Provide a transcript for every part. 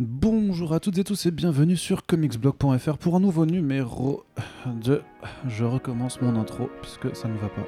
Bonjour à toutes et tous et bienvenue sur comicsblog.fr pour un nouveau numéro de Je recommence mon intro puisque ça ne va pas.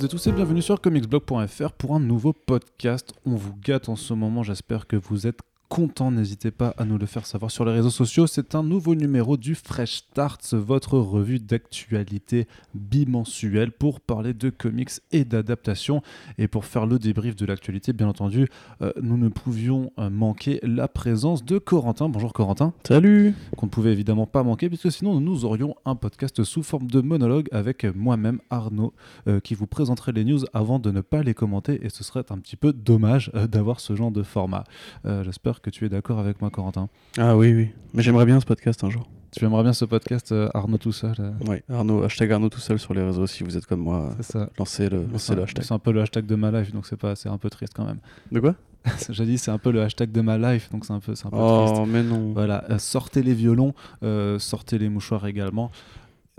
Toutes et tous et bienvenue sur comicsblog.fr pour un nouveau podcast. On vous gâte en ce moment, j'espère que vous êtes contents. N'hésitez pas à nous le faire savoir sur les réseaux sociaux. C'est un nouveau numéro du Fresh Start, votre revue d'actualité bimensuelle pour parler de comics et d'adaptation. Et pour faire le débrief de l'actualité, bien entendu, euh, nous ne pouvions euh, manquer la présence de Corentin. Bonjour Corentin. Salut Qu'on ne pouvait évidemment pas manquer puisque sinon nous aurions un podcast sous forme de monologue avec moi-même Arnaud euh, qui vous présenterait les news avant de ne pas les commenter et ce serait un petit peu dommage euh, d'avoir ce genre de format. J'espère que tu es d'accord avec moi Corentin. Ah oui, oui. Mais j'aimerais bien ce podcast un jour. Tu aimerais bien ce podcast euh, Arnaud tout seul euh, Oui, Arnaud, hashtag Arnaud tout seul sur les réseaux si vous êtes comme moi. C'est ça. Lancez le, lancez le hashtag. C'est un peu le hashtag de ma life donc c'est pas c'est un peu triste quand même. De quoi? J'ai dit c'est un peu le hashtag de ma life donc c'est un peu c'est un peu triste. Oh, mais non. Voilà, euh, sortez les violons, euh, sortez les mouchoirs également.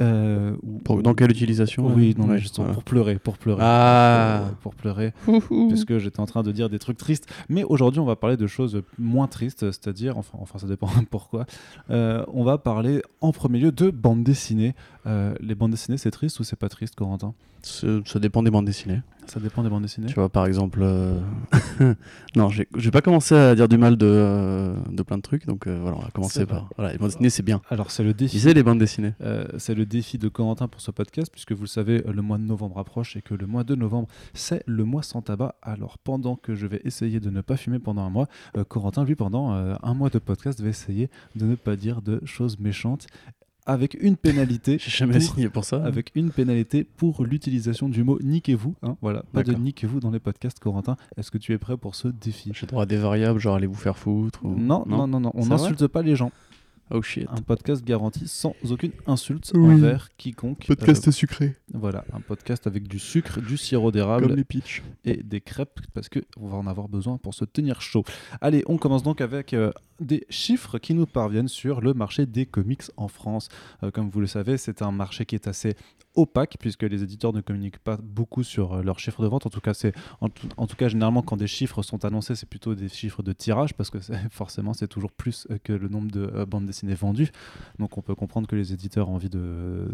Euh, Pour- dans quelle utilisation Oui, euh non, Ouais, justement, pour pleurer, pour pleurer. Ah. Pour, pour pleurer, Ouhou. puisque j'étais en train de dire des trucs tristes. Mais aujourd'hui, on va parler de choses moins tristes, c'est-à-dire, enfin, enfin, ça dépend pourquoi. Euh, on va parler en premier lieu de bande dessinée. Euh, les bandes dessinées, c'est triste ou c'est pas triste, Corentin? Ça ça dépend des bandes dessinées. Ça dépend des bandes dessinées. Tu vois, par exemple. euh, non, j'ai- je vais pas commencer à dire du mal de, euh, de plein de trucs. Donc euh, voilà, on va commencer par. Voilà, les bandes dessinées, c'est bien. Alors, c'est le défi. Lisez les bandes dessinées. C'est le défi de Corentin pour ce podcast, puisque vous le savez, le mois de novembre approche et que le mois de novembre, c'est le mois sans tabac. Alors, pendant que je vais essayer de ne pas fumer pendant un mois, Corentin, lui, pendant un mois de podcast, va essayer de ne pas dire de choses méchantes, avec une pénalité. J'ai jamais pour- signé pour ça. Avec une pénalité pour l'utilisation du mot niquez-vous. hein, voilà, pas de niquez-vous dans les podcasts, Corentin. Est-ce que tu es prêt pour ce défi? J'ai droit à des variables, genre allez vous faire foutre. Ou... non, non, non, non, on n'insulte pas les gens. Oh shit. Un podcast garanti sans aucune insulte Oui. envers quiconque. Euh, sucré. Voilà, un podcast avec du sucre, du sirop d'érable les pitchs. et des crêpes parce que on va en avoir besoin pour se tenir chaud. Allez, on commence donc avec euh, des chiffres qui nous parviennent sur le marché des comics en France. Euh, comme vous le savez, c'est un marché qui est assez opaque puisque les éditeurs ne communiquent pas beaucoup sur euh, leurs chiffres de vente. En tout cas, c'est en, tout- cas généralement quand des chiffres sont annoncés, c'est plutôt des chiffres de tirage parce que forcément c'est toujours plus euh, que le nombre de euh, bandes dessinées vendues. Donc on peut comprendre que les éditeurs ont envie de,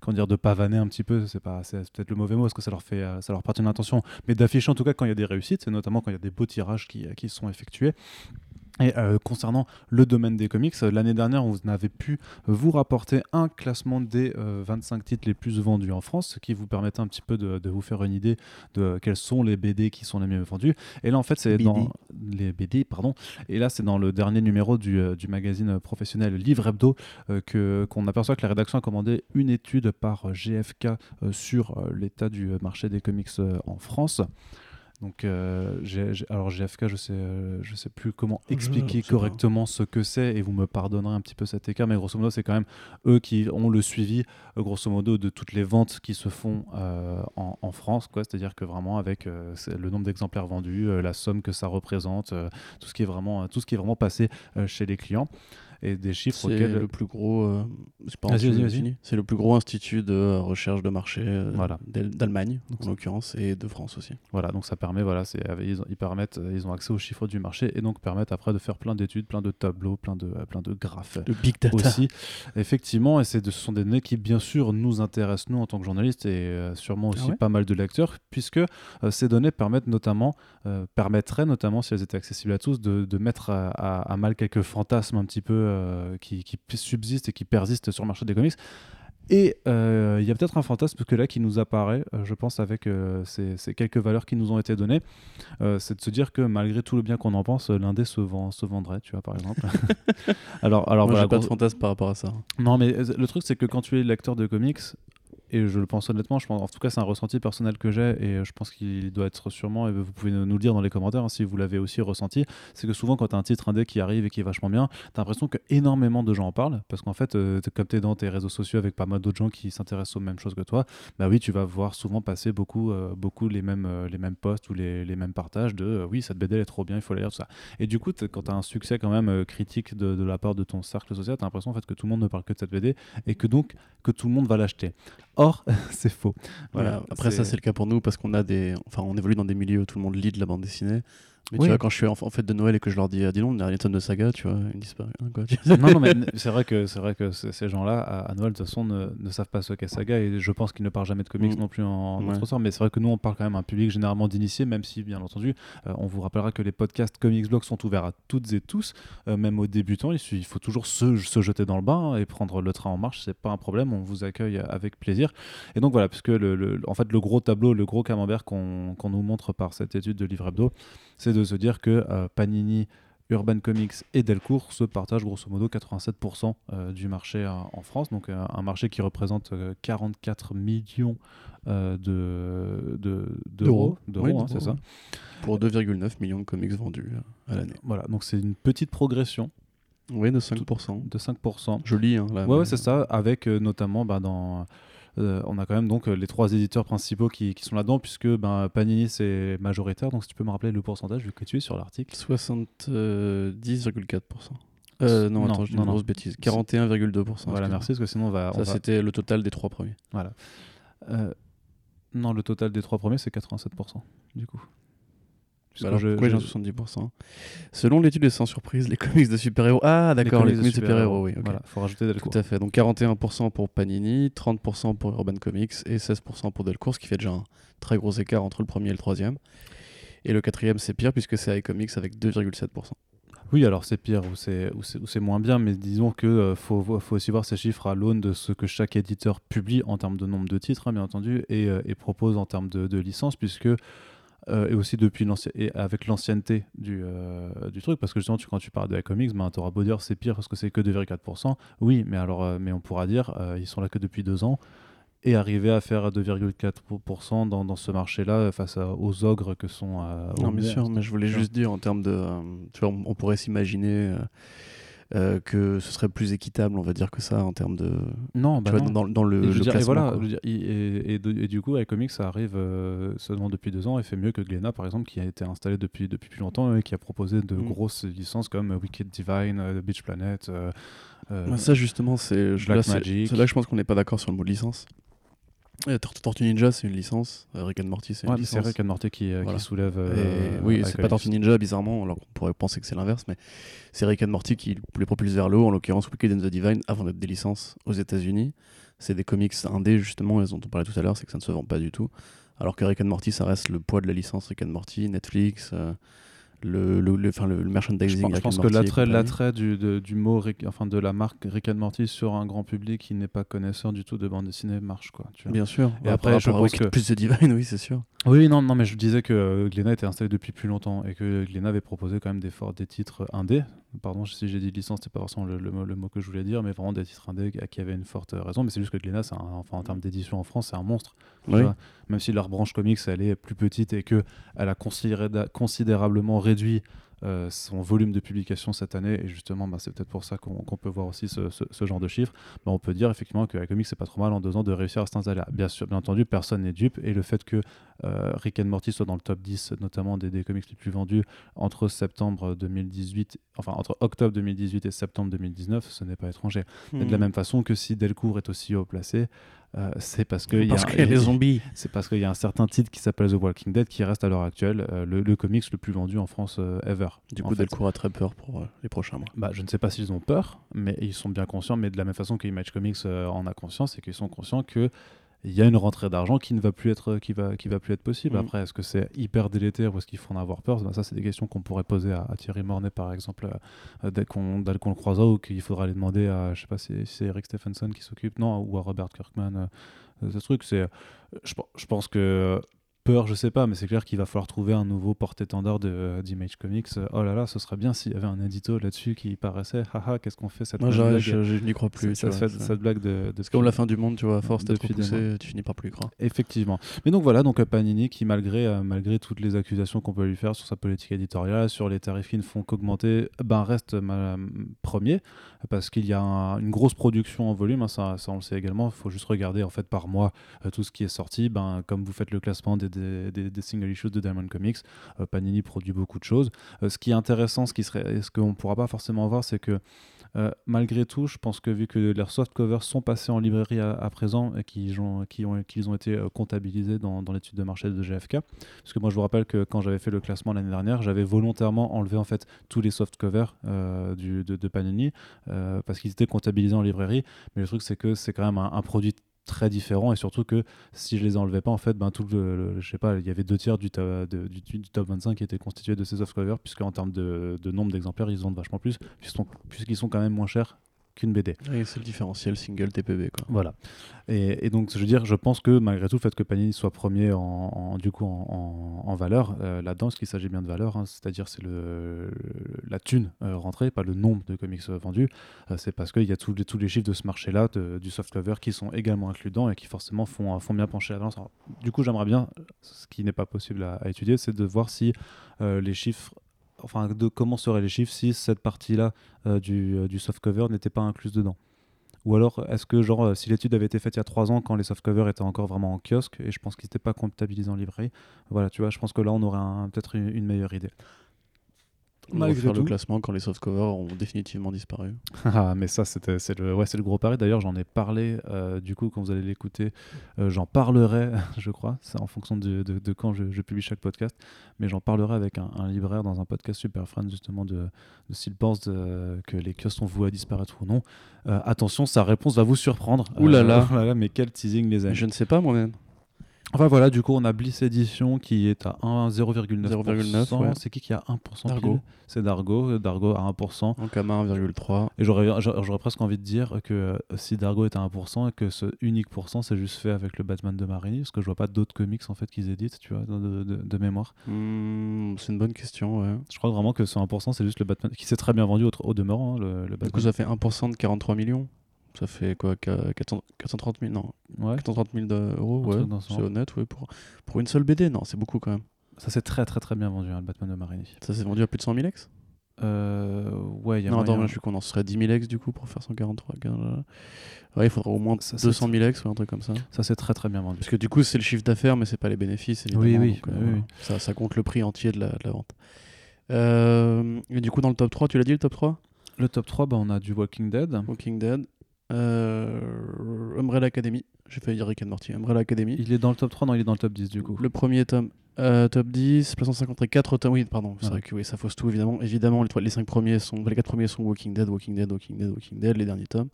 comment dire de pavaner un petit peu. C'est pas c'est peut-être le mauvais mot parce que ça leur fait ça leur porte une intention, mais d'afficher en tout cas quand il y a des réussites, et notamment quand il y a des beaux tirages qui, qui sont effectués. Et euh, concernant le domaine des comics, euh, l'année dernière, on avait pu vous rapporter un classement des euh, 25 titres les plus vendus en France, ce qui vous permettait un petit peu de, de vous faire une idée de euh, quels sont les BD qui sont les mieux vendus. Et là, en fait, c'est dans les BD, pardon. Et là, c'est dans le dernier numéro du, euh, du magazine professionnel Livre Hebdo euh, que qu'on aperçoit que la rédaction a commandé une étude par euh, GFK euh, sur euh, l'état du euh, marché des comics euh, en France. Donc, euh, alors GFK, je sais, euh, je sais plus comment expliquer correctement ce que c'est, et vous me pardonnerez un petit peu cet écart, mais grosso modo, c'est quand même eux qui ont le suivi, euh, grosso modo, de toutes les ventes qui se font euh, en, en France, quoi. C'est-à-dire que vraiment avec le nombre d'exemplaires vendus, la somme que ça représente, tout ce qui est vraiment, tout ce qui est vraiment passé chez les clients, et des chiffres C'est auxquels le plus gros. euh, c'est pas Vas-y, institut, vas-y, vas-y. fini. C'est le plus gros institut de recherche de marché euh, Voilà. d'Allemagne Donc en l'occurrence et de France aussi. Voilà, donc ça permet, voilà, c'est, euh, ils, permettent, ils ont accès aux chiffres du marché et donc permettent après de faire plein d'études, plein de tableaux, plein de, plein de graphes Le big data. aussi. Effectivement, et c'est de- ce sont des données qui, bien sûr, nous intéressent, nous, en tant que journalistes, et euh, sûrement aussi Ah ouais pas mal de lecteurs, puisque euh, ces données permettent notamment, euh, permettraient notamment, si elles étaient accessibles à tous, de, de mettre à, à- à mal quelques fantasmes un petit peu euh, qui, qui subsistent et qui persistent sur le marché des comics. Et euh, il y a peut-être un fantasme que là qui nous apparaît, euh, je pense, avec euh, ces, ces quelques valeurs qui nous ont été données, euh, c'est de se dire que malgré tout le bien qu'on en pense, euh, l'indé se, vend, se vendrait, tu vois, par exemple. alors, alors Moi, voilà, pas de fantasme par rapport à ça. non, mais euh, le truc, c'est que quand tu es lecteur de comics, et je le pense honnêtement, je pense, en tout cas c'est un ressenti personnel que j'ai et je pense qu'il doit être sûrement, et vous pouvez nous le dire dans les commentaires hein, si vous l'avez aussi ressenti, c'est que souvent quand tu as un titre indé qui arrive et qui est vachement bien, tu as l'impression que énormément de gens en parlent parce qu'en fait, euh, comme tu es dans tes réseaux sociaux avec pas mal d'autres gens qui s'intéressent aux mêmes choses que toi, bah oui, tu vas voir souvent passer beaucoup, euh, beaucoup les, mêmes, euh, les mêmes posts ou les, mêmes partages de oui, cette BD elle est trop bien, il faut la lire, tout ça. Et du coup, quand tu as un succès quand même critique de, de, la part de ton cercle social, tu as l'impression en fait, que tout le monde ne parle que de cette BD et que donc que tout le monde va l'acheter. Or, c'est faux. Voilà, Après, ça, c'est le cas pour nous parce qu'on a des. Enfin, on évolue dans des milieux où tout le monde lit de la bande dessinée. Mais tu vois, quand je suis en, en, fête de Noël et que je leur dis, ah, dis donc, a tonne de saga, tu vois, ils disent pas rien. Quoi. non, non, mais c'est vrai que, c'est vrai que ces gens-là, à, Noël, de toute façon, ne, ne savent pas ce qu'est saga et je pense qu'ils ne parlent jamais de comics mm. non plus en, notre sort. Mais c'est vrai que nous, on parle quand même à un public généralement d'initiés, même si, bien entendu, euh, on vous rappellera que les podcasts Comics Blog sont ouverts à toutes et tous, euh, même aux débutants. Il, il faut toujours se, se, jeter dans le bain et prendre le train en marche, c'est pas un problème, on vous accueille avec plaisir. Et donc voilà, puisque le, le, en fait, le gros tableau, le gros camembert qu'on nous montre par cette étude de Livre Hebdo, c'est de se dire que euh, Panini, Urban Comics et Delcourt se partagent grosso modo 87% euh, du marché en France, donc euh, un marché qui représente 44 millions de, d'euros, hein, c'est ça Pour 2,9 millions de comics vendus à l'année. Voilà, donc c'est une petite progression. Oui, de 5%. De 5%. Je lis, hein, là. Ouais, c'est ça, avec notamment bah, dans euh, on a quand même donc euh, les trois éditeurs principaux qui, sont là-dedans, puisque ben, Panini c'est majoritaire. Donc si tu peux me rappeler le pourcentage vu que tu es sur l'article 70,4%. Euh, non, attends, j'ai une grosse bêtise. 41,2%. Voilà, merci, parce que sinon on va. Ça, c'était le total des trois premiers. Voilà. non, le total des trois premiers, c'est 87%, du coup. Bah pourquoi j'ai 70% Selon l'étude de Sans Surprise, les comics de super-héros. Ah, d'accord, les, comics de super-héros, oui. Voilà, faut rajouter Delcourt. Tout à fait. Donc 41% pour Panini, 30% pour Urban Comics et 16% pour Delcourt, ce qui fait déjà un très gros écart entre le premier et le troisième. Et le quatrième, c'est pire puisque c'est iComics avec 2,7%. Oui, alors c'est pire ou c'est moins bien, mais disons que euh, faut, faut, aussi voir ces chiffres à l'aune de ce que chaque éditeur publie en termes de nombre de titres, hein, bien entendu, et, euh, et, propose en termes de, de licences, puisque euh, et aussi depuis et avec l'ancienneté du, euh, du truc parce que justement tu, quand tu parles de la comics ben, tu auras beau dire c'est pire parce que c'est que 2,4% oui mais alors euh, mais on pourra dire ils sont là que depuis deux ans et arriver à faire 2,4% dans, dans, ce marché-là face aux ogres que sont. non, bien sûr, mais je voulais juste dire en termes de. tu vois, on pourrait s'imaginer euh, que ce serait plus équitable, on va dire, que ça en termes de. Non, bah Dans, dans, le, et classement, et voilà, et, et, du coup, iComics, ça arrive euh, seulement depuis deux ans et fait mieux que Glénat, par exemple, qui a été installé depuis, depuis plus longtemps et qui a proposé de mm. grosses licences comme Wicked Divine, euh, Beach Planet. ça, justement, c'est là, là je pense qu'on n'est pas d'accord sur le mot de licence. Tortue Ninja, c'est une licence. Euh, Rick and Morty, c'est une licence. C'est Rick and Morty qui, euh, qui soulève. Euh, oui, c'est pas Tortue Ninja, bizarrement. Alors on pourrait penser que c'est l'inverse, mais c'est Rick and Morty qui les propulse vers le haut. En l'occurrence, Wicked and the Divine, avant d'être des licences aux États-Unis. C'est des comics indés, justement, dont on parlait tout à l'heure, c'est que ça ne se vend pas du tout. Alors que Rick and Morty, ça reste le poids de la licence Rick and Morty, Netflix le, le, le, enfin, le, merchandising. Je pense, que l'attrait, l'attrait du, du mot, enfin de la marque Rick and Morty sur un grand public qui n'est pas connaisseur du tout de bande dessinée marche quoi. Tu vois. Bien sûr. Et après, je pense que plus de Divine, oui, c'est sûr. Oui, non, non, mais je disais que Glénat était installé depuis plus longtemps et que Glénat avait proposé quand même des, forts, des titres indés. Pardon si j'ai dit licence, c'était pas forcément le, le, mot que je voulais dire, mais vraiment des titres indés qui avaient une forte raison. Mais c'est juste que Glénat, enfin, en termes d'édition en France, c'est un monstre. même si leur branche comics, elle est plus petite et que elle a considérablement réduit euh, son volume de publication cette année, et justement, bah, c'est peut-être pour ça qu'on peut voir aussi ce, ce, genre de chiffres, bah, on peut dire effectivement que la comics, c'est pas trop mal en deux ans de réussir à s'installer. Bien sûr, bien entendu, personne n'est dupe, et le fait que euh, Rick and Morty soit dans le top 10, notamment des, des, comics les plus vendus entre septembre 2018, enfin entre octobre 2018 et septembre 2019, ce n'est pas étranger. Et de la hmm. même façon que si Delcourt est aussi haut placé, euh, c'est parce qu'il y, a, des zombies. C'est parce qu'il y a un certain titre qui s'appelle The Walking Dead qui reste à l'heure actuelle euh, le, comics le plus vendu en France euh, ever. Du coup, Delcourt a très peur pour les prochains mois. Bah, je ne sais pas s'ils ont peur, mais ils sont bien conscients. Mais de la même façon que Image Comics en a conscience, c'est qu'ils sont conscients que il y a une rentrée d'argent qui ne va plus être qui va qui va plus être possible. Mm. Après, est-ce que c'est hyper délétère ou est-ce qu'il faut en avoir peur? Bah, Ça, c'est des questions qu'on pourrait poser à, Thierry Mornay, par exemple, euh, dès qu'on le croisera ou qu'il faudra aller demander à, je sais pas si, c'est Eric Stephenson qui s'occupe, non, ou à Robert Kirkman. Euh, ce truc, c'est, je, je, pense que peur, je sais pas, mais c'est clair qu'il va falloir trouver un nouveau porte-étendard de- d'Image Comics. Oh là là, ce serait bien s'il y avait un édito là-dessus qui paraissait, haha, qu'est-ce qu'on fait cette Moi, blague? je, je n'y crois plus. Ça- vois, ça- cette blague de, de C'est comme la fin du monde, tu vois, à force d'être repoussé, tu finis par plus y croire. Effectivement. Mais donc voilà, donc euh, Panini qui malgré euh, malgré toutes les accusations qu'on peut lui faire sur sa politique éditoriale, sur les tarifs qui ne font qu'augmenter, ben reste ma- premier parce qu'il y a un- une grosse production en volume. hein, ça, ça on le sait également. Il faut juste regarder en fait par mois euh, tout ce qui est sorti. Ben comme vous faites le classement des, des, single issues de Diamond Comics, euh, Panini produit beaucoup de choses. Euh, ce qui est intéressant, ce qui serait, ce qu'on pourra pas forcément voir, c'est que euh, malgré tout, je pense que vu que leurs soft covers sont passés en librairie à, présent et qu'ils ont, qui ont, qu'ils ont été comptabilisés dans, l'étude de marché de GFK, parce que moi je vous rappelle que quand j'avais fait le classement l'année dernière, j'avais volontairement enlevé en fait tous les soft covers de, Panini parce qu'ils étaient comptabilisés en librairie. Mais le truc c'est que c'est quand même un produit très différent et surtout que si je les enlevais pas en fait ben tout le, je sais pas il y avait deux tiers du, de- du, top 25 qui étaient constitués de ces soft covers puisque en termes de, nombre d'exemplaires ils vendent vachement plus puisqu'ils sont quand même moins chers qu'une BD Et c'est le différentiel single TPB, quoi. voilà. Et, et donc, je veux dire, je pense que malgré tout, le fait que Panini soit premier en, en- du coup en, en- en valeur euh, là-dedans, parce qu'il s'agit bien de valeur, hein, c'est-à-dire c'est le, la thune euh, rentrée, pas le nombre de comics euh, vendus, euh, c'est parce qu'il y a tous les, tous les chiffres de ce marché-là, du softcover, qui sont également inclus dedans et qui forcément font, font bien pencher la balance. Alors, du coup, j'aimerais bien, ce qui n'est pas possible à, à étudier, c'est de voir si les chiffres enfin comment seraient les chiffres si cette partie-là euh, du, euh, du softcover n'était pas incluse dedans. Ou alors, est-ce que, genre, euh, si l'étude avait été faite il y a trois ans, quand les softcovers étaient encore vraiment en kiosque, et je pense qu'ils n'étaient pas comptabilisés en librairie, voilà, tu vois, je pense que là, on aurait peut-être une meilleure idée. On va Malgré faire tout. le classement quand les softcovers ont définitivement disparu. Ah, mais ça, c'est le, ouais, le gros pari. D'ailleurs, j'en ai parlé, euh, du coup, quand vous allez l'écouter, euh, j'en parlerai, je crois, c'est en fonction de, de- de quand je, je publie chaque podcast, mais j'en parlerai avec un, un libraire dans un podcast super fan, justement, de, de s'il pense de- que les kiosques sont voués à disparaître ou non. Euh, attention, sa réponse va vous surprendre. Ouh là là. là là, mais quel teasing, les amis. Je ne sais pas moi-même. Enfin voilà, du coup, on a Bliss Edition qui est à 1, 0,9%. 0,9, ouais. C'est qui qui a 1% Dargo. C'est Dargo. Dargo à 1%. En Kama 1,3. Et j'aurais, presque envie de dire que euh, si Dargo est à 1% et que ce unique pourcent c'est juste fait avec le Batman de Marini, parce que je vois pas d'autres comics en fait qu'ils éditent, tu vois, de, de- de mémoire. Hmm, c'est une bonne question, ouais. Je crois vraiment que ce 1% c'est juste le Batman qui s'est très bien vendu au, au demeurant, hein, le, le Du Batman. coup, ça fait 1% de 43 millions. Ça fait quoi qua- 400 430 000 Non, Ouais, 430 000 d'euros, Un ouais. C'est honnête, ouais. Pour, pour une seule BD, non, c'est beaucoup quand même. ça s'est très très très bien vendu, hein, le Batman de Marini. Ça s'est vendu à plus de 100 000 ex? Euh, ouais, il y a Non, attends, là, je suis con, non, ce serait 10 000 ex du coup pour faire 143. quinze, là. Ouais, il faudrait au moins Ça, c'est 200 000 ex ou un truc comme ça. Ça s'est très très bien vendu. Parce que du coup, c'est le chiffre d'affaires, mais c'est pas les bénéfices, évidemment. Oui, oui, donc, euh, oui, voilà. oui. Ça, ça compte le prix entier de la, de la vente. Euh, et du coup, dans le top 3, tu l'as dit le top 3 Le top 3, bah, on a du Walking Dead. Walking Dead, euh, Umbrella Academy. J'ai failli dire Rick and Morty. Umbrella Academy. Il est dans le top 3, non, il est dans le top 10 du coup. Le premier tome, euh, top 10, place 154 tomes. Oui, pardon, c'est Ouais. vrai que oui, ça fausse tout évidemment. Évidemment, les, trois- les, cinq premiers sont, les quatre premiers sont Walking Dead, Walking Dead, Walking Dead, Walking Dead, les derniers tomes.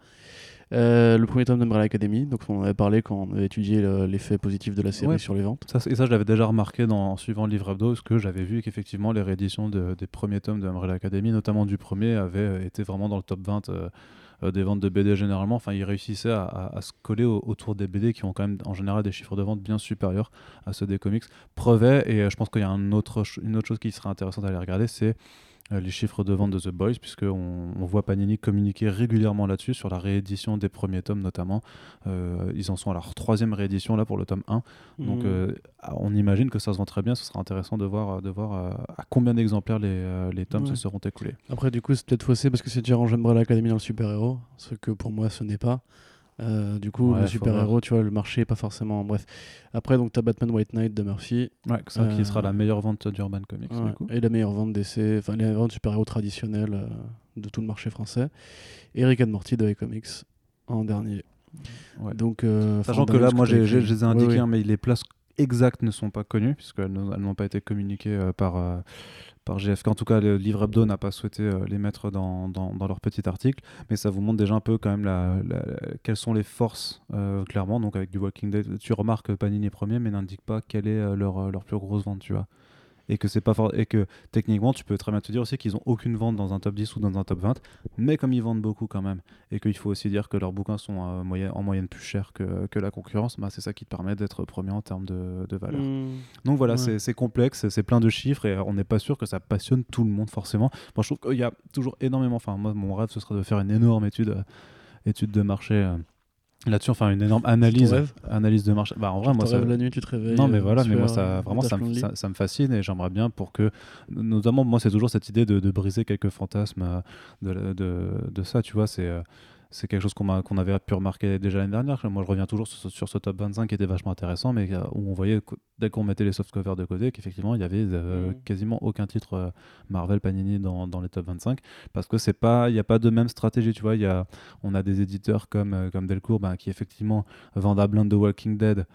Euh, le premier tome d'Umbrella Academy, donc on en avait parlé quand on avait étudié le- l'effet positif de la série Ouais. sur les ventes. Ça, et ça, je l'avais déjà remarqué dans, en suivant le livre hebdo, parce que j'avais vu qu'effectivement, les rééditions de- des premiers tomes de Umbrella Academy, notamment du premier, avaient euh, été vraiment dans le top 20 euh, euh, des ventes de BD généralement. Enfin, ils réussissaient à, se coller au- autour des BD qui ont quand même en général des chiffres de vente bien supérieurs à ceux des comics. Preuve et euh, je pense qu'il y a une autre chose qui serait intéressante à aller regarder, c'est euh, les chiffres de vente de The Boys, puisqu'on on voit Panini communiquer régulièrement là-dessus, sur la réédition des premiers tomes notamment. Euh, ils en sont à leur troisième réédition là pour le tome 1. Donc Mm. euh, on imagine que ça se vend très bien, ce sera intéressant de voir, de voir euh, à combien d'exemplaires les, euh, les tomes Ouais. se seront écoulés. Après, du coup, c'est peut-être faussé parce que c'est déjà rangé Umbrella Academy dans le super-héros, ce que pour moi ce n'est pas. Euh, du coup, Ouais, le super-héros, tu vois, le marché pas forcément. Bref. Après, donc, t'as Batman White Knight de Murphy. Ouais, ça qui Euh, sera la meilleure vente d'Urban Comics Ouais, du coup. et la meilleure vente d'essai, enfin, la meilleure vente super-héros traditionnelle euh, de tout le marché français. Et Rick and Morty de Comics en dernier. Ouais. Donc, euh, Sachant que là, moi, j'ai- les ai indiqués, hein, mais les places exactes ne sont pas connues, puisqu'elles n'ont pas été communiquées euh, par, euh, par GFK. En tout cas, le livre hebdo n'a pas souhaité euh, les mettre dans, leur petit article, mais ça vous montre déjà un peu quand même quelles sont les forces, euh, clairement. Donc, avec du Walking Dead, tu remarques que Panini est premier, mais n'indique pas quelle est euh, leur, leur plus grosse vente, tu vois. Et que c'est pas for- et que techniquement tu peux très bien te dire aussi qu'ils ont aucune vente dans un top 10 ou dans un top 20 mais comme ils vendent beaucoup quand même et qu'il faut aussi dire que leurs bouquins sont euh, en moyenne plus chers que, que la concurrence bah, c'est ça qui te permet d'être premier en termes de, de valeur Hmm. donc voilà, Ouais. c'est- complexe, c'est plein de chiffres et on n'est pas sûr que ça passionne tout le monde forcément. Moi, je trouve qu'il y a toujours énormément. Enfin, moi, mon rêve, ce serait de faire une énorme étude, euh, étude de marché euh, là-dessus. Enfin, une énorme analyse, analyse de marché. Bah, en vrai, Tu moi, ça- la nuit, tu te réveilles. non, mais euh, voilà, mais moi, ça, euh, vraiment, ça me, ça, ça me fascine et j'aimerais bien pour que, notamment, moi, c'est toujours cette idée de, de briser quelques fantasmes euh, de, de, de ça, tu vois, c'est. C'est quelque chose qu'on avait pu remarquer déjà l'année dernière. Moi, je reviens toujours sur, ce- sur ce top 25 qui était vachement intéressant, mais euh, où on voyait, dès qu'on mettait les soft covers de côté, qu'effectivement, il y avait euh, Mhm. quasiment aucun titre euh, Marvel Panini dans, dans les top 25. Parce que c'est pas, il n'y a pas de même stratégie, tu vois. Y a, on a des éditeurs comme, euh, comme Delcourt ben, qui, effectivement, vendent à blind The Walking Dead,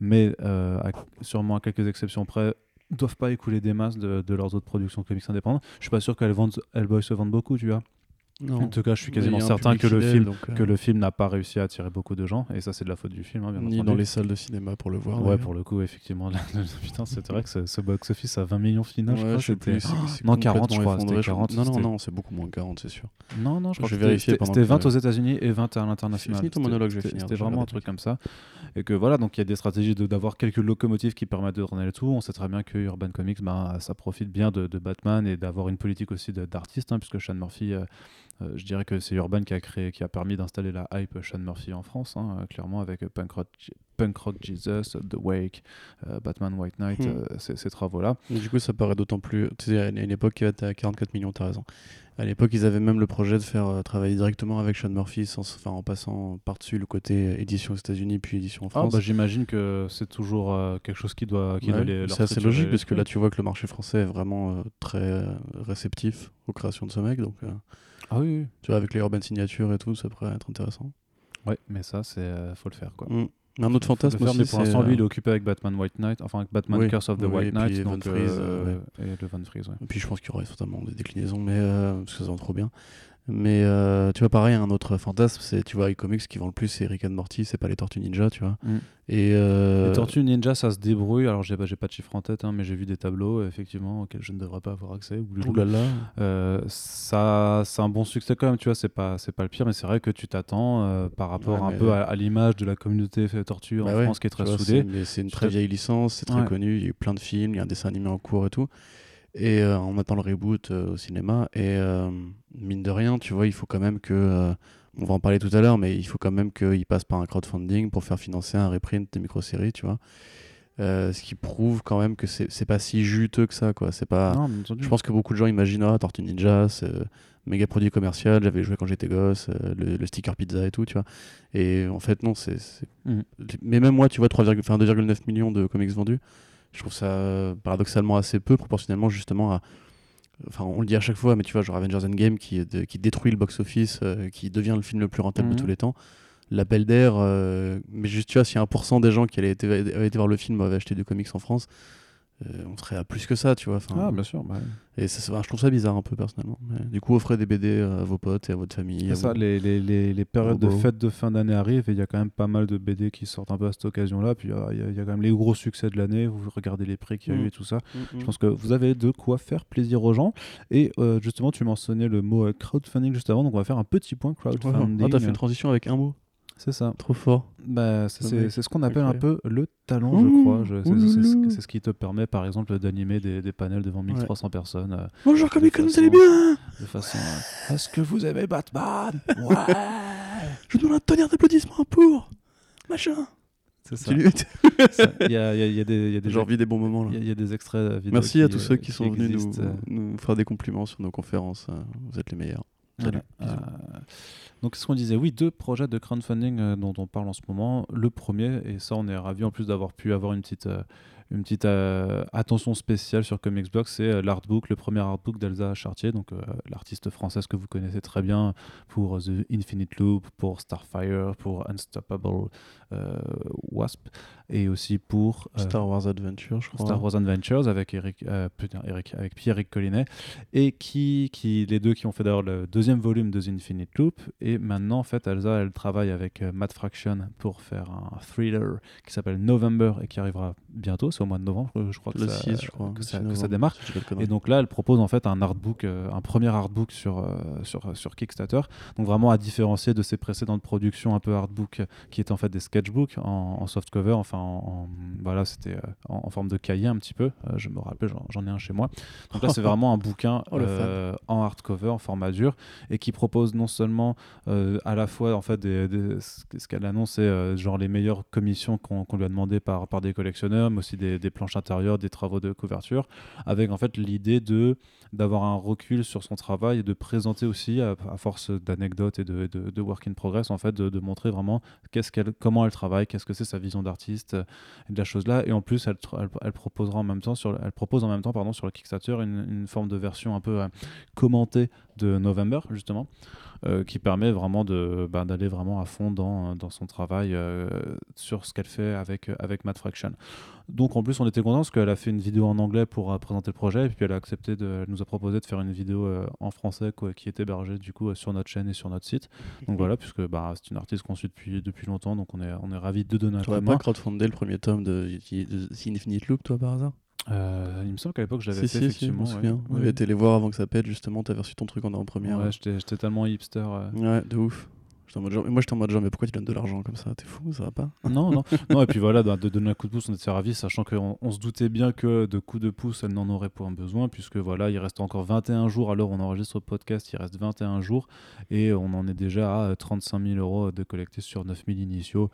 mais à- sûrement à quelques exceptions près doivent pas écouler des masses de, de leurs autres productions comics indépendantes. Je suis pas sûr qu'Hellboy se vende beaucoup, tu vois. Non. En tout cas, je suis quasiment certain que le fidèle, film donc, euh, que le film n'a pas réussi à attirer beaucoup de gens et ça c'est de la faute du film hein, bien Ni entendu. dans les salles de cinéma pour le voir. ouais pour le coup effectivement là, putain c'est vrai que ce, ce box office à 20 millions final je Ouais, crois je sais c'était non, 40, je crois, c'était effondré, je- 40, Non, non, non, c'est beaucoup moins 40, c'est sûr. non non je crois Je que vais c'était- vérifier c'était pendant c'était que- 20 aux États-Unis et 20 à l'international ton C'était- monologue, je vraiment un truc comme ça et que voilà donc il y a des stratégies de- d'avoir quelques locomotives qui permettent de tourner le tout on sait très bien que Urban Comics ben, ça profite bien de, Batman et d'avoir une politique aussi d'artiste hein, puisque Sean Murphy euh, je dirais que c'est Urban qui a créé, qui a permis d'installer la hype Sean Murphy en France, hein, euh, clairement avec Punk Rock, Punk Rock Jesus, The Wake, euh, Batman White Knight, Hmm. ces, ces travaux-là. Du coup, ça paraît d'autant plus. Tu sais, à une époque, il était à 44 millions, t'as raison. À l'époque, ils avaient même le projet de faire travailler directement avec Sean Murphy, sans, enfin, en passant par-dessus le côté édition aux États-Unis puis édition en Ah, France. bah, j'imagine que c'est toujours quelque chose qui doit, qui Ouais, doit c'est assez logique parce que là, tu vois que le marché français est vraiment très réceptif aux créations de ce mec. Donc, Ah oui, oui. tu vois, avec les urban signatures et tout, ça pourrait être intéressant. Ouais, mais ça, c'est euh, faut le faire quoi. Mm. Un autre fantasme faire, aussi, mais pour l'instant, lui, il est euh, occupé avec Batman White Knight, enfin avec Batman Oui, Curse of the oui, White Knight, donc, Freeze, euh, et le Van Freeze. ouais. Et puis je pense qu'il y aurait certainement des déclinaisons, mais euh, parce que ça vend trop bien. Mais euh, tu vois, pareil, un autre fantasme, c'est tu vois, iComics qui vend le plus, c'est Rick and Morty, c'est pas les Tortues Ninja, tu vois. Mm. Et euh, Les Tortues Ninja, ça se débrouille. Alors, j'ai pas, j'ai pas de chiffre en tête, hein, mais j'ai vu des tableaux, effectivement, auxquels je ne devrais pas avoir accès. ou- oulala. Euh, ça, c'est un bon succès quand même, tu vois. C'est pas, c'est pas le pire, mais c'est vrai que tu t'attends euh, par rapport Ouais, un peu à, à l'image de la communauté tortue en Bah ouais, France qui est très vois, soudée. c'est- une très vieille licence, c'est très Ouais. connu, il y a eu plein de films, il y a un dessin animé en cours et tout. Et euh, on attend le reboot euh, au cinéma. Et euh, mine de rien, tu vois, il faut quand même que. euh, on va en parler tout à l'heure, mais il faut quand même qu'il passe par un crowdfunding pour faire financer un reprint des micro-séries, tu vois. Euh, ce qui prouve quand même que c'est pas si juteux que ça, quoi. C'est pas. Non. Je pense que beaucoup de gens imaginent ah, Tortue Ninja, c'est euh, méga produit commercial, j'avais joué quand j'étais gosse, euh, le, le sticker pizza et tout, tu vois. Et en fait, non, c'est. Mhm. Mais même moi, tu vois, 3,9 enfin, 2,9 millions de comics vendus, je trouve ça paradoxalement assez peu proportionnellement justement à. Enfin, on le dit à chaque fois, mais tu vois, genre Avengers Endgame qui, de- qui détruit le box-office, euh, qui devient le film le plus rentable Mhm. de tous les temps. L'appel d'air, euh, mais juste, tu vois, si 1% des gens qui été, avaient été voir le film avaient acheté du comics en France, on serait à plus que ça, tu vois. Enfin, Ah, bien sûr. bah, et ça, je trouve ça bizarre un peu personnellement. Mais du coup, offrez des BD à vos potes et à votre famille. C'est ça, vous. les, les, les, les périodes de fêtes de fin d'année arrivent et il y a quand même pas mal de BD qui sortent un peu à cette occasion-là. Puis euh, il y, a- il y a quand même les gros succès de l'année. Vous regardez les prix qu'il y a eu Mm. et tout ça. Mm, Je mm. pense que vous avez de quoi faire plaisir aux gens. Et euh, justement, tu mentionnais le mot euh, crowdfunding juste avant, donc on va faire un petit point crowdfunding. Ah, t'as fait une transition avec un mot. C'est ça. Trop fort. Bah, c'est- ce qu'on appelle un peu le talent, je crois. C'est- ce- qui te permet, par exemple, d'animer des, des panels devant 1300 personnes euh, Bonjour, Comic Con, vous allez bien de façon. euh, Est-ce que vous aimez Batman? Ouais Je vous demande un tonnerre d'applaudissements pour machin. C'est ça. Il y a, y a- y a des, des J'ai envie des bons moments là. Il y, a- il y a des extraits euh, vidéo Merci à tous euh, ceux qui sont venus nous, euh, nous faire des compliments sur nos conférences. euh, Vous êtes les meilleurs. Salut. voilà. Euh, donc, ce qu'on disait, oui, deux projets de crowdfunding euh, dont on parle en ce moment. Le premier, et ça, on est ravi en plus d'avoir pu avoir une petite, euh, une petite euh, attention spéciale sur Comics Blog, c'est l'artbook, le premier artbook d'Elsa Chartier, donc l'artiste française que vous connaissez très bien pour The Infinite Loop, pour Starfire, pour Unstoppable Wasp, et aussi pour euh, Star Wars Adventure, je crois. Star Wars Adventures avec Eric, euh, putain, Eric avec Pierre-Éric Collinet et qui, qui les deux qui ont fait d'ailleurs le deuxième volume de The Infinite Loop et maintenant en fait Elsa elle travaille avec euh, Matt Fraction pour faire un thriller qui s'appelle November et qui arrivera bientôt c'est au mois de novembre, euh, je crois que, Le ça, 6, je crois. que, ça, 6 que ça novembre, démarre. Et donc là, elle propose en fait un artbook, euh, un premier artbook sur, euh, sur, sur Kickstarter. Donc vraiment à différencier de ses précédentes productions un peu artbook euh, qui étaient en fait des en, en softcover, enfin en, en- voilà, c'était euh, en, en forme de cahier un petit peu. Euh, je me rappelle, j'en- ai un chez moi. Donc là, c'est vraiment un bouquin Oh, euh, en hardcover, en format dur, et qui propose non seulement à la fois en fait des, des- ce qu'elle annonce, c'est genre les meilleures commissions qu'on lui a demandé par, par des collectionneurs, mais aussi des, des planches intérieures, des travaux de couverture, avec en fait l'idée de d'avoir un recul sur son travail et de présenter aussi, à, force d'anecdotes et de, de, work in progress, en fait, de, montrer vraiment qu'est-ce qu'elle, comment elle travaille, qu'est-ce que c'est sa vision d'artiste euh, et de la chose là. Et en plus, elle, elle, proposera en même temps sur, le- elle propose en même temps pardon sur le Kickstarter une, une forme de version un peu euh, commentée de November justement. Euh, qui permet vraiment de bah, d'aller vraiment à fond dans, dans son travail euh, sur ce qu'elle fait avec, avec Matt Fraction. Donc en plus on était content parce qu'elle a fait une vidéo en anglais pour euh, présenter le projet et puis elle a accepté de, elle nous a proposé de faire une vidéo euh, en français quoi, qui est hébergée du coup euh, sur notre chaîne et sur notre site. Donc voilà puisque bah, c'est une artiste qu'on suit depuis, depuis longtemps donc on est, on est ravis de donner un Tu coup de main. pas crowdfundé le premier tome de, de The Infinite Loop, toi, par hasard? Euh, il me semble qu'à l'époque je l'avais Si, fait si, si, je effectivement. m'en ouais. souviens. On avait été les voir avant que ça pète, justement. T'avais reçu ton truc en avant-première. Ouais, j'étais tellement hipster. euh. Ouais, de ouf. J'étais en mode genre- Moi, j'étais en mode genre, mais pourquoi tu donnes de l'argent comme ça? T'es fou, ça va pas? Non, non, non. Et puis voilà, de, de donner un coup de pouce, on était ravis, sachant qu'on on se doutait bien que de coups de pouce, elle n'en aurait pas besoin, puisque voilà, il reste encore 21 jours. Alors, on enregistre le podcast, il reste 21 jours, et on en est déjà à 35 000 euros de collectés sur 9 000 initiaux.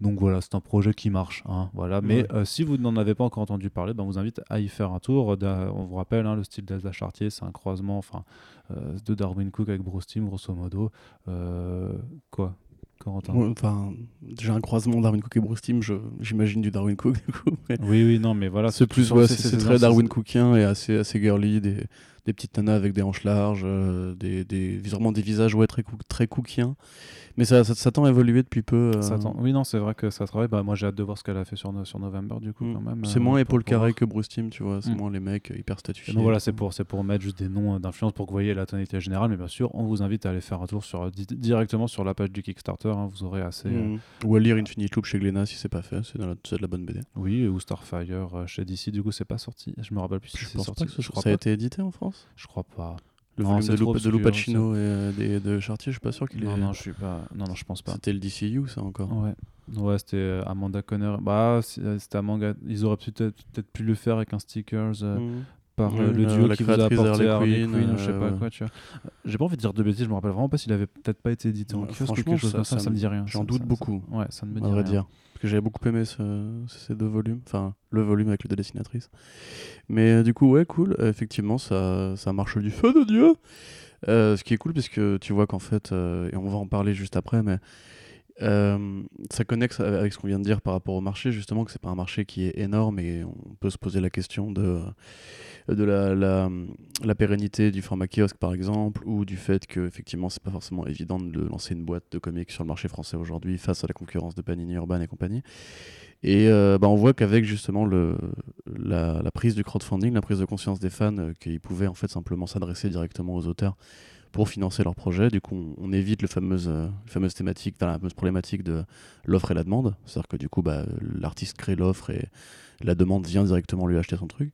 Donc voilà, c'est un projet qui marche. hein, voilà. Mais Ouais. euh, si vous n'en avez pas encore entendu parler, ben, on vous invite à y faire un tour. Da- on vous rappelle, hein, le style d'Elsa Chartier, c'est un croisement enfin, euh, de Darwin Cook avec Bruce Timm, grosso modo. Euh, quoi Corentin? Ouais, Enfin, j'ai un croisement Darwin Cook et Bruce Timm, j'imagine du Darwin Cook, du coup. mais Oui, oui, non, mais voilà. C'est plus, ouais, c'est- très Darwin Cookien et assez, assez girly, des, des petites nanas avec des hanches larges, euh, des, des, vraiment des visages ouais, très, très cookiens. Mais ça, ça, ça tend à évoluer depuis peu. euh, Ça tend- Oui, non, c'est vrai que ça travaille. Bah, moi, j'ai hâte de voir ce qu'elle a fait sur, no- sur November, du coup, mm. quand même. C'est euh, moins épaule pour carré voir. que Bruce Timm, tu vois. C'est Mm. moins les mecs euh, hyper Et statufiés. donc voilà, c'est pour, c'est pour mettre juste des noms euh, d'influence pour que vous voyez la tonalité générale. Mais bien sûr, on vous invite à aller faire un tour sur, di- directement sur la page du Kickstarter. hein, vous aurez assez. euh, Mm. Ou à lire Infinite Loop chez Glénat si c'est pas fait. C'est la- de la bonne BD. oui, ou Starfire euh, chez DC. Du coup, c'est pas sorti. Je me rappelle plus si Je c'est pense sorti. pas que ce je crois ça a été édité en France? Je crois pas. Le Non, volume de, trop Lou, de obscur, Lou Pacino et euh, de Chartier, je suis pas sûr qu'il Non, est. non, je suis pas. Non, non, je pense pas. C'était le DCU, ça encore. Ouais. Ouais, c'était euh, Amanda Conner. Bah, euh, c'était Amanda. Ils auraient peut-être pu le faire avec un stickers. euh, Mm. Par Oui, euh, le la- duo la qui vous a créatrice apporté Harley Quinn, ou je sais euh, pas ouais. quoi, tu vois. J'ai pas envie de dire de bêtises, je me rappelle vraiment pas s'il avait peut-être pas été édité en Ouais, kiosque ou franchement, quelque chose ça- comme ça, ça ça me dit rien. j'en doute ça- beaucoup. ça- Ouais, ça ne me dit rien. dire. Parce que j'avais beaucoup aimé ce- ces deux volumes, enfin le volume avec les deux dessinatrices. Mais euh, du coup, ouais, cool. Euh, effectivement, ça, ça marche du feu de Dieu. Euh, ce qui est cool, parce que tu vois qu'en fait, euh, et on va en parler juste après, mais euh, ça connecte avec ce qu'on vient de dire par rapport au marché, justement, que c'est pas un marché qui est énorme et on peut se poser la question de, de la, la, la pérennité du format kiosque, par exemple, ou du fait que, effectivement, c'est pas forcément évident de lancer une boîte de comics sur le marché français aujourd'hui face à la concurrence de Panini Urban et compagnie. Et euh, bah, on voit qu'avec justement le, la, prise du crowdfunding, la prise de conscience des fans, euh, qu'ils pouvaient en fait simplement s'adresser directement aux auteurs pour financer leur projet, du coup on, évite le fameuse, euh, fameuse thématique, la fameuse problématique de l'offre et la demande. C'est-à-dire que du coup bah, l'artiste crée l'offre et la demande vient directement lui acheter son truc.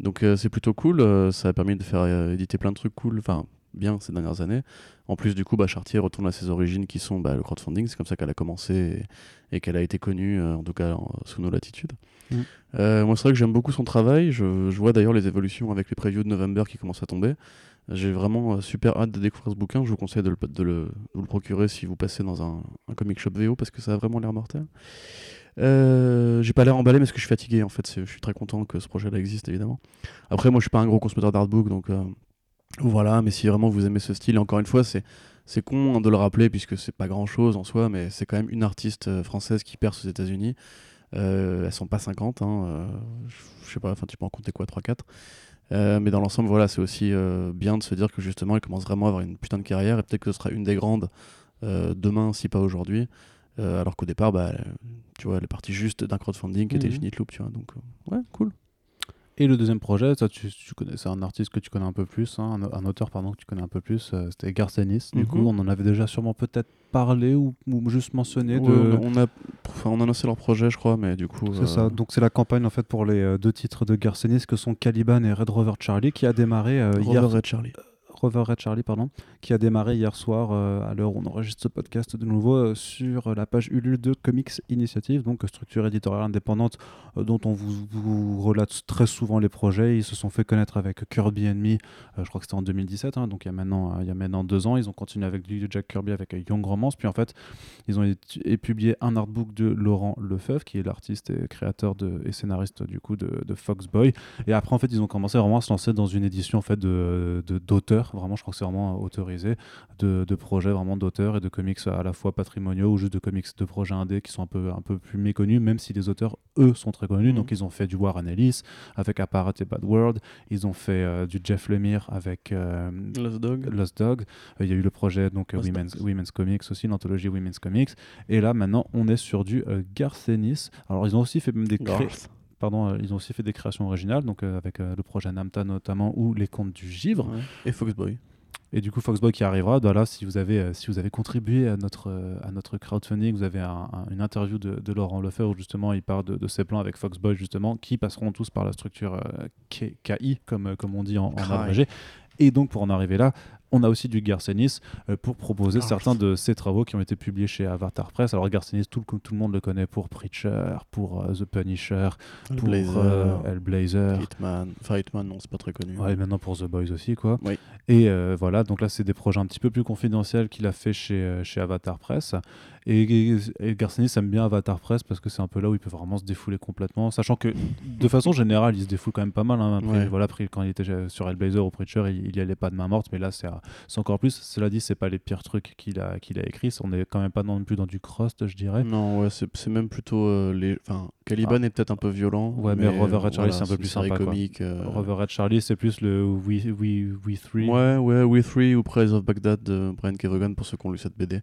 Donc euh, c'est plutôt cool, euh, ça a permis de faire euh, éditer plein de trucs cool, enfin bien ces dernières années. En plus du coup bah, Chartier retourne à ses origines qui sont bah, le crowdfunding, c'est comme ça qu'elle a commencé et, et qu'elle a été connue, en tout cas en- sous nos latitudes. Mm. Moi c'est vrai que j'aime beaucoup son travail, je, je vois d'ailleurs les évolutions avec les previews de November qui commencent à tomber. J'ai vraiment super hâte de découvrir ce bouquin, je vous conseille de le, de le, de vous le procurer si vous passez dans un, un comic shop VO parce que ça a vraiment l'air mortel. Euh, j'ai pas l'air emballé parce que je suis fatigué en fait, je suis très content que ce projet là existe évidemment. Après moi je suis pas un gros consommateur d'artbook donc euh, voilà, mais si vraiment vous aimez ce style, encore une fois c'est c'est con hein, de le rappeler puisque c'est pas grand chose en soi, mais c'est quand même une artiste euh, française qui perce aux États-Unis. Elles sont pas 50, hein, je- sais pas, enfin tu peux en compter quoi, 3-4. Euh, mais dans l'ensemble, voilà, c'est aussi bien de se dire que justement, elle commence vraiment à avoir une putain de carrière et peut-être que ce sera une des grandes demain, si pas aujourd'hui. Euh, alors qu'au départ, bah, tu vois, elle est partie juste d'un crowdfunding qui était Mhm. Infinite Loop, tu vois. Donc, euh, ouais, cool. Et le deuxième projet, ça, tu, tu connais, c'est un artiste que tu connais un peu plus, hein, un, un auteur pardon que tu connais un peu plus. euh, C'était Garth Ennis. Du Mhm. coup, on en avait déjà sûrement peut-être parlé ou, ou juste mentionné. Ouais, de... on, a, enfin, on a annoncé leur projet, je crois, mais du coup. C'est euh, ça. Donc c'est la campagne en fait pour les deux titres de Garth Ennis que sont Caliban et Red Rover Charlie qui a démarré euh, Rover hier. Red Charlie. Rover Red Charlie, pardon, qui a démarré hier soir, euh, à l'heure où on enregistre ce podcast de nouveau, euh, sur la page Ulule de Comics Initiative, donc euh, structure éditoriale indépendante euh, dont on vous, relate très souvent les projets. Ils se sont fait connaître avec Kirby euh, je crois que c'était en 2017, hein, donc il y, a maintenant, euh, il y a maintenant deux ans. Ils ont continué avec Jack Kirby avec euh, Young Romance, puis en fait, ils ont publié un artbook de Laurent Lefebvre, qui est l'artiste et créateur de, et scénariste du coup de, de Foxboy. Et après, en fait, ils ont commencé vraiment à se lancer dans une édition en fait de de- Vraiment, je crois que c'est vraiment autorisé de, de projets vraiment d'auteurs et de comics à la fois patrimoniaux ou juste de comics de projets indés qui sont un peu un peu plus méconnus, même si les auteurs eux sont très connus. Mhm. Donc, ils ont fait du Warren Ellis avec Apparat et Bad World. Ils ont fait euh, du Jeff Lemire avec euh, Lost Dog. Lost Dog. Euh, Il y a eu le projet donc Women's, Comics aussi, l'anthologie Women's Comics. Et là maintenant, on est sur du Garth Ennis. Alors ils ont aussi fait même des Garth. Pardon, euh, ils ont aussi fait des créations originales, donc euh, avec euh, le projet Namta notamment ou les contes du givre. Ouais. Et Foxboy. Et du coup, Foxboy qui arrivera, bah là, si vous avez, euh, si vous avez contribué à notre, euh, à notre crowdfunding, vous avez un- un- une interview de, de Laurent Lefebvre où justement il parle de, de ses plans avec Foxboy, justement, qui passeront tous par la structure euh, KI, comme, comme on dit en, en abrégé. Et donc, pour en arriver là, on a aussi du Garcenis euh, pour proposer Garth. certains de ses travaux qui ont été publiés chez Avatar Press. Alors, Garcenis, tout, le- tout le monde le connaît pour Preacher, pour euh, The Punisher, pour Blazer. euh, Hellblazer. Hitman. Enfin, Hitman, non, c'est pas très connu. Ouais, et maintenant pour The Boys aussi, quoi. Oui. Et euh, voilà, donc là, c'est des projets un petit peu plus confidentiels qu'il a fait chez, euh, chez Avatar Press. Et, et, et Garcenis aime bien Avatar Press parce que c'est un peu là où il peut vraiment se défouler complètement. Sachant que, de façon générale, il se défoule quand même pas mal. hein. Après, Ouais. voilà, après, quand il était sur Hellblazer ou Preacher, il, il y allait pas de main morte. Mais là, c'est euh, c'est encore plus. Cela dit, c'est pas les pires trucs qu'il a, qu'il a écrits. On est quand même pas non plus dans du crust, je dirais. Non, ouais, c'est c'est même plutôt euh, les. Enfin, Caliban est peut-être un peu violent. Ouais, mais Rover Red Charlie, voilà, c'est un peu plus sympa, comique. euh, Rover Red Charlie, c'est plus le We, we, we Three. Ouais, ouais, We Three ou Praise of Baghdad de Brian Kevogan pour ceux qui ont lu cette BD.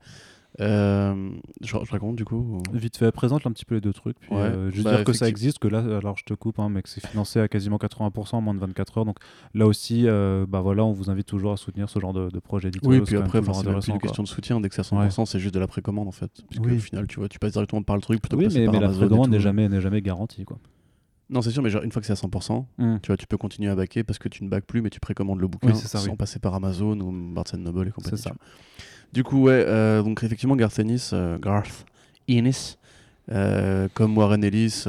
Euh, je, je raconte du coup ou- Vite fait, présente un petit peu les deux trucs. Puis, Ouais. euh, juste Bah, dire que ça existe, que là, alors je te coupe, hein, mais que c'est financé à quasiment 80% en moins de 24 heures. Donc là aussi, euh, bah voilà, on vous invite toujours à soutenir ce genre de, de projet Oui, puis après, enfin, c'est plus une question de soutien. Dès que c'est à 100%, c'est juste de la précommande en fait. Puisque Oui. au final, tu vois, tu passes directement par le truc plutôt Oui, que mais, par mais la précommande n'est jamais, n'est jamais garantie. Quoi. Non, c'est sûr, mais genre, une fois que c'est à 100%, Hmm. tu vois, tu peux continuer à baquer parce que tu ne baques plus, mais tu précommandes le bouquin Oui, ça, sans oui. passer par Amazon ou Barnes Noble et compagnie. Ça. Du coup, ouais, euh, donc effectivement, Garth Ennis, euh, Garth Ennis, euh, comme Warren Ellis,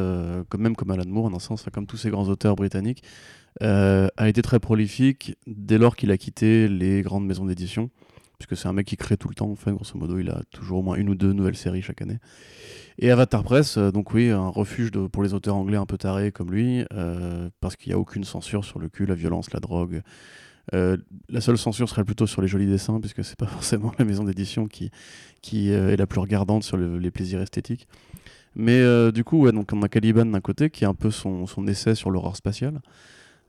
comme même comme Alan Moore, en un sens, comme tous ces grands auteurs britanniques, a été très prolifique dès lors qu'il a quitté les grandes maisons d'édition, puisque c'est un mec qui crée tout le temps. En fait, grosso modo, il a toujours au moins une ou deux nouvelles séries chaque année. Et Avatar Press, euh, donc oui, un refuge pour les auteurs anglais un peu tarés comme lui, euh, parce qu'il n'y a aucune censure sur le cul, la violence, la drogue. Euh, la seule censure serait plutôt sur les jolis dessins, puisque c'est pas forcément la maison d'édition qui, qui est la plus regardante sur le- les plaisirs esthétiques. Mais du coup, donc on a Caliban d'un côté, qui est un peu son, son essai sur l'horreur spatiale.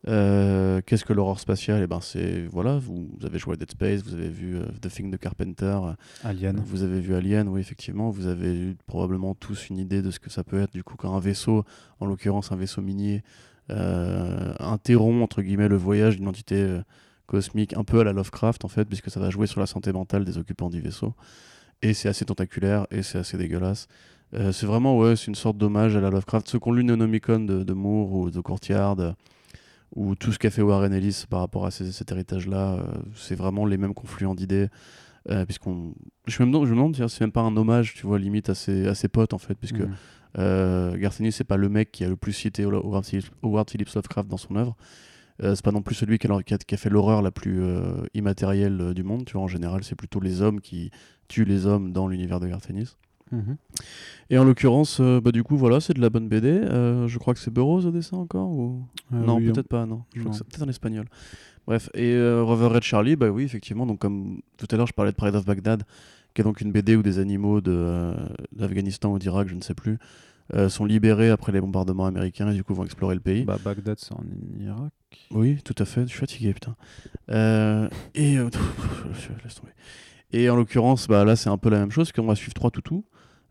Euh, Qu'est-ce que l'horreur spatiale? Eh ben, c'est voilà, vous, vous avez joué à Dead Space, vous avez vu euh, The Thing de Carpenter, euh, Alien. vous avez vu Alien, oui, effectivement. Vous avez eu probablement tous une idée de ce que ça peut être. Du coup, quand un vaisseau, en l'occurrence un vaisseau minier, euh, interrompt, entre guillemets, le voyage d'une entité cosmique, un peu à la Lovecraft, en fait, puisque ça va jouer sur la santé mentale des occupants du vaisseau. Et c'est assez tentaculaire et c'est assez dégueulasse. C'est vraiment, ouais, c'est une sorte d'hommage à la Lovecraft. Ceux qui ont lu Necronomicon de, de Moore ou de Courtyard, ou tout ce qu'a fait Warren Ellis par rapport à ces- cet héritage-là, euh, c'est vraiment les mêmes confluents d'idées. Euh, puisqu'on je me demande, je me demande si c'est même pas un hommage tu vois limite à ses, à ses potes en fait puisque Mhm. euh, c'est pas le mec qui a le plus cité Howard Phillips, Lovecraft dans son œuvre euh, c'est pas non plus celui qui a, qui a- qui a fait l'horreur la plus euh, immatérielle du monde tu vois en général c'est plutôt les hommes qui tuent les hommes dans l'univers de Garth Et en l'occurrence euh, bah du coup voilà c'est de la bonne BD Euh, je crois que c'est Burroughs au dessin encore ou Euh, non, oui, peut-être pas, non. Je crois non. que c'est peut-être en espagnol. Bref, et Rover Red Charlie, bah oui, effectivement, donc comme tout à l'heure je parlais de Pride of Baghdad, qui est donc une BD où des animaux de, d'Afghanistan ou d'Irak, je ne sais plus, sont libérés après les bombardements américains et du coup vont explorer le pays. Bah, Bagdad, c'est en Irak. Oui, tout à fait, je suis fatigué, putain. Et, laisse tomber. Et en l'occurrence, bah, là c'est un peu la même chose, qu'on va suivre trois toutous.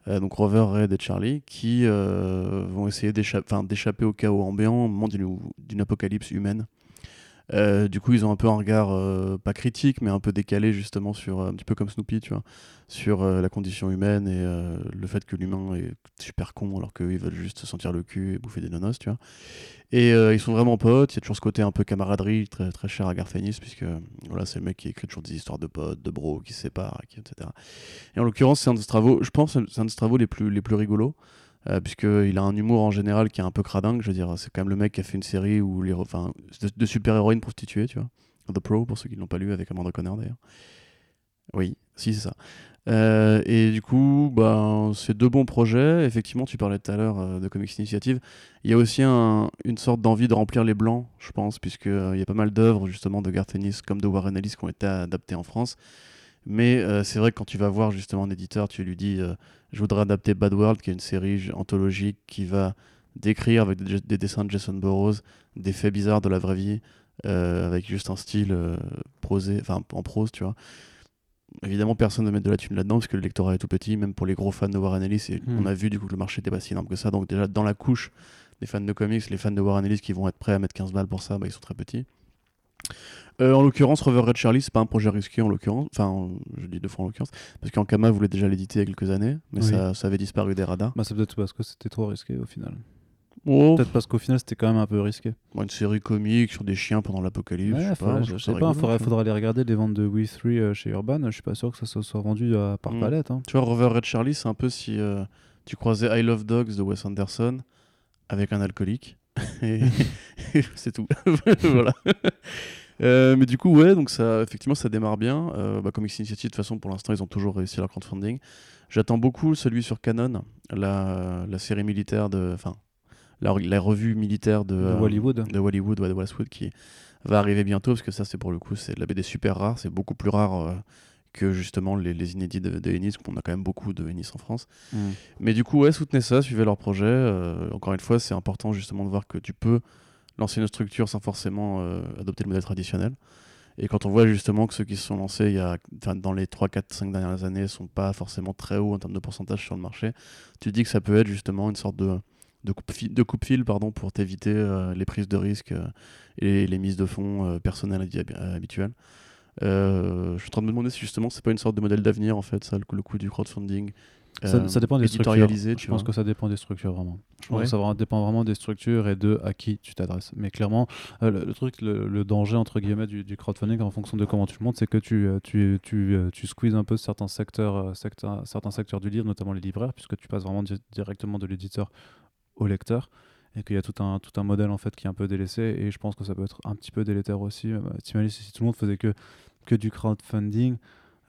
Euh, donc Rover, Red et Charlie, qui euh, vont essayer d'échapper au chaos ambiant au moment d'une apocalypse humaine. Euh, du coup, ils ont un peu un regard pas critique, mais un peu décalé justement sur un petit peu comme Snoopy, tu vois, sur euh, la condition humaine et euh, le fait que l'humain est super con alors qu'eux ils veulent juste se sentir le cul et bouffer des nonos, tu vois. Et euh, ils sont vraiment potes. Il y a toujours ce côté un peu camaraderie très très cher à Garth Ennis puisque voilà c'est le mec qui écrit toujours des histoires de potes, de bros qui se séparent, etc. Et en l'occurrence, c'est un de ses travaux. Je pense c'est un de ses travaux les plus les plus rigolos. Euh, puisqu'il a un humour en général qui est un peu cradingue, je veux dire, c'est quand même le mec qui a fait une série où les, enfin, de, de super-héroïnes prostituées, tu vois. The Pro, pour ceux qui ne l'ont pas lu, avec Amanda Conner d'ailleurs. Oui, si, c'est ça. Euh, et du coup, ben, c'est deux bons projets. Effectivement, tu parlais tout à l'heure euh, de Comics Initiative. Il y a aussi un- une sorte d'envie de remplir les blancs, je pense, puisqu'il y a pas mal d'œuvres justement de Garth Ennis comme de Warren Ellis qui ont été adaptées en France. Mais euh, c'est vrai que quand tu vas voir justement un éditeur, tu lui dis euh, Je voudrais adapter Bad World, qui est une série anthologique qui va décrire avec des, des dessins de Jason Burroughs des faits bizarres de la vraie vie, euh, avec juste un style euh, prosé, en prose, tu vois. Évidemment, personne ne met de la thune là-dedans parce que le lectorat est tout petit, même pour les gros fans de Warren Ellis. Et Hmm. on a vu du coup que le marché n'était pas si énorme que ça. Donc, déjà, dans la couche des fans de comics, les fans de Warren Ellis qui vont être prêts à mettre 15 balles pour ça, bah, ils sont très petits. Euh, en l'occurrence, Rover Red Charlie, c'est pas un projet risqué en l'occurrence. Enfin, je dis deux fois en l'occurrence. Parce qu'Ankama voulait déjà l'éditer il y a quelques années, mais Oui. ça, ça avait disparu des radars. Bah, c'est peut-être parce que c'était trop risqué au final. Oh, Peut-être parce qu'au final c'était quand même un peu risqué. bon, une série comique sur des chiens pendant l'apocalypse. je sais pas, je sais pas, rigolo, faudra aller regarder les ventes de We 3 euh, chez Urban. Je suis pas sûr que ça se soit vendu à par Mm. palette. hein. Tu vois, Rover Red Charlie, c'est un peu si euh, tu croisais I Love Dogs de Wes Anderson avec un alcoolique. Et c'est tout. voilà. Euh, mais du coup, ouais, donc ça, effectivement, ça démarre bien. Euh, bah, Comics Initiative, de toute façon, pour l'instant, ils ont toujours réussi leur crowdfunding. J'attends beaucoup celui sur Canon, la, la série militaire de. Enfin, la, la revue militaire de. De euh, Hollywood. de Hollywood, ouais, de Westwood, qui va arriver bientôt, parce que ça, c'est pour le coup, c'est la BD super rare, c'est beaucoup plus rare euh, que justement les, les inédits de, de Ennis, qu'on a quand même beaucoup de Ennis en France. Mm. Mais du coup, ouais, soutenez ça, suivez leur projet. euh, encore une fois, c'est important justement de voir que tu peux lancer une structure sans forcément euh, adopter le modèle traditionnel. Et quand on voit justement que ceux qui se sont lancés il y a, dans les 3, 4, 5 dernières années sont pas forcément très hauts en termes de pourcentage sur le marché, tu te dis que ça peut être justement une sorte de, de coupe-fil de pardon, pour t'éviter euh, les prises de risques euh, et les mises de fonds euh, personnelles et habi- habituelles. Je suis en train de me demander si justement c'est pas une sorte de modèle d'avenir en fait, ça, le, coût du crowdfunding. Ça, ça dépend des structures. Je pense vois. que ça dépend des structures vraiment. Je pense Ouais. que ça dépend vraiment des structures et de à qui tu t'adresses. Mais clairement, euh, le, le truc, le, le danger entre guillemets du, du crowdfunding en fonction de comment tu le montes, c'est que tu, tu, tu, tu squeezes un peu certains secteurs, secteurs, certains secteurs du livre, notamment les libraires, puisque tu passes vraiment di- directement de l'éditeur au lecteur et qu'il y a tout un, tout un modèle en fait qui est un peu délaissé et je pense que ça peut être un petit peu délétère aussi. Euh, T'imagines si tout le monde faisait que, que du crowdfunding,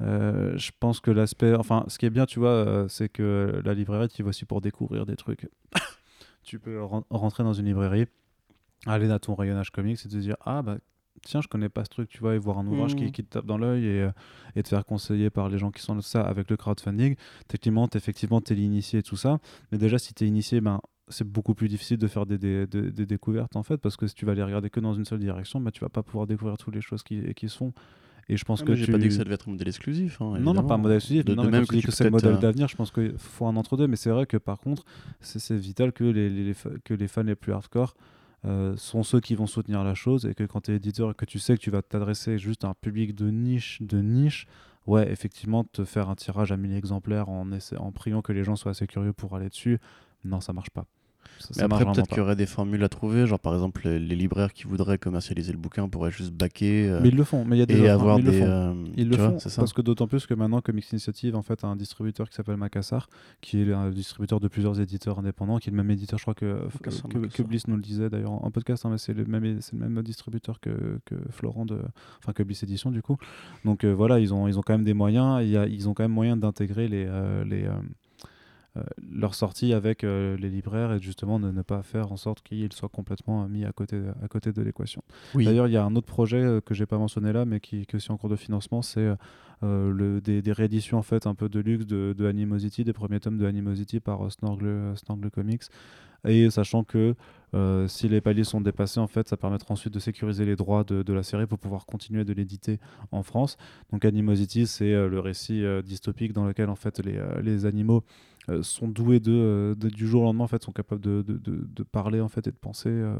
euh, je pense que l'aspect, enfin, ce qui est bien, tu vois, euh, c'est que la librairie, tu vas aussi pour découvrir des trucs. tu peux ren- rentrer dans une librairie, aller à ton rayonnage comics et te dire, ah bah tiens, je connais pas ce truc, tu vois, et voir un ouvrage qui, qui te tape dans l'œil et, et te faire conseiller par les gens qui sont ça avec le crowdfunding. Techniquement, t'es- effectivement, tu es l'initié et tout ça, mais déjà, si tu es initié, ben, c'est beaucoup plus difficile de faire des, des- des- des découvertes en fait, parce que si tu vas les regarder que dans une seule direction, ben, tu vas pas pouvoir découvrir toutes les choses qui, qui se font. Et je pense Ah, que j'ai tu... pas dit que ça devait être un modèle exclusif. hein, Non, non, pas un modèle exclusif. De- non, de même que que c'est le modèle euh, d'avenir, je pense qu'il faut un entre-deux. Mais c'est vrai que par contre, c'est vital que les, les- les que les fans les plus hardcore euh, sont ceux qui vont soutenir la chose et que quand tu es éditeur et que tu sais que tu vas t'adresser juste à un public de niche, de niche, ouais, effectivement, te faire un tirage à 1000 exemplaires en, essa- en priant que les gens soient assez curieux pour aller dessus, non, ça marche pas. Ça- Mais ça après, peut-être qu'il y aurait des formules à trouver, genre par exemple les, les libraires qui voudraient commercialiser le bouquin pourraient juste baquer euh, Mais ils le font, mais il y a des et hein, avoir ils le des. font. euh, Ils le vois, font c'est ça. parce que d'autant plus que maintenant Comics Initiative en fait a un distributeur qui s'appelle Macassar qui est un distributeur de plusieurs éditeurs indépendants qui est le même éditeur je crois que, Macassar, que. Bliss nous le disait d'ailleurs en podcast hein, mais c'est le même c'est le même distributeur que, que Florent de enfin que Bliss Édition du coup donc euh, voilà ils ont ils ont quand même des moyens il y a, ils ont quand même moyen d'intégrer les les euh, leur sortie avec euh, les libraires et justement de ne pas faire en sorte qu'ils soient complètement euh, mis à côté, à côté de l'équation. Oui. D'ailleurs, il y a un autre projet euh, que j'ai pas mentionné là, mais qui, qui est aussi en cours de financement, c'est euh, euh, le, des, des rééditions en fait un peu de luxe de, de Animosity, des premiers tomes de Animosity par euh, Snorgle, Snorgle Comics. Et sachant que euh, si les paliers sont dépassés, en fait, ça permettra ensuite de sécuriser les droits de, de la série pour pouvoir continuer de l'éditer en France. Donc Animosity, c'est euh, le récit euh, dystopique dans lequel en fait les, euh, les animaux euh, sont doués euh, de- du jour au lendemain en fait sont capables de, de, de- parler en fait et de penser euh,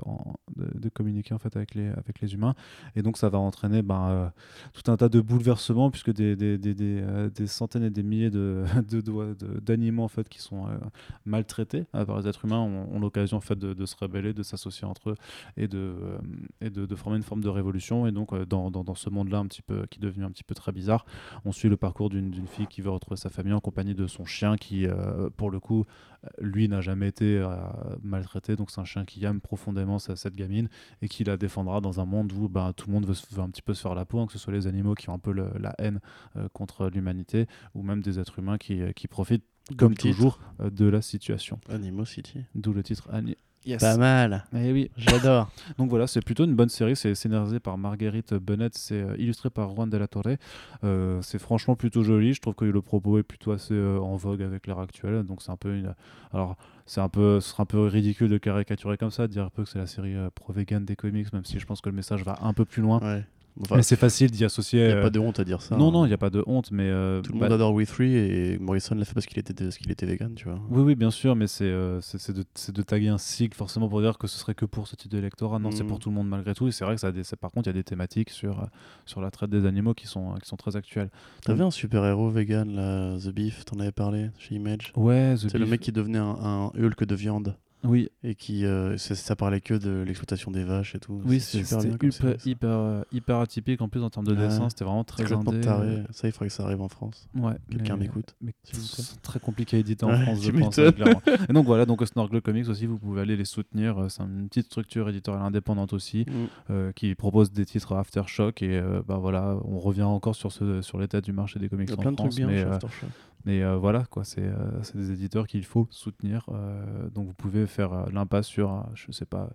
de, communiquer en fait avec les avec les humains. Et donc ça va entraîner ben, euh, tout un tas de bouleversements puisque des, des, des, des, euh, des centaines et des milliers de d'animaux en fait qui sont euh, maltraités euh, par les êtres humains ont, l'occasion en fait de, se rebeller de s'associer entre eux et de euh, et de, former une forme de révolution. Et donc euh, dans, dans, ce monde là un petit peu qui est devenu un petit peu très bizarre on suit le parcours d'une fille qui veut retrouver sa famille en compagnie de son chien qui, euh, pour le coup, euh, lui n'a jamais été euh, maltraité. Donc c'est un chien qui aime profondément sa- cette gamine et qui la défendra dans un monde où ben, tout le monde veut, un petit peu se faire la peau, hein, que ce soit les animaux qui ont un peu le- la haine euh, contre l'humanité ou même des êtres humains qui, euh, qui profitent, comme toujours, euh, de la situation. Animosity. D'où le titre Ani- Yes. Pas mal. Eh oui. J'adore. Donc voilà, c'est plutôt une bonne série. C'est scénarisé par Marguerite Bennett, c'est euh, illustré par Juan de la Torre. Euh, c'est franchement plutôt joli. Je trouve que le propos est plutôt assez euh, en vogue avec l'ère actuelle. Donc c'est un peu une. Alors c'est un peu, ce sera un peu ridicule de caricaturer comme ça, de dire un peu que c'est la série euh, pro-vegan des comics, même si je pense que le message va un peu plus loin. Ouais. Enfin, mais c'est facile d'y associer. il n'y a euh, pas de honte à dire ça. Non, hein. non, il n'y a pas de honte, mais. euh, Tout le bah, monde adore We Three et Morrison l'a fait parce qu'il était, parce qu'il était vegan, tu vois. Oui, oui, bien sûr, mais c'est euh, c'est- de, taguer un cycle forcément pour dire que ce serait que pour ce type d'électorat. Non, c'est Mhm. pour tout le monde malgré tout. Et c'est vrai que ça a des, ça- par contre, il y a des thématiques sur, sur la traite des animaux qui sont, qui sont très actuelles. T'avais un super-héros vegan, là, The Beef, t'en avais parlé chez Image? Ouais, The C'est le mec qui devenait un, un Hulk de viande Oui, et qui euh, ça, ça parlait que de l'exploitation des vaches et tout. oui C'est super bien hyper, hyper, euh, hyper atypique en plus en termes de Ouais. dessin. C'était vraiment très indé. taré. Ça, il faudrait que ça arrive en France. Ouais, Quelqu'un m'écoute. mais c'est très compliqué à éditer en Ouais, France, je pense. hein, clairement. Et donc voilà, donc Snorgle Comics aussi, vous pouvez aller les soutenir. euh, C'est une petite structure éditoriale indépendante aussi. Mm. euh, qui propose des titres Aftershock et euh, bah voilà on revient encore sur ce sur l'état du marché des comics en France trucs bien mais, chez euh, Aftershock. Mais euh, voilà quoi c'est euh, c'est des éditeurs qu'il faut soutenir euh, donc vous pouvez faire l'impasse sur je sais pas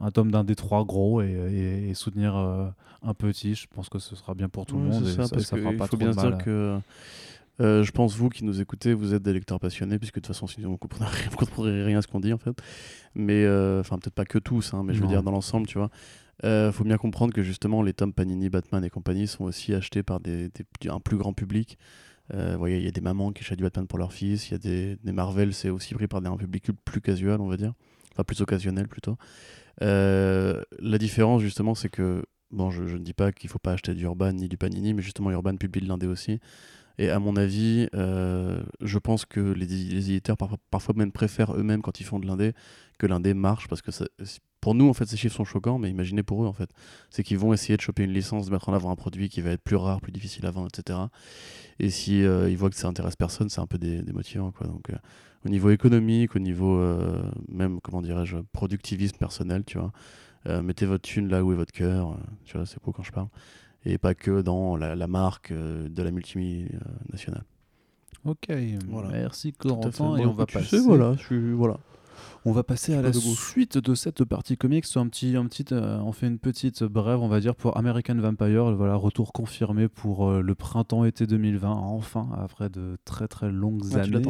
un tome d'un des trois gros et, et- et soutenir un petit je pense que ce sera bien pour tout le monde et ça, ça, parce ça fera qu'il pas faut bien se dire à- que euh, je pense vous qui nous écoutez, vous êtes des lecteurs passionnés, puisque de toute façon sinon vous ne comprendrez rien, vous comprendrez rien à ce qu'on dit en fait. Mais euh, enfin peut-être pas que tous, hein, mais je veux Non. dire dans l'ensemble, tu vois. Euh, faut bien comprendre que justement les tomes Panini, Batman et compagnie sont aussi achetés par des, des- un plus grand public. Euh, il y a des mamans qui achètent du Batman pour leur fils, il y a des, des Marvel, c'est aussi pris par un public plus casual, on va dire, enfin plus occasionnel plutôt. Euh, la différence justement, c'est que bon, je, je ne dis pas qu'il faut pas acheter du Urban ni du Panini, mais justement Urban publie de l'indé aussi. Et à mon avis, euh, je pense que les, les éditeurs par- parfois même préfèrent eux-mêmes quand ils font de l'indé que l'indé marche parce que ça- pour nous en fait ces chiffres sont choquants, mais imaginez pour eux en fait, c'est qu'ils vont essayer de choper une licence, de mettre en avant un produit qui va être plus rare, plus difficile à vendre, etc. Et si euh, ils voient que ça intéresse personne, c'est un peu dé- démotivant quoi. Donc euh, au niveau économique, au niveau euh, même comment dirais-je productivisme personnel, tu vois, euh, mettez votre thune là où est votre cœur, tu vois, c'est beau quand je parle et pas que dans la, la marque euh, de la multinationale. ok Voilà. merci. Corentin et on va passer sais, voilà, je suis voilà. On va passer à la de suite de cette partie comics. Un petit, un petit, euh, on fait une petite brève, on va dire, pour American Vampire. Voilà, retour confirmé pour euh, le printemps-été 2020, enfin, après de très très longues Ah, années.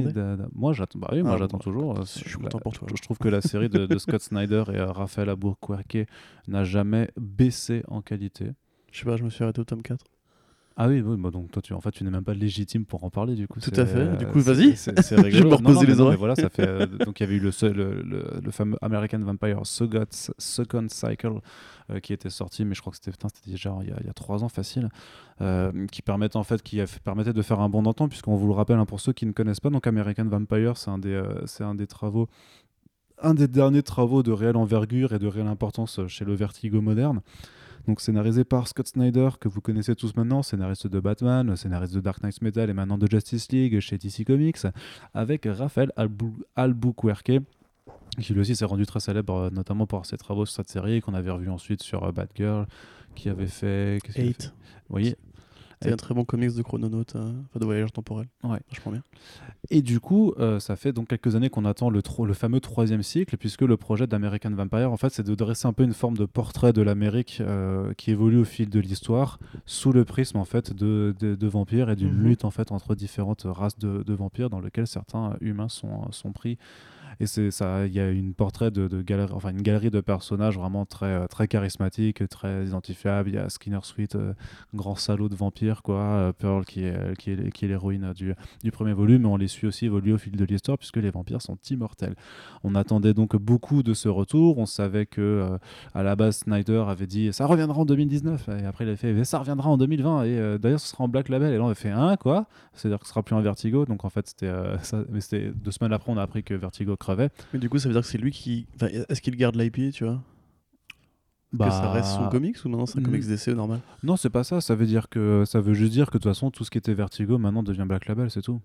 Moi, j'attends. Bah oui, moi Ah, j'attends bon, toujours. Je suis content pour toi. Je, trouve que la série de, de Scott Snyder et euh, Raphaël Albuquerque n'a jamais baissé en qualité. Je sais pas, je me suis arrêté au tome 4. Ah oui, bah donc toi, tu, en fait, tu n'es même pas légitime pour en parler, du coup. Tout à fait. euh, Du coup, vas-y. C'est c'est rigolo. Je vais me reposer les non, oreilles. voilà, ça fait. euh, donc, il y avait eu le, seul- le, le- le fameux American Vampire Second, Cycle euh, qui était sorti, mais je crois que c'était déjà il y, a, il y a trois ans facile, euh, qui permettait en fait, qui permettait de faire un bond d'antan, puisqu'on vous le rappelle, hein, pour ceux qui ne connaissent pas, donc American Vampire, c'est un des, c'est un des travaux un des derniers travaux de réelle envergure et de réelle importance chez le Vertigo moderne. Donc scénarisé par Scott Snyder, que vous connaissez tous maintenant, scénariste de Batman, scénariste de Dark Knight Metal et maintenant de Justice League chez DC Comics, avec Raphaël Albu- Albuquerque, qui lui aussi s'est rendu très célèbre, euh, notamment pour ses travaux sur cette série, qu'on avait revu ensuite sur euh, Batgirl, qui avait fait... C'est un très bon comics de chrononaute, euh, enfin de voyageur temporel. Ouais. Vachement bien. Et du coup, euh, ça fait donc quelques années qu'on attend le, fameux troisième cycle, puisque le projet d'American Vampire, en fait, c'est de dresser un peu une forme de portrait de l'Amérique euh, qui évolue au fil de l'histoire, sous le prisme en fait de, de- de vampires et d'une Mhm. lutte en fait entre différentes races de, de vampires, dans lesquelles certains humains sont, sont pris. Et c'est ça, il y a une portrait de, de galerie, enfin une galerie de personnages vraiment très euh, très charismatiques, très identifiables. Il y a Skinner Sweet, euh, grand salaud de vampire quoi, euh, Pearl qui est qui est, qui est l'héroïne du, du premier volume, mais on les suit aussi évoluer au fil de l'histoire puisque les vampires sont immortels. On attendait donc beaucoup de ce retour. On savait que à la base Snyder avait dit ça reviendra en 2019 et après il a fait ça reviendra en 2020 et d'ailleurs ce sera en Black Label et là on a fait un quoi C'est-à-dire que ce sera plus un Vertigo. Donc en fait c'était ça, mais c'était deux semaines après on a appris que Vertigo crevait. Mais du coup, ça veut dire que c'est lui qui. Enfin, est-ce qu'il garde l'IP, tu vois? Que ça reste son comics ou maintenant c'est un Mm. comics d'essai normal? Non, c'est pas ça. Ça veut dire que ça veut juste dire que de toute façon tout ce qui était Vertigo maintenant devient Black Label, c'est tout.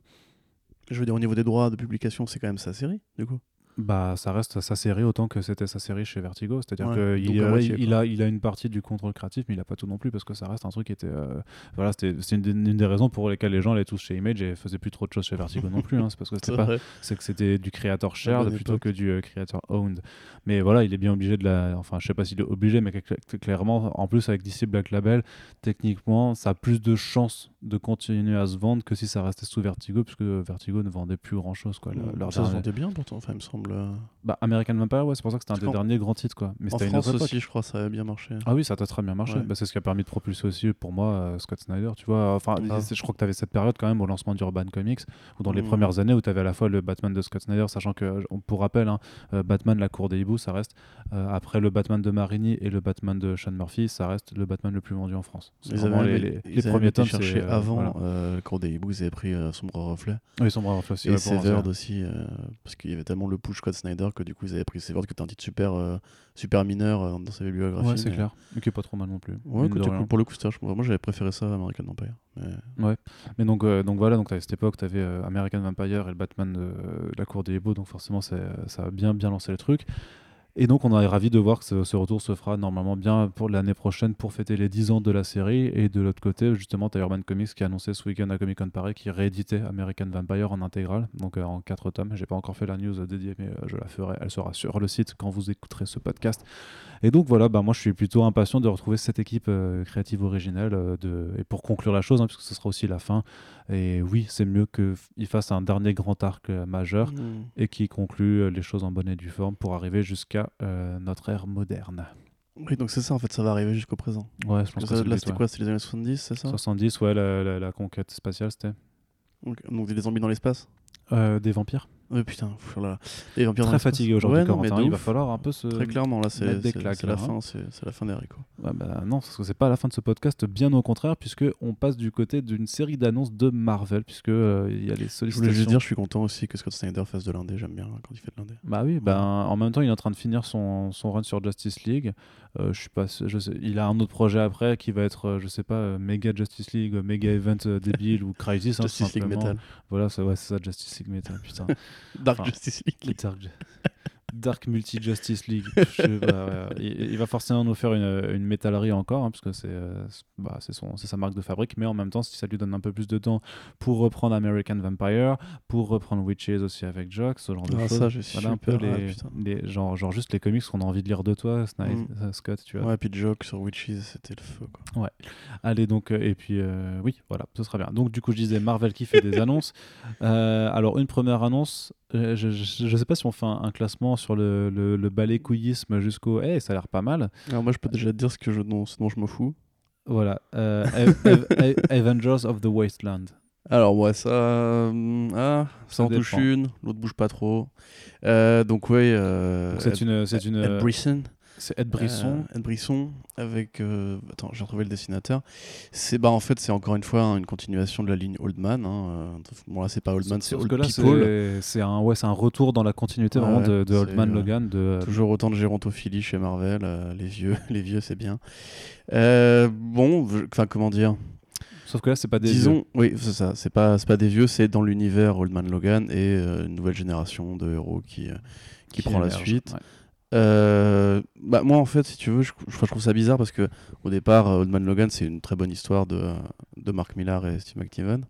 Je veux dire, au niveau des droits de publication, c'est quand même sa série, du coup. Bah, ça reste sa série autant que c'était sa série chez Vertigo. C'est-à-dire Ouais, qu'il moitié, il a, il a une partie du contrôle créatif, mais il a pas tout non plus parce que ça reste un truc qui était. euh, voilà, c'était c'est une, des- une des raisons pour lesquelles les gens allaient tous chez Image et faisaient plus trop de choses chez Vertigo non plus. hein. C'est parce que c'était pas, c'est que c'était du creator shared plutôt que du euh, creator owned. Mais voilà, il est bien obligé de la. Enfin, je sais pas s'il est obligé, mais cl- cl- clairement, en plus avec DC Black Label, techniquement, ça a plus de chances de continuer à se vendre que si ça restait sous Vertigo, puisque Vertigo ne vendait plus grand chose. Quoi. Leur ça se vendait bien pourtant, enfin, il me semble. Bah, American Vampire, ouais, c'est pour ça que c'était un des derniers grands titres. Quoi. Mais En une France aussi, je crois, ça avait bien marché. Ah oui, ça t'a très bien marché. Ouais. Bah, c'est ce qui a permis de propulser aussi pour moi euh, Scott Snyder. Tu vois, enfin, Ah. je crois que tu avais cette période quand même au lancement d'Urban Comics, ou dans les Mhm. premières années où tu avais à la fois le Batman de Scott Snyder, sachant que, pour rappel, hein, euh, Batman, la cour des hiboux, ça reste euh, après le Batman de Marini et le Batman de Sean Murphy, ça reste le Batman le plus vendu en France. C'est Ils vraiment avaient, les, les, les- ils les avaient premiers euh, avant voilà. quand des hiboux ils avaient pris Sombre Reflet. Oui, Sombre Reflet aussi, et Severed aussi, parce qu'il y avait tellement le push Scott Snyder que du coup ils avaient pris Severed, qui était un titre super, euh, super mineur euh, dans sa bibliographie. Ouais, c'est mais- clair. Mais qui est pas trop mal non plus. Ouais, que cool. pour le coup, vachement- moi j'avais préféré ça à American Empire. Mais... Mais donc, euh, donc voilà, donc à cette époque, tu avais American Vampire et le Batman de la cour des hiboux, donc forcément, c'est- ça a bien, bien lancé le truc. Et donc, on est ravi de voir que ce, retour se fera normalement bien pour l'année prochaine pour fêter les 10 ans de la série. Et de l'autre côté, justement, tu Urban Comics qui a annoncé ce week-end à Comic Con Paris qui rééditait American Vampire en intégrale, donc euh, en 4 tomes. J'ai pas encore fait la news dédiée, mais euh, je la ferai. Elle sera sur le site quand vous écouterez ce podcast. Et donc voilà, bah, moi je suis plutôt impatient de retrouver cette équipe euh, créative originelle. Et pour conclure la chose, hein, puisque ce sera aussi la fin, et oui, c'est mieux qu'il fasse un dernier grand arc euh, majeur Mm. et qui conclut euh, les choses en bonne et due forme pour arriver jusqu'à euh, notre ère moderne. Oui, donc c'est ça en fait, ça va arriver jusqu'au présent. Ouais, je pense que que ça- là c'était ouais. quoi C'était les années 70, c'est ça? 70, ouais, la, la- la conquête spatiale, c'était donc, donc des zombies dans l'espace? Euh, des vampires. Oui, putain, pff, oh là là. Les vampires Très fatigué aujourd'hui, Ouais, Corentin. Il va falloir un peu se. Très clairement, là, c'est la hein. fin, c'est la fin des haricots. Ouais, bah non, parce que c'est pas la fin de ce podcast, bien au contraire, puisque on passe du côté d'une série d'annonces de Marvel, puisque euh, il y a les Je voulais sollicitations. juste dire, je suis content aussi que Scott Snyder fasse de l'indé, j'aime bien quand il fait de l'indé. Bah oui, ben, en même temps, il est en train de finir son, son run sur Justice League. Euh, je suis pas, je sais, il a un autre projet après qui va être, euh, je sais pas, euh, méga Justice League, euh, méga event euh, débile ou Crisis. hein, Justice League. Metal. Voilà, c'est ouais, ça, Justice League Metal, putain. Dark Enfin, Justice League. Dark, Dark Multi Justice League. Je ouais. il, il va forcément nous faire une, une métallerie encore, hein, parce que c'est euh, bah, sa marque de fabrique, mais en même temps, si ça lui donne un peu plus de temps pour reprendre American Vampire, pour reprendre Witches aussi avec Jock, ce genre de Ah, choses. Voilà un peu hâte, les, les- genre, genre juste les comics qu'on a envie de lire de toi, Snyder, Mm. euh, Scott, tu vois. Ouais, puis Joke sur Witches, c'était le feu. Quoi. Allez donc euh, et puis euh, oui voilà ce sera bien. Donc du coup je disais Marvel qui fait des annonces. Euh, alors une première annonce, je, je, je sais pas si on fait un, un classement sur le, le, le balai couillisme jusqu'au eh ça a l'air pas mal. Alors, moi, je peux déjà te dire ce, que je, dont, ce dont je me fous. Voilà euh, Av- Av- Av- Avengers of the Wasteland. Alors, moi, ça. euh, ah, ça, Ça en touche une, l'autre bouge pas trop. Euh, donc, ouais. Donc, C'est une c'est une Ed Brisson. C'est Ed Brisson. Euh, Ed Brisson avec euh, attends j'ai retrouvé le dessinateur. C'est bah en fait c'est encore une fois hein, une continuation de la ligne Oldman hein, euh, bon là c'est pas Oldman c'est Old People. c'est un ouais c'est un retour dans la continuité Ouais, vraiment de, de Old c'est, Man euh, Logan de toujours autant de gérontophilie chez Marvel euh, les vieux les vieux c'est bien. Euh, bon enfin comment dire? Sauf que là c'est pas des disons oui c'est ça c'est pas c'est pas des vieux c'est dans l'univers Oldman Logan et euh, une nouvelle génération de héros qui euh, qui, prend la suite. Ouais. Euh, bah moi en fait si tu veux je, je, trouve ça bizarre parce que au départ euh, Old Man Logan c'est une très bonne histoire de, de Mark Millar et Steve McNiven.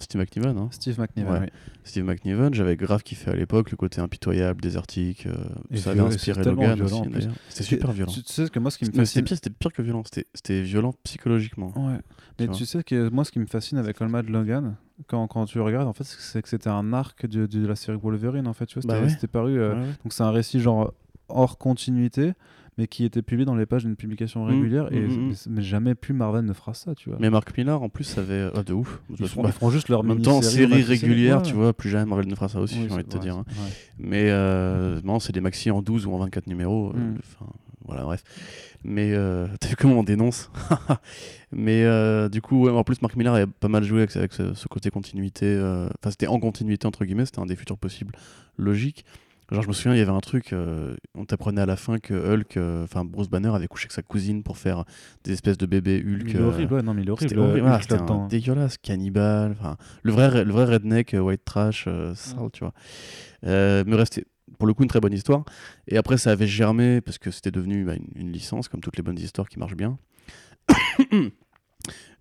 Steve McNiven, hein. Steve McNiven, Ouais. oui. Steve McNiven, j'avais grave kiffé à l'époque le côté impitoyable, désertique. euh, Et ça avait violent- inspiré Logan aussi. C'était super violent. Tu, tu sais que moi, ce qui me c'était fascine. pire, c'était pire que violent. C'était violent psychologiquement. Ouais. Mais vois. tu sais que moi, ce qui me fascine avec All Mad Logan, quand, quand tu regardes, en fait, c'est que c'était un arc de, de la série Wolverine, en fait. Tu vois, Bah c'était ouais. paru. euh, ouais. Donc c'est un récit genre hors continuité, mais qui était publié dans les pages d'une publication Mm, régulière. et, mm, mm. mais, mais jamais plus Marvel ne fera ça, tu vois. Mais Mark Millar, en plus, avait. Ah, de ouf. ils, font, Bah, ils feront juste leur en même temps, série régulière, tu vois, plus jamais Marvel ne fera ça aussi, Oui, j'ai envie de te dire. hein. Mais euh, non, c'est des maxi en 12 ou en 24 numéros. euh, enfin, voilà, bref. Mais euh, t'as vu comment on dénonce? Mais euh, du coup, ouais, en plus, Mark Millar a pas mal joué avec, avec ce, ce côté continuité. euh, Enfin, c'était en continuité, entre guillemets, c'était un des futurs possibles logiques. Genre, je me souviens, il y avait un truc, euh, on t'apprenait à la fin que Hulk, euh, enfin Bruce Banner avait couché avec sa cousine pour faire des espèces de bébés Hulk. Il est euh, horrible, ouais, non, mais il est horrible. c'était horrible, voilà, c'était dégueulasse, cannibale, enfin, le vrai, le vrai redneck white trash, euh, sale, tu vois. Mais restait pour le coup une très bonne histoire. Et après, ça avait germé parce que c'était devenu bah, une, une licence, comme toutes les bonnes histoires qui marchent bien.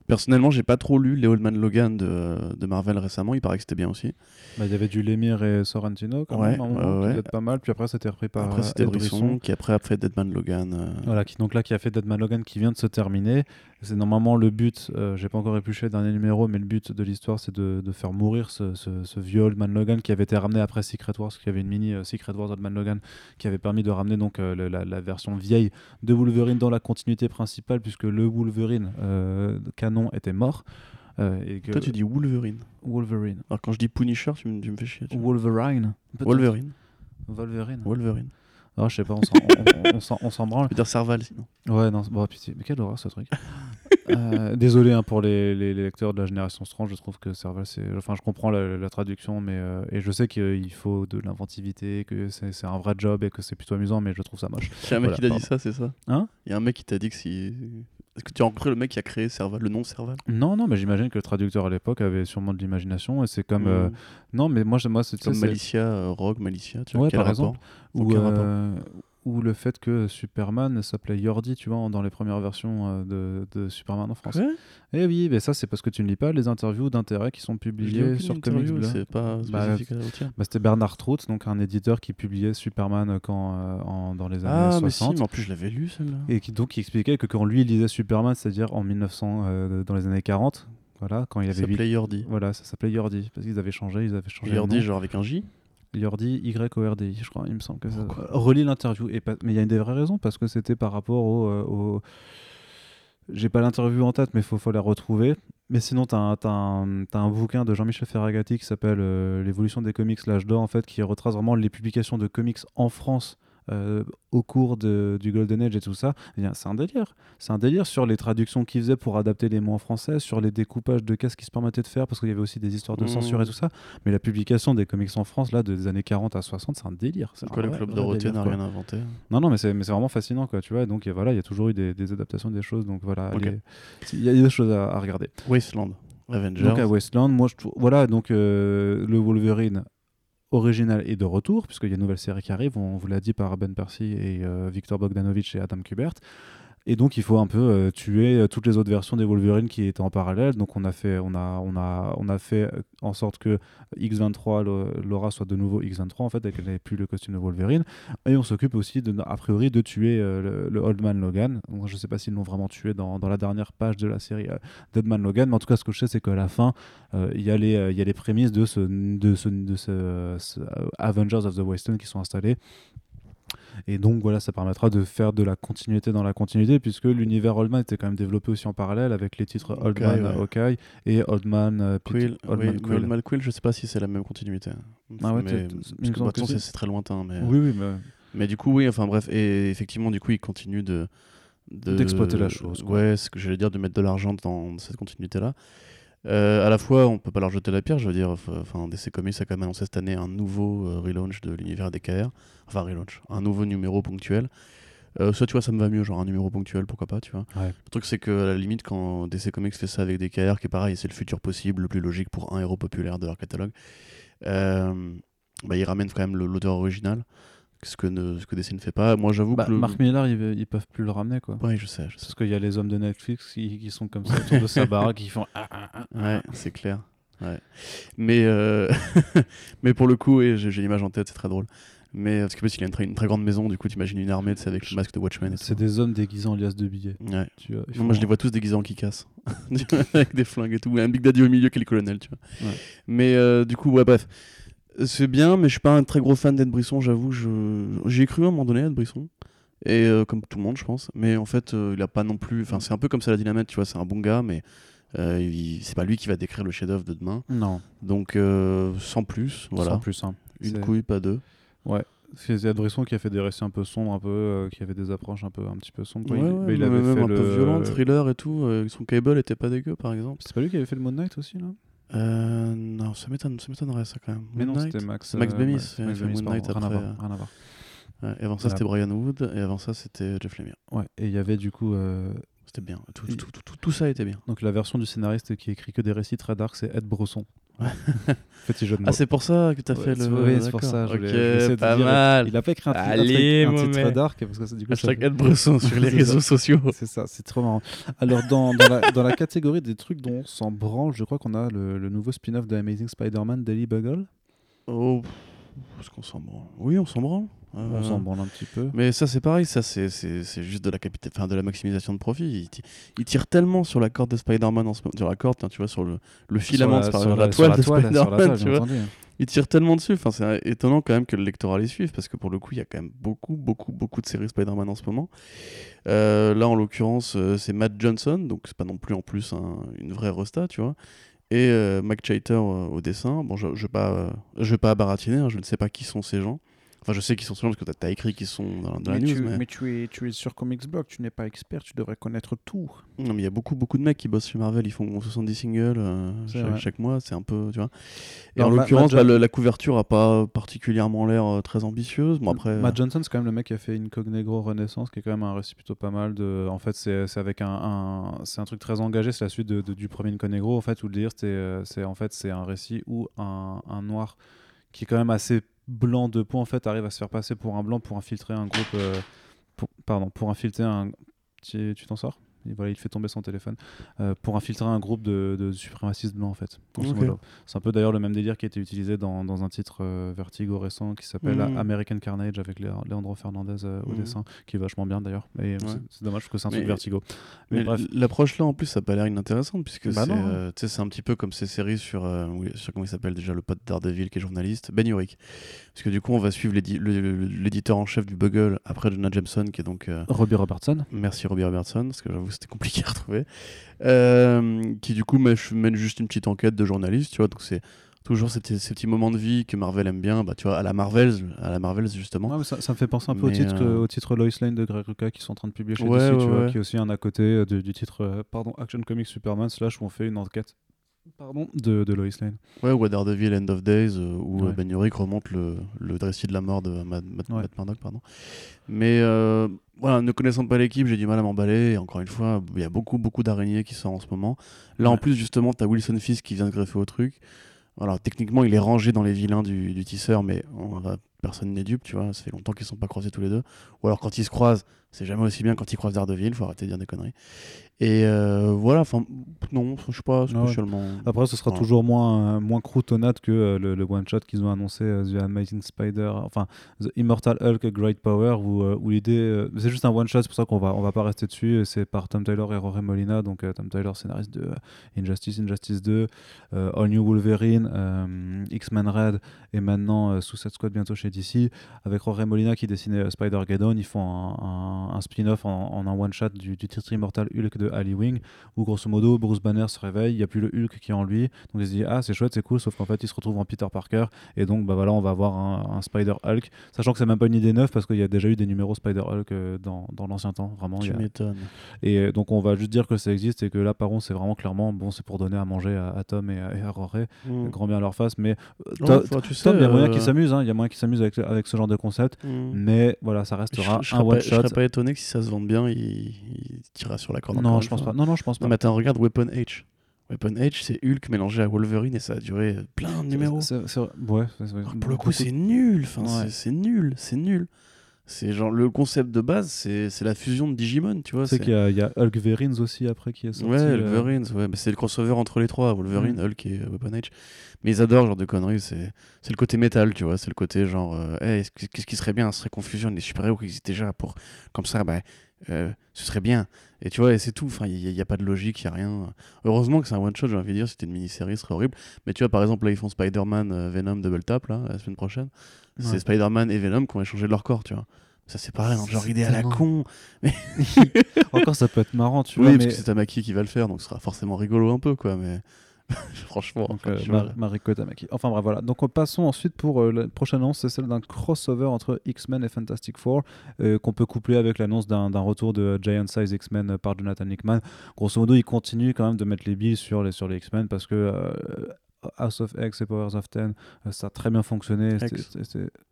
Personnellement, j'ai pas trop lu les Old Man Logan de, de Marvel récemment. Il paraît que c'était bien aussi. Bah, il y avait du Lemire et Sorrentino, quand Ouais, même, à un moment, ouais, qui ouais. devait être pas mal. Puis après, c'était repris par après, c'était Ed Brisson, qui après a fait Deadman Logan. euh, Voilà, qui, donc là, qui a fait Deadman Logan qui vient de se terminer. C'est normalement le but, euh, j'ai pas encore épluché le dernier numéro, mais le but de l'histoire, c'est de, de faire mourir ce, ce, ce vieux Old Man Logan qui avait été ramené après Secret Wars, parce qu'il y avait une mini euh, Secret Wars Old Man Logan qui avait permis de ramener donc euh, le- la, la version vieille de Wolverine dans la continuité principale, puisque le Wolverine euh, canon était mort. euh, et que Toi, tu dis Wolverine. Wolverine. Alors, quand je dis Punisher, tu me, tu me fais chier. Wolverine. Wolverine. Wolverine. Wolverine. Ah, je sais pas, on s'en- branle. Je peux dire Serval sinon. Ouais, non, bon, pitié. Mais quelle horreur ce truc. Euh, désolé hein, pour les, les- les lecteurs de la génération Strange, je trouve que Serval, c'est. Enfin, je comprends la, la traduction, mais. euh, et je sais qu'il faut de l'inventivité, que c'est un vrai job et que c'est plutôt amusant, mais je trouve ça moche. Il y a un mec Voilà, qui t'a dit ça, c'est ça? Hein? Il y a un mec qui t'a dit que si. Est-ce que tu as rencontré le mec qui a créé Serval, le nom Serval? Non, non, mais j'imagine que le traducteur à l'époque avait sûrement de l'imagination et c'est comme. euh, Mmh. Non, mais moi, moi c'est Comme Malicia, euh, Rogue, Malicia, tu vois, Ouais, par rapport? exemple. ou, euh, ou le fait que Superman s'appelait Yordi, tu vois, dans les premières versions euh, de, de Superman en France. Eh oui, mais ça, c'est parce que tu ne lis pas les interviews d'intérêt qui sont publiées sur Comics Bleu. C'est pas Bah. Bah, C'était Bernard Trout, donc un éditeur qui publiait Superman quand, euh, en- dans les années Ah, mais si, 60. mais en plus je l'avais lu celle-là. Et qui, donc, qui expliquait que quand lui il lisait Superman, c'est-à-dire en 1900, euh, dans les années 40, voilà, quand il Ça avait huit- s'appelait Yordi. Voilà, ça s'appelait Yordi, parce qu'ils avaient changé, ils avaient changé. Yordi, genre avec un J Yordi, Y-O-R-D-I, je crois, il me semble que ça. Relis l'interview. Et pas- Mais il y a une des vraies raisons, parce que c'était par rapport au. euh, au- J'ai pas l'interview en tête, mais il faut, faut la retrouver. Mais sinon, tu as, un t'as un bouquin de Jean-Michel Ferragati qui s'appelle euh, L'évolution des comics, l'âge d'or, en fait, qui retrace vraiment les publications de comics en France. Euh, au cours de- du Golden Age et tout ça, eh bien, c'est un délire. C'est un délire sur les traductions qu'ils faisaient pour adapter les mots en français, sur les découpages de qu'est-ce qu'ils se permettaient de faire, parce qu'il y avait aussi des histoires de Mmh. censure et tout ça. Mais la publication des comics en France, là, des années 40 à 60, c'est un délire. C'est Quoi, le club Dorothée n'a rien inventé. Non, non, mais c'est mais c'est vraiment fascinant, quoi, tu vois. Donc, et voilà, il y a toujours eu des, des adaptations des choses. Donc, voilà, il y a des choses à, à regarder. Wasteland, Avengers. Donc, à Westland, moi, je trouve. Voilà, donc, euh, le Wolverine original est de retour, puisqu'il y a une nouvelle série qui arrive. On vous l'a dit par Ben Percy et euh, Victor Bogdanovich et Adam Kubert. Et donc il faut un peu euh, tuer euh, toutes les autres versions des Wolverine qui étaient en parallèle. Donc on a fait, on a, on a, on a fait euh, en sorte que X23, le- Laura soit de nouveau X23 en fait, et qu'elle n'ait plus le costume de Wolverine. Et on s'occupe aussi a priori de tuer le, Old Man Logan. Donc, je sais pas s'ils l'ont vraiment tué dans, dans la dernière page de la série euh, Dead Man Logan, mais en tout cas ce que je sais c'est qu'à la fin il y y a les prémices de ce, de ce, Avengers of the Western qui sont installés. Et donc voilà, ça permettra de faire de la continuité dans la continuité, puisque l'univers Old Man était quand même développé aussi en parallèle avec les titres Old Hawkeye, Man ouais. Hawkeye et Old Man euh, Quill, Old oui, Man mais Quill. Old Man Quill, je sais pas si c'est la même continuité. Ah ouais, mais, parce que semble maintenant, que c'est très lointain. Mais, Oui, oui, mais mais du coup, oui, enfin bref, et effectivement, du coup, il continue de. de- D'exploiter la chose, quoi. Ouais, ce que j'allais dire, de mettre de l'argent dans cette continuité-là. Euh, à la fois, on peut pas leur jeter la pierre, je veux dire, enfin, DC Comics a quand même annoncé cette année un nouveau euh, relaunch de l'univers DKR. Enfin, relaunch, un nouveau numéro ponctuel. Euh, ça, tu vois, ça me va mieux, genre un numéro ponctuel, pourquoi pas, tu vois. Ouais. Le truc, c'est que à la limite, quand DC Comics fait ça avec DKR, qui est pareil, c'est le futur possible, le plus logique pour un héros populaire de leur catalogue, euh, bah, ils ramènent quand même l'auteur original, ce que, ne, ce que DC ne fait pas. Moi, j'avoue Bah, que. le- Mark Miller, ils, ils peuvent plus le ramener quoi. Ouais, je sais, je sais. Parce qu'il y a les hommes de Netflix qui, qui sont comme ça autour de sa baraque, qui font ah, ah, ah. Ouais, c'est clair. Ouais. Mais, euh, mais pour le coup, et j'ai l'image en tête, c'est très drôle. Mais parce que parce qu'il a une très, une très grande maison, du coup, t'imagines une armée avec le masque de Watchmen. C'est des hommes déguisés en liasses de billets. Ouais. Tu vois, ils Non, moi, je les vois tous déguisés en kick-ass. avec des flingues et tout. Un Big Daddy au milieu qui est le colonel, tu vois. Ouais. Mais euh, du coup, ouais, bref. C'est bien, mais je suis pas un très gros fan d'Ed Brisson, j'avoue. Je... J'y ai cru à un moment donné, Ed Brisson. Et euh, comme tout le monde, je pense. Mais en fait, euh, il a pas non plus. Enfin, c'est un peu comme ça la dynamite, tu vois. C'est un bon gars, mais euh, il- c'est pas lui qui va décrire le chef-d'œuvre de demain. Non, Donc, euh, sans plus, voilà. sans plus. Hein. Une couille, pas deux. C'est Ed Brisson qui a fait des récits un peu sombres, un peu, qui avait des approches un peu, un petit peu sombres. Ouais, il, ouais, mais il avait même fait un le... peu violent, thriller et tout. son cable était pas dégueu, par exemple. C'est pas lui qui avait fait le Moon Knight aussi là Euh, non, ça m'étonne- ça m'étonnerait ça quand même. Mais Moon non, c'était Max. Max euh, Bemis, a Max Bemis, Moon Knight pardon, rien à après, voir, rien à voir. Ouais, et avant ça, c'était Brian Wood, et avant ça, c'était Jeff Lemire. Ouais, et il y avait du coup. euh, C'était bien. Tout, tout, tout, tout ça était bien. Donc la version du scénariste qui écrit que des récits très dark, c'est Ed Brosson. Petit jeu de mots. Ah, c'est pour ça que t'as Ouais, fait le. oui, c'est pour ça, je voulais- Ok, pas dire- mal. Il a pas écrit un, ti- un Allez, truc- un titre dark parce que du coup, Hashtag Ed Bresson sur les réseaux ça. sociaux. C'est ça, c'est trop marrant. Alors, dans, dans, la, dans la catégorie des trucs dont on s'en branle, je crois qu'on a le, le nouveau spin-off de Amazing Spider-Man, Daily Bugle. Oh, est-ce qu'on s'en branle? Oui, on s'en branle. Euh, On s'en branle un petit peu. Mais ça, c'est pareil, ça, c'est- c'est c'est juste de la, capita- enfin, de la maximisation de profit. Il, ti- il tire tellement sur la corde de Spider-Man en ce moment, sur la corde, tiens, tu vois, sur le, le filament, Sur de la, Spider- sur la la, sur toile la de toile, sur la Spider-Man, toile, tu vois. entendu. Il tire tellement dessus. Enfin, c'est étonnant quand même que le lectorat les suive parce que pour le coup, il y a quand même beaucoup, beaucoup, beaucoup de séries Spider-Man en ce moment. Euh, là, en l'occurrence, euh, c'est Matt Johnson, donc c'est pas non plus en plus un- une vraie resta, tu vois. Et euh, Mac Chater euh, au dessin. Bon, je, je vais pas, euh, je vais pas baratiner, hein, je ne sais pas qui sont ces gens. Enfin, je sais qu'ils sont gens parce que t'as as écrit qu'ils sont dans, dans la news. mais- tu, es, tu es sur Comics Blog, tu n'es pas expert, tu devrais connaître tout. Non, mais il y a beaucoup, beaucoup de mecs qui bossent chez Marvel. Ils font 70 singles euh, chaque, mois. C'est un peu, tu vois. Et Non, en l'occurrence, bah, la couverture a pas particulièrement l'air euh, très ambitieuse. Bon, après. Matt Johnson, c'est quand même le mec qui a fait Incognegro Renaissance, qui est quand même un récit plutôt pas mal. De... En fait, c'est avec un, un- c'est un truc très engagé. C'est la suite de, de- du premier Incognegro, en fait, où le dire, c'est euh, en fait c'est un récit où un, un noir qui est quand même assez blanc de peau, en fait, arrive à se faire passer pour un blanc pour infiltrer un groupe. euh, pour- pardon, pour infiltrer un. Tu t'en sors? Voilà, il fait tomber son téléphone euh, pour infiltrer un groupe de, de suprémacistes blancs en fait. C'est un peu d'ailleurs le même délire qui a été utilisé dans, dans un titre euh, Vertigo récent qui s'appelle Mhm. American Carnage avec Leandro Fernandez euh, au Mhm. dessin, qui est vachement bien d'ailleurs. Mais c'est- Ouais. c'est dommage parce que c'est un Mais- truc Vertigo. Mais, Mais bref, l'approche là en plus ça a pas l'air inintéressante puisque Bah c'est euh, un petit peu comme ces séries sur, euh, sur comment il s'appelle déjà le pote Daredevil qui est journaliste Ben Urich parce que du coup on va suivre l'éditeur en chef du Bugle après Jonah Jameson qui est donc euh, Robbie Robertson. merci Robbie Robertson parce que j'avoue c'était compliqué à retrouver. Euh, qui du coup mène, juste une petite enquête de journaliste tu vois. Donc c'est toujours ces, petits- ces petits moments de vie que Marvel aime bien. Bah tu vois à la Marvels à la Marvels justement. Ouais, ça, ça me fait penser un peu au titre, euh, au titre Lois Lane de Greg Rucka qui sont en train de publier chez Ouais, DC, ouais, tu vois, qui est aussi un à côté euh, du titre euh, pardon, Action Comics Superman slash où on fait une enquête pardon, de, de Lois Lane. Ouais, ou à Daredevil End of Days, euh, où Ouais. euh, Ben Urich remonte le, le récit de la mort de Matt, Matt- Ouais. Matt Murdock. Pardon. Mais euh, voilà, ne connaissant pas l'équipe, j'ai du mal à m'emballer. Et encore une fois, il y a beaucoup, beaucoup d'araignées qui sortent en ce moment. Là, en Ouais. plus, justement, tu as Wilson Fisk qui vient de greffer au truc. Alors, techniquement, il est rangé dans les vilains du, du tisseur, mais on va, personne n'est dupe, tu vois. Ça fait longtemps qu'ils sont pas croisés tous les deux. Ou alors, quand ils se croisent, c'est jamais aussi bien quand ils croisent Daredevil, faut arrêter de dire des conneries. Et euh, voilà, enfin, non, je suis pas Ah ouais. spécialement. Après, ce sera Voilà. toujours moins, euh, moins croutonnade que euh, le, le one-shot qu'ils ont annoncé, The Amazing Spider, enfin, The Immortal Hulk Great Power, où, où l'idée, c'est juste un one-shot, c'est pour ça qu'on va, on va pas rester dessus, c'est par Tom Taylor et Rory Molina, donc Tom Taylor, scénariste de Injustice, Injustice 2, euh, All New Wolverine, X-Men Red, et maintenant Suicide Squad bientôt chez DC, avec Rory Molina qui dessinait euh, Spider-Geddon, ils font un, un- un spin-off en, en un one-shot du, du titre Immortal Hulk de Ali Wing, où grosso modo Bruce Banner se réveille, il n'y a plus le Hulk qui est en lui, donc il se dit ah c'est chouette, c'est cool, sauf qu'en fait il se retrouve en Peter Parker, et donc bah voilà on va avoir un, un Spider Hulk, sachant que c'est même pas une idée neuve parce qu'il y a déjà eu des numéros Spider Hulk euh, dans, dans l'ancien temps, vraiment. Tu a- m'étonnes. Et euh, donc on va juste dire que ça existe et que là par contre c'est vraiment clairement bon c'est pour donner à manger à, à Tom et à, et à Rory, Mm. grand bien à leur face, mais Tom il y a moyen qu'ils s'amusent, hein, il y a moyen qu'ils s'amusent avec, avec ce genre de concept, mm. mais voilà ça Je, restera je un serais pas, one je shot. serais pas étonné que si ça se vende bien, il, il tirera sur la corde. Non je pense fois. pas, non non je pense pas. Mais attends, regarde Weapon H. Weapon Edge, c'est Hulk mélangé à Wolverine et ça a duré plein de numéros. Alors, pour le coup, c'est nul. Enfin, Ouais. c'est- c'est nul, c'est nul. C'est genre le concept de base, c'est la fusion de Digimon, tu vois. C'est- qu'il y, a- il y a Hulk Verins aussi après qui est sorti. Ouais, euh, Wolverine, ouais, mais c'est le crossover entre les trois, Wolverine, Mm. Hulk et euh, Weapon Edge. Mais ils adorent genre de conneries, c'est c'est le côté métal, tu vois, c'est le côté genre, euh, Hey, est-ce que- qu'est-ce qui serait bien, ce serait confusion, les super-héros qui existent déjà pour, comme ça, bah, euh, ce serait bien. Et tu vois, et c'est tout, enfin, il n'y a, pas de logique, il n'y a rien. Heureusement que c'est un one-shot, j'ai envie de dire, si c'était une mini-série, ce serait horrible. Mais tu vois, par exemple, là, ils font Spider-Man, euh, Venom, Double Tap, là, la semaine prochaine. Ouais. C'est Spider-Man et Venom qui ont échangé de leur corps, tu vois. Ça, c'est pareil, le genre idée à la con. Encore, ça peut être marrant, tu Oui, vois. parce mais... que c'est Tamaki qui va le faire, donc ce sera forcément rigolo un peu, quoi. Mais franchement, Donc, enfin, euh, Mar- vois, Mariko Tamaki. Enfin bref, voilà. Donc passons ensuite pour euh, la prochaine annonce, c'est celle d'un crossover entre X-Men et Fantastic Four, euh, qu'on peut coupler avec l'annonce d'un retour de Giant Size X-Men euh, par Jonathan Hickman. Grosso modo, il continue quand même de mettre les billes sur les, sur les X-Men parce que euh, House of X et Powers of Ten, ça a très bien fonctionné. X.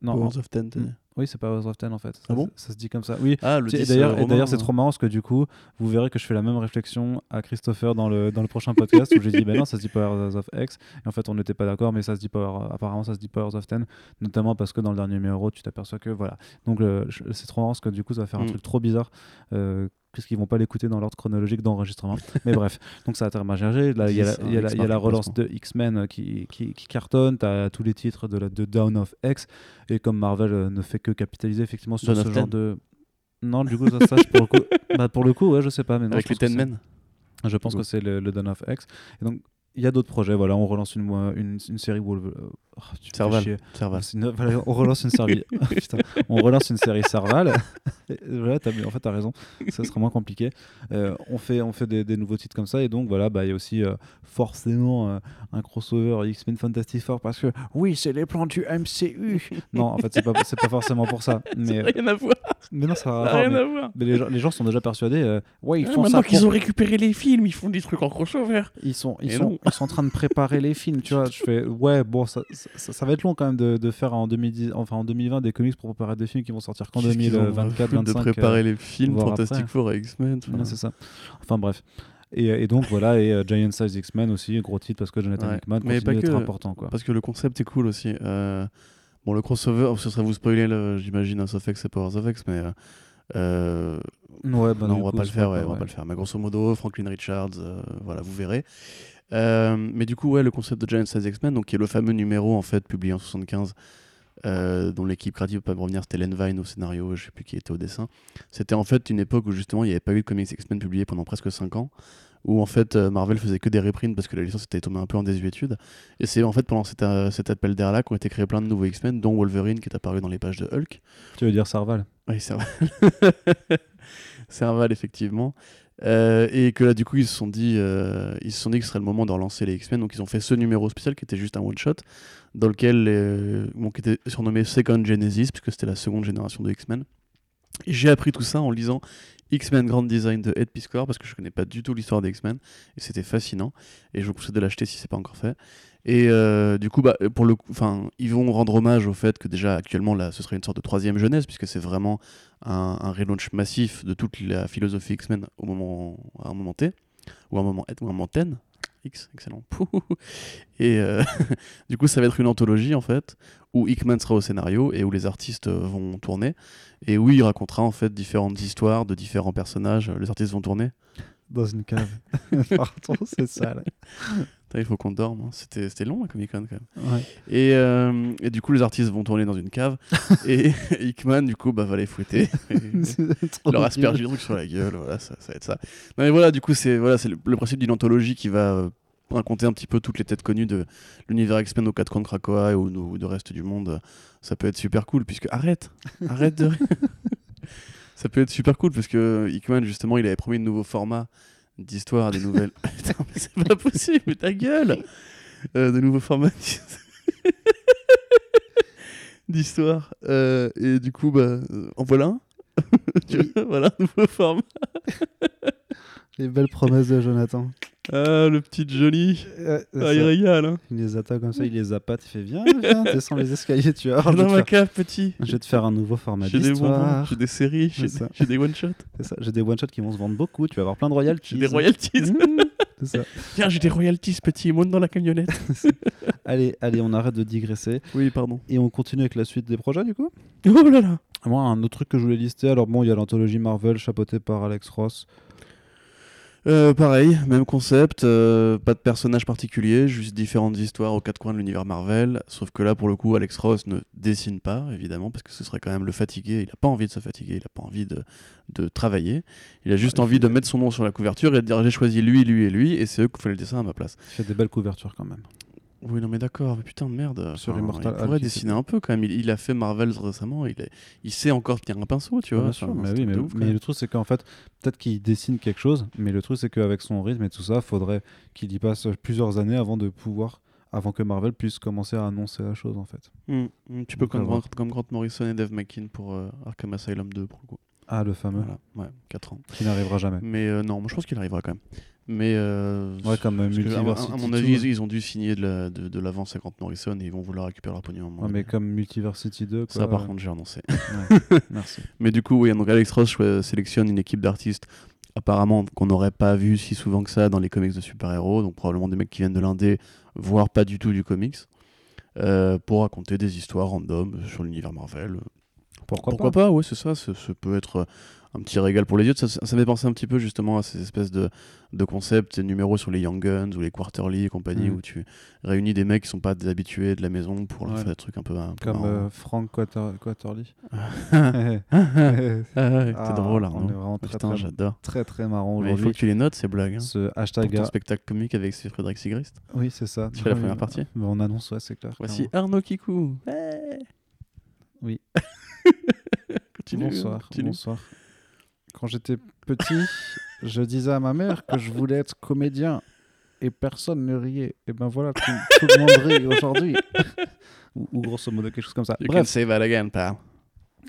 Non, Powers of Ten. Oui, c'est Powers of Ten en fait. Ah bon ça, se dit comme ça. Oui, Ah, le et 10, d'ailleurs, euh, et d'ailleurs, c'est trop marrant parce que du coup, vous verrez que je fais la même réflexion à Christopher dans le, dans le prochain podcast où j'ai dit, ben non, ça se dit Powers of X. Et en fait, on n'était pas d'accord, mais ça se dit Power, apparemment, ça se dit Powers of Ten, notamment parce que dans le dernier numéro, tu t'aperçois que voilà. Donc, c'est trop marrant parce que du coup, ça va faire un Mm. truc trop bizarre. Euh, puisqu'ils vont pas l'écouter dans l'ordre chronologique d'enregistrement. Mais bref, donc ça a terminé Là, il y a la- y a un la- il y a la X-Mark relance de X-Men euh, qui, qui, qui cartonne. Tu as tous les titres de, la, de Down of X. Et comme Marvel euh, ne fait que capitaliser effectivement sur Dawn ce genre de. Non, du coup, ça, ça, pour, le coup, bah, pour le coup, ouais, je sais pas. Mais non, Avec les Ten Men. Je pense que c'est le, le Dawn of X. Et donc, il y a d'autres projets. Voilà, on relance une, une, une série Wolve- euh, oh, Serval. Serval. C'est une- voilà, on relance une série. Putain, on relance une série Serval. Voilà, t'as- en fait, t'as raison. Ça sera moins compliqué. Euh, on fait, on fait des, des nouveaux titres comme ça. Et donc, voilà, bah, il y a aussi euh, forcément euh, un crossover X-Men Fantastic Four parce que oui, c'est les plans du MCU. non, en fait, c'est pas, c'est pas forcément pour ça. Mais, euh, Rien à voir. mais non, ça a Ça a rien à voir, à voir. mais, les, gens, les gens sont déjà persuadés. ouais, ils Ah, font ça. maintenant qu'ils pour- ont récupéré les films, ils font des trucs en crossover. ils sont, ils, Et sont, non. Ils sont en train de préparer les films, tu vois. Je fais, ouais, bon, ça, ça, ça va être long quand même de, de faire en, 2010, enfin, en 2020 des comics pour préparer des films qui vont sortir qu'en Qu'est-ce qu'ils en ont à 2024, foutre 25. De préparer les films Fantastic. Four et X-Men. euh, ouais, c'est ça. Enfin, bref. Et, et donc, voilà, et euh, Giant Size X-Men aussi, gros titre parce que Jonathan Ouais. Hickman Mais continue d'être que- important, quoi. Parce que le concept est cool aussi. Euh, Bon, le crossover, ce serait vous spoiler, le- j'imagine, House of X et Powers of X, mais. euh, euh, Ouais, bah, non, on va coup, pas le c'est faire, ouais, on va ouais. pas le faire. Mais grosso modo, Franklin Richards, euh, voilà, vous verrez. Euh, mais du coup, ouais, le concept de Giant Size X-Men, donc qui est le fameux numéro en fait publié en 75, euh, dont l'équipe créative peut pas me revenir, c'était Len Vine au scénario, je sais plus qui était au dessin. C'était en fait une époque où justement il n'y avait pas eu de comics X-Men publiés pendant presque 5 ans, où en fait euh, Marvel faisait que des reprints parce que la licence était tombée un peu en désuétude. Et c'est en fait pendant cet, euh, cet appel d'air là qu'ont été créés plein de nouveaux X-Men, dont Wolverine qui est apparu dans les pages de Hulk. Tu veux dire Sarval Oui, Serval. Serval, effectivement. Euh, et que là, du coup, ils se sont dit, euh, ils se sont dit que ce serait le moment de relancer les X-Men. Donc, ils ont fait ce numéro spécial qui était juste un one-shot, dans lequel, euh, bon, qui était surnommé Second Genesis, puisque c'était la seconde génération de X-Men. J'ai appris tout ça en lisant X-Men Grand Design de Ed Piscor, parce que je connais pas du tout l'histoire des X-Men, et c'était fascinant. Et je vous conseille de l'acheter si c'est pas encore fait. Et euh, du coup, bah, pour le enfin, ils vont rendre hommage au fait que déjà actuellement là, ce serait une sorte de troisième jeunesse, puisque c'est vraiment un, un relaunch massif de toute la philosophie X-Men au moment, à un moment T, ou à un moment, ou un moment. X, excellent. Et euh, du coup, ça va être une anthologie en fait, où Hickman sera au scénario et où les artistes euh, vont tourner, et où il racontera en fait différentes histoires de différents personnages. Les artistes vont tourner. Dans une cave. Pardon, c'est ça. Là. Il faut qu'on dorme. hein. C'était c'était long la Comic Con quand même. Ouais. Et, euh, et du coup, les artistes vont tourner dans une cave, et Hickman du coup bah, va les fouetter. Trop leur nul. asperger des trucs sur la gueule, voilà, ça, ça va être ça. Non, mais voilà, du coup, c'est voilà, c'est le, le principe d'une anthologie qui va euh, raconter un petit peu toutes les têtes connues de l'univers X-Men aux quatre coins de Krakoa ou, ou du reste du monde. Ça peut être super cool, puisque arrête, arrête de. ça peut être super cool, parce que Hickman, justement, il avait promis de nouveaux formats d'histoire, des nouvelles. Mais c'est pas possible, mais ta gueule Euh, De nouveaux formats d'histoire. Euh, et du coup, bah, euh, en voilà un. Vois, voilà, un nouveau format. Les belles promesses de Jonathan. Ah, le petit Johnny. Euh, Ah, ça. il régale. Hein. Il les attaque comme ça, il les appâte, il fait viens, viens, descends les escaliers, tu vais, Dans ma faire, cave, petit. je vais te faire un nouveau format J'ai des bonbons, j'ai des séries, j'ai des one-shots, C'est ça, J'ai des one-shots qui vont se vendre beaucoup, tu vas avoir plein de royalties. j'ai des royalties. Mmh. C'est ça. Tiens, j'ai des royalties, petit, monte dans la camionnette. Allez, allez, on arrête de digresser oui, pardon. et on continue avec la suite des projets du coup? Oh là là Moi, un autre truc que je voulais lister, alors bon, il y a l'anthologie Marvel chapeautée par Alex Ross. Euh, pareil, même concept, euh, pas de personnage particulier, juste différentes histoires aux quatre coins de l'univers Marvel. Sauf que là, pour le coup, Alex Ross ne dessine pas, évidemment, parce que ce serait quand même le fatiguer. Il n'a pas envie de se fatiguer, il n'a pas envie de, de travailler. Il a juste Ouais, envie de mettre son nom sur la couverture et de dire j'ai choisi lui, lui et lui, et c'est eux qui font le dessin à ma place. Il fait des belles couvertures quand même. Oui, non, mais d'accord, mais putain de merde. Sur Enfin, Immortal il pourrait il dessiner un peu quand même. Il, il a fait Marvel récemment, il, est- il sait encore tenir un pinceau, tu vois. Bien sûr, Enfin, mais oui, ouf, le truc c'est qu'en fait, peut-être qu'il dessine quelque chose, mais le truc c'est qu'avec son rythme et tout ça, faudrait qu'il y passe plusieurs années avant de pouvoir, avant que Marvel puisse commencer à annoncer la chose en fait. Mm, mm, tu peux comme. Grant- comme Grant Morrison et Dave McKean pour euh, Arkham Asylum 2 pour le coup. Ah, le fameux, Voilà, ouais, 4 ans. qui n'arrivera jamais. Mais euh, non, moi je pense qu'il arrivera quand même. Mais euh, Ouais, comme euh, que, à, mon 2, avis, ils, ont dû signer de la- l'avance à Grant Morrison et ils vont vouloir récupérer leur pognon. Ouais, mais comme Multiversity 2, quoi. Ça, par contre, j'ai annoncé. Ouais, Merci. Mais du coup, oui, donc Alex Ross choi- sélectionne une équipe d'artistes apparemment qu'on n'aurait pas vu si souvent que ça dans les comics de super-héros, donc probablement des mecs qui viennent de l'indé, voire pas du tout du comics, euh, pour raconter des histoires random sur l'univers Marvel. Pourquoi, Pourquoi pas, pas, ouais, c'est ça, ça, peut être euh, un petit régal pour les yeux. Ça, ça fait penser un petit peu justement à ces espèces de, de concepts et numéros sur les Young Guns ou les Quarterly et compagnie, Mhm. où tu réunis des mecs qui sont pas des habitués de la maison pour leur Ouais. faire des trucs un peu, un peu Comme euh, Frank Quater- Quaterly. Ah t'es Ah, drôle, hein, Putain, j'adore. très très marrant Mais il faut aujourd'hui. que tu les notes, ces blagues. Hein. Ce Pour hashtag. ton a- spectacle comique avec Frédéric Sigrist. Oui, c'est ça. Tu fais la Oui, première oui. partie on annonce, ouais, c'est clair. Voici. Arnaud Kikou. Ouais. Oui. Continue, Bonsoir. continue. Bonsoir. Quand j'étais petit, je disais à ma mère que je voulais être comédien et personne ne riait. Et ben voilà, tout, tout le monde rit aujourd'hui. ou, ou grosso modo quelque chose comme ça. You can say that again, pal.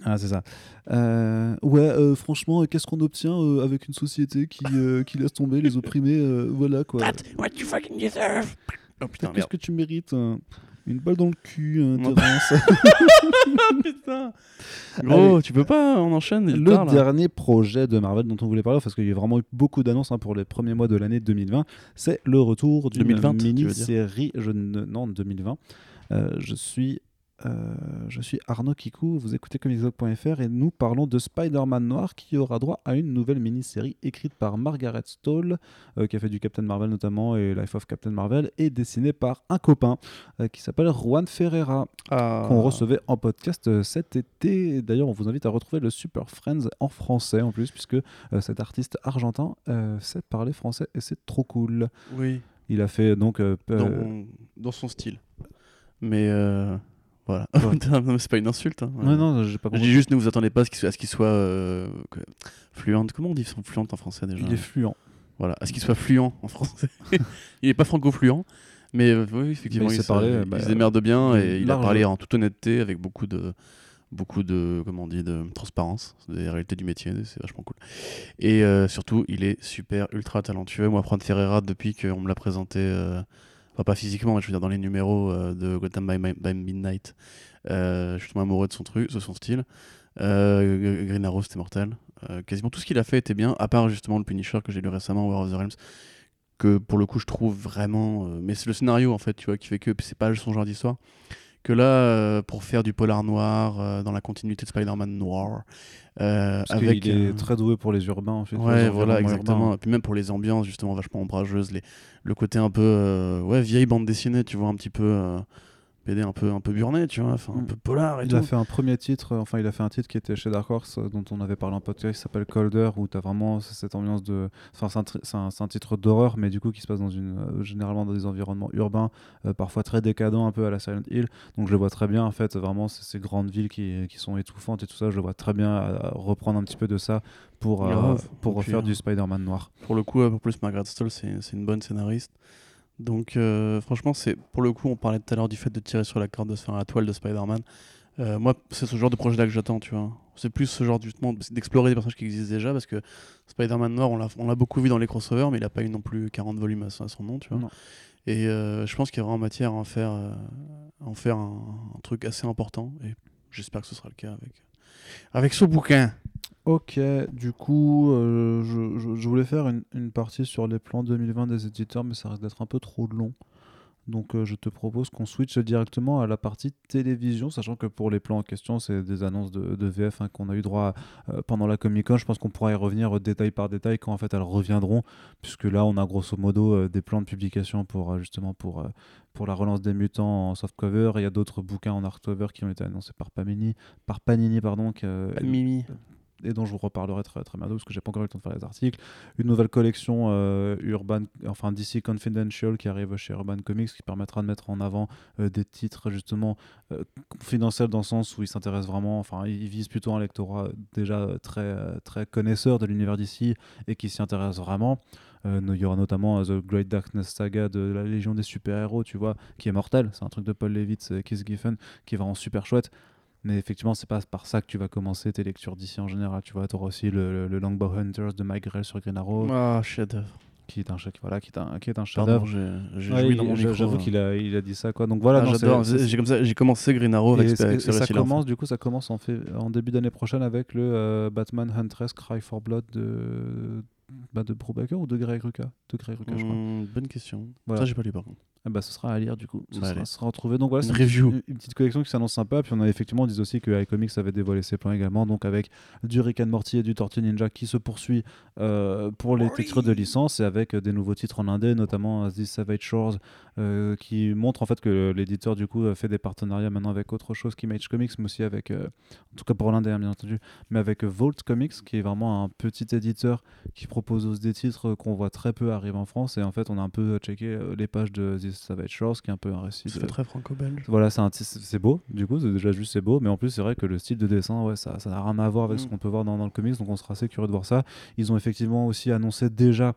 ah, c'est ça. Euh, ouais, euh, franchement, qu'est-ce qu'on obtient euh, avec une société qui, euh, qui laisse tomber les opprimés euh, Voilà quoi. what you fucking deserve. Oh putain, Qu'est-ce que tu mérites hein? Une balle dans le cul, hein, Non. Terence. putain. Gros, tu peux pas, on enchaîne. Le tard, dernier projet de Marvel dont on voulait parler, parce qu'il y a vraiment eu beaucoup d'annonces hein, pour les premiers mois de l'année 2020, c'est le retour d'une 2020, tu veux dire mini-série. Je ne... Non, 2020. Euh, je suis. Euh, je suis Arnaud Kikou, vous écoutez comicsblog.fr et nous parlons de Spider-Man Noir qui aura droit à une nouvelle mini-série écrite par Margaret Stoll, euh, qui a fait du Captain Marvel notamment et Life of Captain Marvel, et dessinée par un copain euh, qui s'appelle Juan Ferreira Ah. qu'on recevait en podcast cet été. D'ailleurs, on vous invite à retrouver le Super Friends en français en plus, puisque cet artiste argentin sait parler français et c'est trop cool. Oui, Il a fait donc. dans, dans son style. Mais voilà. c'est pas une insulte. Hein. Ouais, non, j'ai pas Je compris. dis juste, ne vous attendez pas à ce qu'il soit, soit euh, fluent. Comment on dit fluent en français déjà Il est fluent. Voilà, à ce qu'il soit fluent en français. il est pas franco-fluent, mais euh, oui, effectivement, Mais il il, parler, se- bah, il se démerde bien et il a parlé en toute honnêteté avec beaucoup de beaucoup de comment on dit de transparence, des réalités du métier, c'est vachement cool. Et euh, surtout, il est super ultra talentueux. Moi, Fran Ferreira, depuis qu'on me l'a présenté, euh, enfin, pas physiquement, mais je veux dire dans les numéros euh, de Gotham by, by Midnight, euh, je suis tombé amoureux de son truc, de son style. Euh, Green Arrow, c'était mortel. Quasiment tout ce qu'il a fait était bien, à part justement le Punisher que j'ai lu récemment, War of the Realms, que pour le coup je trouve vraiment. mais c'est le scénario en fait, tu vois, qui fait que c'est pas son genre d'histoire. Que là, euh, pour faire du polar noir euh, dans la continuité de Spider-Man noir, euh, Parce avec. qu'il est euh, très doué pour les urbains en fait. Ouais, voilà, exactement. urbains. Et puis même pour les ambiances, justement, vachement ombrageuses, les... le côté un peu, euh, ouais, vieille bande dessinée, tu vois, un petit peu, BD un peu, un peu burné, tu vois, enfin, un Mm. peu polar et Il tout. a fait un premier titre, euh, enfin il a fait un titre qui était chez Dark Horse euh, dont on avait parlé en podcast, qui s'appelle Colder, où tu as vraiment cette ambiance de... Enfin c'est un, tri- c'est un- c'est un titre d'horreur, mais du coup qui se passe dans une, euh, généralement dans des environnements urbains, euh, parfois très décadents, un peu à la Silent Hill. Donc je le vois très bien en fait, vraiment c'est ces grandes villes qui, qui sont étouffantes et tout ça, je le vois très bien reprendre un petit peu de ça pour, euh, Grave. pour Et puis, refaire euh, du Spider-Man noir. Pour le coup, euh, pour plus, Margaret Stoll, c'est c'est une bonne scénariste. Donc, euh, franchement, c'est pour le coup, on parlait tout à l'heure du fait de tirer sur la corde, de se faire la toile de Spider-Man. Euh, moi, c'est ce genre de projet-là que j'attends, tu vois. C'est plus ce genre justement d'explorer des personnages qui existent déjà, parce que Spider-Man Noir, on l'a- beaucoup vu dans les crossovers, mais il a pas eu non plus 40 volumes à, son à son nom, tu vois. Non. Et euh, je pense qu'il y a vraiment matière à en faire, à en, faire un, un truc assez important, et j'espère que ce sera le cas avec, avec ce bouquin. Ok, du coup, euh, je, voulais faire une, partie sur les plans 2020 des éditeurs, mais ça risque d'être un peu trop long. Donc euh, je te propose qu'on switch directement à la partie télévision, sachant que pour les plans en question, c'est des annonces de, VF hein, qu'on a eu droit euh, pendant la Comic Con. Je pense qu'on pourra y revenir détail par détail quand en fait elles reviendront, puisque là on a grosso modo des plans de publication pour justement pour, pour la relance des mutants en softcover. Il y a d'autres bouquins en hardcover qui ont été annoncés par Panini, par Panini pardon, Mimi. Et dont je vous reparlerai très, très bientôt parce que j'ai pas encore eu le temps de faire les articles. Une nouvelle collection euh, Urban, enfin DC Confidential qui arrive chez Urban Comics qui permettra de mettre en avant euh, des titres justement euh, confidentiels dans le sens où ils s'intéressent vraiment, enfin ils visent plutôt un lectorat déjà très, très connaisseur de l'univers DC et qui s'y intéresse vraiment. Il y aura notamment The Great Darkness Saga de la Légion des super-héros, tu vois, qui est mortel. C'est un truc de Paul Levitz et Keith Giffen qui est vraiment super chouette. Mais effectivement, c'est pas par ça que tu vas commencer tes lectures d'ici en général. Tu vois, tu auras aussi le, le, le Longbow Hunters de Mike Grell sur Green Arrow, Ah, chef-d'œuvre. qui est un chef, voilà, qui est un, qui est un chef-d'œuvre. Ouais. J'avoue euh. qu'il a, il a dit ça, quoi. Donc voilà, Ah, j'adore. J'ai comme ça- j'ai commencé Green Arrow avec, avec et- ce et ça commence, du coup, ça commence en, fait, en début d'année prochaine avec le euh, Batman Huntress Cry for Blood de, bah, de Brubaker ou de Greg Rucka De Greg. Rucka, je crois. Hmm, bonne question. Voilà. Ça, j'ai pas lu par contre. Eh bah, ce sera à lire du coup. Ce Bah, sera, sera retrouvé. Donc voilà, Une c'est review. Une, une petite collection qui s'annonce sympa. Puis on a effectivement, on dit aussi que iComics avait dévoilé ses plans également. Donc avec du Rick and Morty et du Tortue Ninja qui se poursuit euh, pour les titres de licence et avec des nouveaux titres en indé, notamment euh, The Savage Shores euh, qui montre en fait que l'éditeur du coup fait des partenariats maintenant avec autre chose qu'Image Comics, mais aussi avec, euh, en tout cas pour l'indé hein, bien entendu, mais avec Vault Comics qui est vraiment un petit éditeur qui propose aussi des titres qu'on voit très peu arriver en France. Et en fait, on a un peu checké les pages de The Savage Shores qui est un peu un récit. Ça de- très franco-belge. voilà, c'est c'est c'est beau, du coup, c'est déjà juste c'est beau, mais en plus c'est vrai que le style de dessin, ouais, ça ça n'a rien à voir avec ce Mm. qu'on peut voir dans, dans le comics, donc on sera assez curieux de voir ça. Ils ont effectivement aussi annoncé déjà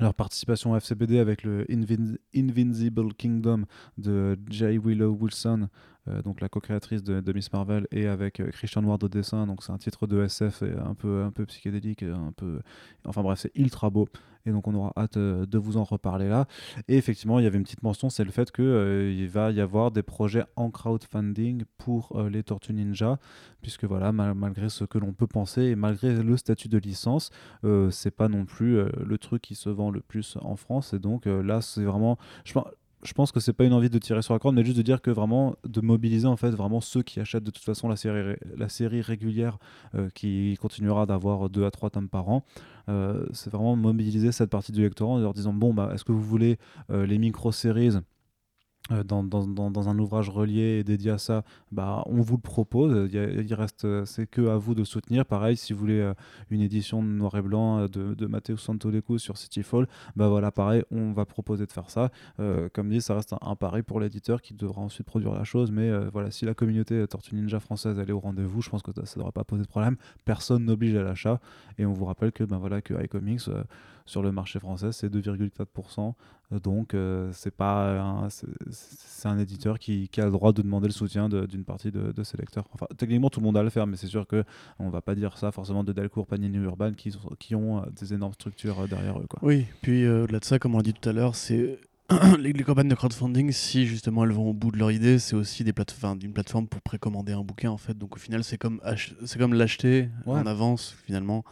leur participation à FCBD avec le Invin- Invincible Kingdom de J. Willow Wilson, donc la co-créatrice de, Miss Marvel, et avec euh, Christian Ward au dessin, donc c'est un titre de SF un peu, un peu psychédélique, et un peu... Enfin bref, c'est ultra beau, et donc on aura hâte euh, de vous en reparler là. Et effectivement, il y avait une petite mention, c'est le fait qu'il va y avoir des projets en crowdfunding pour euh, les Tortues Ninja, puisque voilà, mal- malgré ce que l'on peut penser et malgré le statut de licence, euh, c'est pas non plus euh, le truc qui se vend le plus en France. Et donc euh, là, c'est vraiment. Je pense que c'est pas une envie de tirer sur la corde, mais juste de dire que vraiment de mobiliser en fait vraiment ceux qui achètent de toute façon la série, régulière euh, qui continuera d'avoir deux à trois tomes par an. Euh, c'est vraiment mobiliser cette partie du lectorat en leur disant bon bah est-ce que vous voulez euh, les micro-séries euh, dans, dans, dans, dans un ouvrage relié et dédié à ça, bah, on vous le propose. Il, reste, euh, c'est que à vous de soutenir. Pareil, si vous voulez euh, une édition noir et blanc euh, de, de Matteo Santolecu sur Cityfall, bah voilà, pareil, on va proposer de faire ça. Euh, comme dit, ça reste un, pari pour l'éditeur qui devra ensuite produire la chose. Mais euh, voilà, si la communauté euh, Tortue Ninja française elle est au rendez-vous, je pense que ça ne devrait pas poser de problème. Personne n'oblige à l'achat. Et on vous rappelle que ben voilà que iComics euh, sur le marché français c'est 2,4%. Euh, Donc euh, c'est pas un, c'est- un éditeur qui, qui a le droit de demander le soutien d'une partie de, de ses lecteurs. Enfin techniquement tout le monde a à le faire, mais c'est sûr que on va pas dire ça forcément de Delcourt, Panini, Urban qui, ont euh, des énormes structures derrière eux quoi. Oui, puis euh, au-delà de ça, comme on l'a dit tout à l'heure, c'est les, les campagnes de crowdfunding, si justement elles vont au bout de leur idée, c'est aussi des plateformes, d'une plateforme pour précommander un bouquin en fait. Donc au final, c'est comme c'est comme l'acheter Ouais. en avance finalement.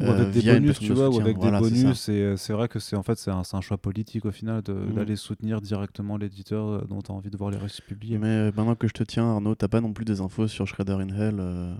Ou euh, avec des bonus, tu de vois, ou avec Voilà, des bonus. Et c'est vrai que c'est en fait c'est un, un choix politique au final Mhm. d'aller soutenir directement l'éditeur euh, dont tu as envie de voir les récits publiés. Mais euh, maintenant que je te tiens, Arnaud, t'as pas non plus des infos sur Shredder in Hell euh,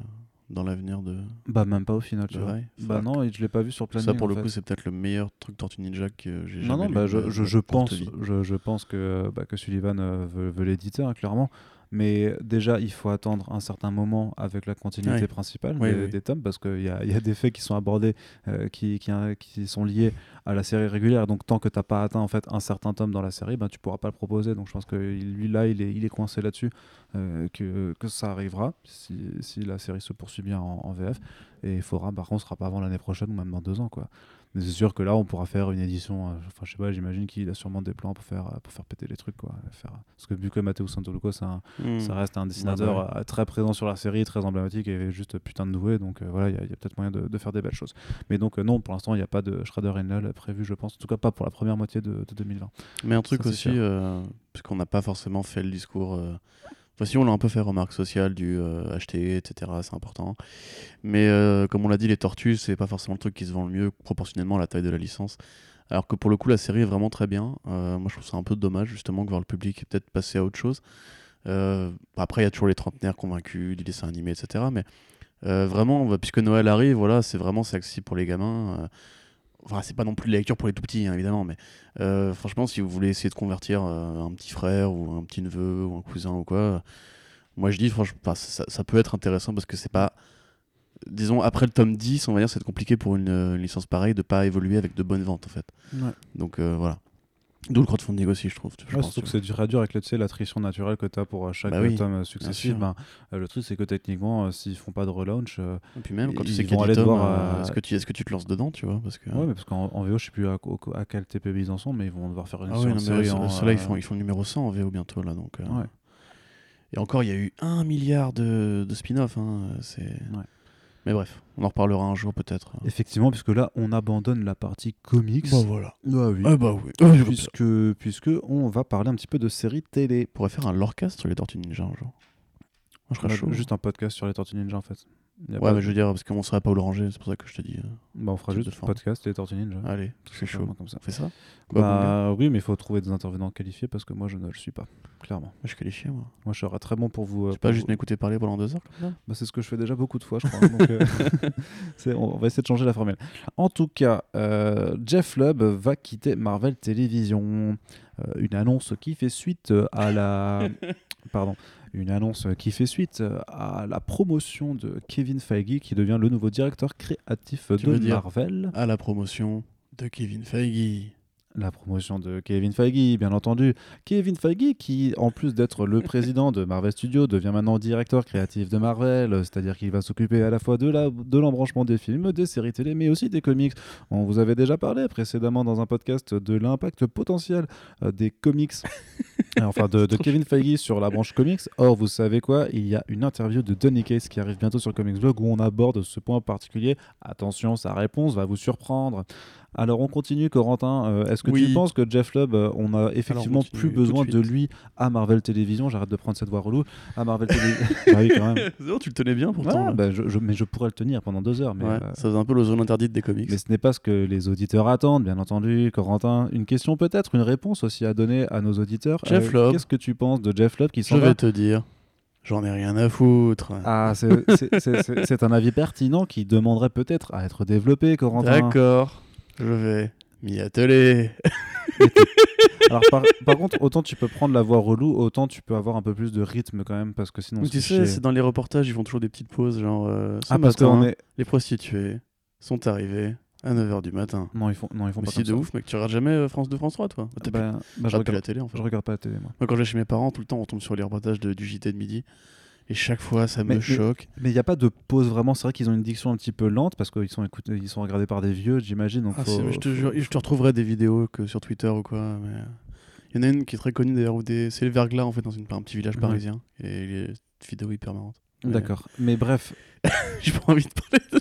dans l'avenir de. Bah même pas au final, tu vois. Bah non, et je l'ai pas vu sur Planning. Ça pour le fait. coup, c'est peut-être le meilleur truc Tortue Ninja que j'ai jamais Non, non, bah, je, je, pense, je, je pense que, bah, que Sullivan euh, veut, veut l'éditer, hein, clairement. Mais déjà, il faut attendre un certain moment avec la continuité principale Oui, des, oui. des tomes, parce qu'il y a, il y a des faits qui sont abordés, euh, qui, qui, qui sont liés à la série régulière. Donc, tant que tu n'as pas atteint en fait, un certain tome dans la série, ben, tu pourras pas le proposer. Donc, je pense que lui, là, il est, il est coincé là-dessus, euh, que, que ça arrivera si, si la série se poursuit bien en, en VF. Et il faudra, par contre, ce sera pas avant l'année prochaine ou même dans deux ans. quoi. Mais c'est sûr que là, on pourra faire une édition. euh, Enfin, je sais pas, j'imagine qu'il a sûrement des plans pour faire, euh, pour faire péter les trucs. Quoi. Faire... Parce que vu que Matteo Santoluco, un, Hmm. ça reste un dessinateur bah euh, très présent sur la série, très emblématique et juste putain de doué. Donc euh, voilà, il y a, peut-être moyen de, de faire des belles choses. Mais donc, euh, non, pour l'instant, il n'y a pas de Shredder Hell prévu, je pense. En tout cas, pas pour la première moitié de, de 2020. Mais un truc Ça, aussi, euh, puisqu'on n'a pas forcément fait le discours Enfin, on l'a un peu fait remarque sociale du euh, acheter, etc. C'est important. Mais euh, comme on l'a dit, les tortues, c'est pas forcément le truc qui se vend le mieux proportionnellement à la taille de la licence. Alors que pour le coup, la série est vraiment très bien. Euh, moi, je trouve ça un peu dommage justement que voir le public est peut-être passer à autre chose. Euh, après, il y a toujours les trentenaires convaincus du dessin animé, etc. Mais vraiment, puisque Noël arrive, voilà, c'est vraiment accessible pour les gamins. Enfin, c'est pas non plus de la lecture pour les tout petits, hein, évidemment, mais euh, franchement, si vous voulez essayer de convertir euh, un petit frère ou un petit neveu ou un cousin ou quoi, moi je dis, franchement, ça, ça peut être intéressant parce que c'est pas. Disons, après le tome 10, on va dire, c'est compliqué pour une, une licence pareille de pas évoluer avec de bonnes ventes, en fait. Ouais. Donc euh, voilà. D'où le crowdfunding aussi, je trouve. je Ouais, pense, surtout que c'est dur à dur avec le- tu sais, l'attrition naturelle que tu as pour euh, chaque Bah oui, tome euh, successif. euh, le truc, c'est que techniquement, euh, s'ils font pas de relaunch. euh. Et puis même, quand tu sais qu'il y a 10 aller tomes, devoir, est-ce que, tu- est-ce que tu te lances dedans, tu vois parce que, Ouais, mais parce qu'en en VO, je sais plus à, au- à quel TPB ils en sont, mais ils vont devoir faire une Ah non, série en, ceux-là, ils, font, ils font le numéro 100 en VO bientôt, là. Donc, Ouais. Et encore, il y a eu un milliard de, de spin-off. hein, c'est... Mais bref, on en reparlera un jour peut-être. Effectivement, puisque là, on abandonne la partie comics. voilà. Ah oui. Ah bah oui. Ah, puisque, puisque on va parler un petit peu de séries télé. On pourrait faire un lorecast sur les Tortues Ninja un jour. Je serais chaud. juste un podcast sur les Tortues Ninja en fait. Ouais, pas- mais je veux dire, parce qu'on serait pas où le ranger, c'est pour ça que je te dis. euh, Bah, on fera juste forme. podcast les Tortues Ninja. Allez, c'est chaud. comme ça. On fait ça Bah. Bah oui, mais il faut trouver des intervenants qualifiés parce que moi je ne le suis pas, clairement. Moi, je suis qualifié, moi. Moi je serai très bon pour vous. euh, Tu pas pour juste vous- m'écouter parler pendant deux heures comme ça Bah, c'est ce que je fais déjà beaucoup de fois, je crois. donc, euh, on va essayer de changer la formule. En tout cas, euh, Jeff Lubb va quitter Marvel Television. Euh, une annonce qui fait suite euh, à la. Pardon. Une annonce qui fait suite euh, à la promotion de Kevin Feige, qui devient le nouveau directeur créatif Tu de Marvel. À la promotion de Kevin Feige. La promotion de Kevin Feige, bien entendu. Kevin Feige, qui, en plus d'être le président de Marvel Studios, devient maintenant directeur créatif de Marvel, c'est-à-dire qu'il va s'occuper à la fois de la- de l'embranchement des films, des séries télé, mais aussi des comics. On vous avait déjà parlé précédemment dans un podcast de l'impact potentiel euh, des comics, enfin de, de Kevin Feige sur la branche comics. Or, vous savez quoi? Il y a une interview de Donny Case qui arrive bientôt sur Comics Blog où on aborde ce point particulier. Attention, sa réponse va vous surprendre. Alors on continue, Corentin. Euh, Est-ce que Oui. tu penses que Jeff Lubb, euh, on a effectivement plus besoin de, lui à Marvel Television J'arrête de prendre cette voix relou. À Marvel Television. ah oui, quand même. non, tu le tenais bien pourtant. Ouais, bah, je- je- mais je pourrais le tenir pendant deux heures. Mais, ouais, euh, ça faisait un peu la zone interdite des comics. mais ce n'est pas ce que les auditeurs attendent, bien entendu. Corentin, une question peut-être, une réponse aussi à donner à nos auditeurs. Jeff Lubb. Qu'est-ce que tu penses de Jeff Lubb qui Je s'en vais te dire, j'en ai rien à foutre. Ah, c'est un avis pertinent qui demanderait peut-être à être développé, Corentin. D'accord, je vais m'y atteler. Alors, par, par contre, autant tu peux prendre la voix relou, autant tu peux avoir un peu plus de rythme quand même, parce que sinon. Tu sais, c'est dans les reportages, ils font toujours des petites pauses, genre euh, Ah, parce matin, est. les prostituées sont arrivées à 9h du matin. Non, ils font, non, ils font Mais pas si comme de ça. ouf, mec, tu regardes jamais euh, France 2, France 3, toi plus- Bah, bah, je, t'as plus regarde, la télé, en fait. je regarde pas la télé, moi. Moi, quand je vais chez mes parents, tout le temps, on tombe sur les reportages de- du JT de midi. Et chaque fois, ça Mais- me choque. Mais il n'y a pas de pause vraiment. C'est vrai qu'ils ont une diction un petit peu lente parce qu'ils sont, écoutés, ils sont regardés par des vieux, j'imagine. Ah, faut- je te jure, je te retrouverai des vidéos que sur Twitter ou quoi. Mais... Il y en a une qui est très connue d'ailleurs, des... c'est le verglas en fait, dans une... un petit village parisien. Et il y a une vidéo hyper marrante. Mais- D'accord. Mais bref, J'ai pas envie de parler de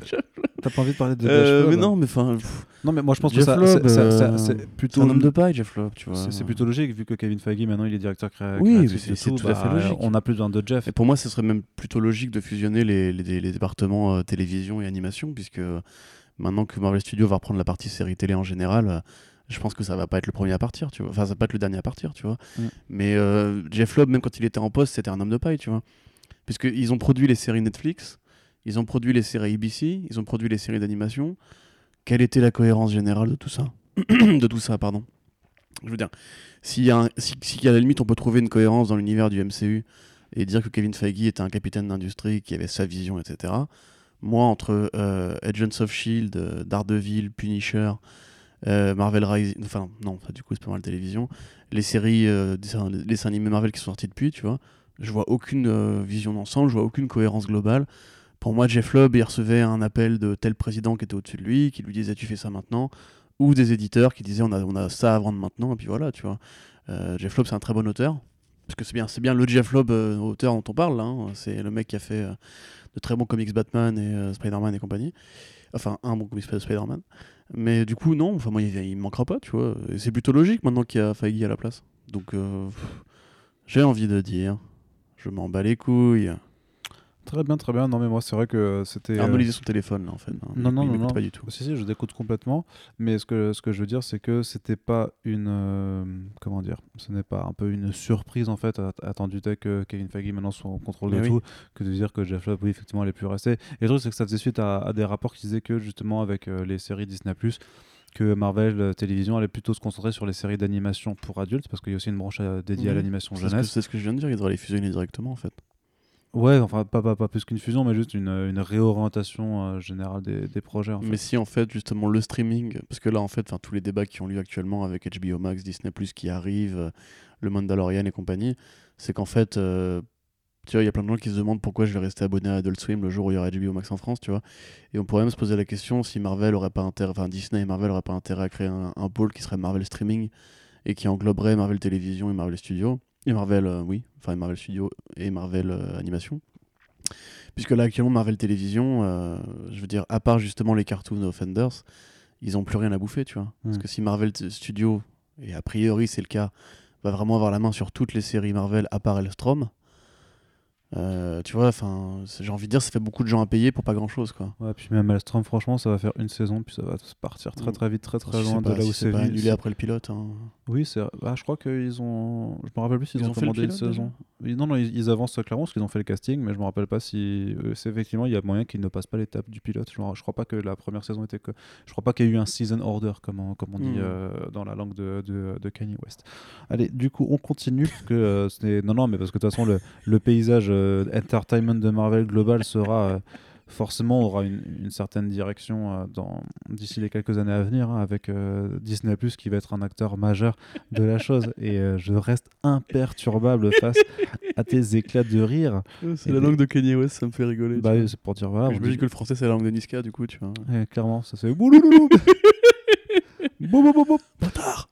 t'as pas envie de parler de Euh, Jeff mais Lubb non, mais enfin, Non, mais moi je pense Jeff que ça, c'est- ça- ça- euh, c'est plutôt un homme de paille, Jeff Loeb, tu vois. C'est plutôt logique vu que Kevin Feige maintenant il est directeur créa- Oui, créatif mais c'est- tout, à fait bah, logique. On a plus besoin de Jeff. Et pour moi, ce serait même plutôt logique de fusionner les, les, les départements euh, télévision et animation, puisque maintenant que Marvel Studios va reprendre la partie série télé en général, euh, je pense que ça va pas être le premier à partir, tu vois. Enfin, ça va pas être le dernier à partir, tu vois. Mm. Mais euh, Jeff Loeb, même quand il était en poste, c'était un homme de paille, tu vois. Puisqu'ils ont produit les séries Netflix, ils ont produit les séries ABC, ils ont produit les séries d'animation. Quelle était la cohérence générale de tout ça De tout ça, pardon. Je veux dire, s'il y a si, si à la limite on peut trouver une cohérence dans l'univers du MCU et dire que Kevin Feige était un capitaine d'industrie qui avait sa vision, etc. Moi, entre euh, Agents of Shield, euh, Daredevil, Punisher, euh, Marvel Rising, enfin non, du coup c'est pas mal télévision, les séries, les dessins animés Marvel qui sont sortis depuis, tu vois, je vois aucune vision d'ensemble, je vois aucune cohérence globale. Pour moi, Jeff Lubb, il recevait un appel de tel président qui était au-dessus de lui, qui lui disait tu fais ça maintenant, ou des éditeurs qui disaient on a, on a ça à vendre maintenant, et puis voilà, tu vois. Euh, Jeff Loeb, c'est un très bon auteur. Parce que c'est bien, bien le Jeff Loeb euh, auteur dont on parle, hein. c'est le mec qui a fait euh, de très bons comics Batman et Spider-Man et compagnie. Enfin, un bon comics Spider-Man. Mais du coup, non, enfin, moi, il, il manquera pas, tu vois. Et c'est plutôt logique maintenant qu'il y a Feige à la place. Donc, j'ai envie de dire, Je m'en bats les couilles. Très bien, très bien. Non, mais moi, c'est vrai que c'était. Arnaud euh, lisait son téléphone, là, en fait. hein. Non, non, non, non. pas du tout. Si, si, je découte complètement. Mais ce que, ce que je veux dire, c'est que c'était pas une. euh, comment dire Ce n'est pas un peu une surprise, en fait, att- attendu tel que Kevin Feige maintenant soit en contrôle de Mais oui. tout, que de dire que Jeff Love, oui, effectivement, allait plus rester. Et le truc, c'est que ça faisait suite à, à des rapports qui disaient que, justement, avec euh, les séries Disney, que Marvel euh, Télévision allait plutôt se concentrer sur les séries d'animation pour adultes, parce qu'il y a aussi une branche euh, dédiée à l'animation C'est ce que- jeunesse. c'est ce que je viens de dire, il devrait les fusionner directement, en fait. Ouais, enfin, pas, pas, pas plus qu'une fusion, mais juste une, une réorientation euh, générale des, des projets. En fait. Mais si en fait justement le streaming, parce que là en fait, tous les débats qui ont lieu actuellement avec HBO Max, Disney Plus qui arrive, euh, le Mandalorian et compagnie, c'est qu'en fait, euh, tu vois, il y a plein de gens qui se demandent pourquoi je vais rester abonné à Adult Swim le jour où il y aura HBO Max en France, tu vois. Et on pourrait même se poser la question si Marvel aurait pas intérêt, enfin Disney et Marvel auraient pas intérêt à créer un, un pôle qui serait Marvel Streaming et qui engloberait Marvel Télévision et Marvel Studios. Et Marvel, euh, oui, enfin Marvel Studios et Marvel euh, Animation. Puisque là, actuellement, Marvel Télévision, euh, je veux dire, à part justement les cartoons Offenders, ils ont plus rien à bouffer, tu vois. Parce que si Marvel Studios, et a priori c'est le cas, va vraiment avoir la main sur toutes les séries Marvel à part Elstrom, euh, tu vois, enfin, j'ai envie de dire, ça fait beaucoup de gens à payer pour pas grand chose, quoi. Ouais, puis même Maelstrom, franchement, ça va faire une saison, puis ça va partir très Mm. très vite, très très loin de pas là où c'est c'est pas venu. annulé après le pilote. hein. Oui, c'est. Ah, je crois qu'ils ont. Je me rappelle plus s'ils Ils ont, commandé une pilote, déjà saison. Non, non, ils, ils avancent clairement parce qu'ils ont fait le casting, mais je me rappelle pas si. euh, c'est effectivement, il y a moyen qu'ils ne passent pas l'étape du pilote. Je, je crois pas que la première saison était que. Je crois pas qu'il y a eu un season order, comme on, comme on dit Mm. euh, dans la langue de, de, de Kanye West. Allez, du coup, on continue. que, euh, non, non, mais parce que de toute façon, le, le paysage entertainment de Marvel global sera. euh, forcément aura une, une certaine direction euh, dans d'ici les quelques années à venir hein, avec euh, Disney Plus qui va être un acteur majeur de la chose et euh, je reste imperturbable face à tes éclats de rire C'est Et la des- langue de Kanye West, ça me fait rigoler. bah c'est pour dire voilà je me dis que le français c'est la langue de Niska, du coup, tu vois. Ouais, clairement ça fait boulouloulou Bou, bou, bou, bou. Bâtard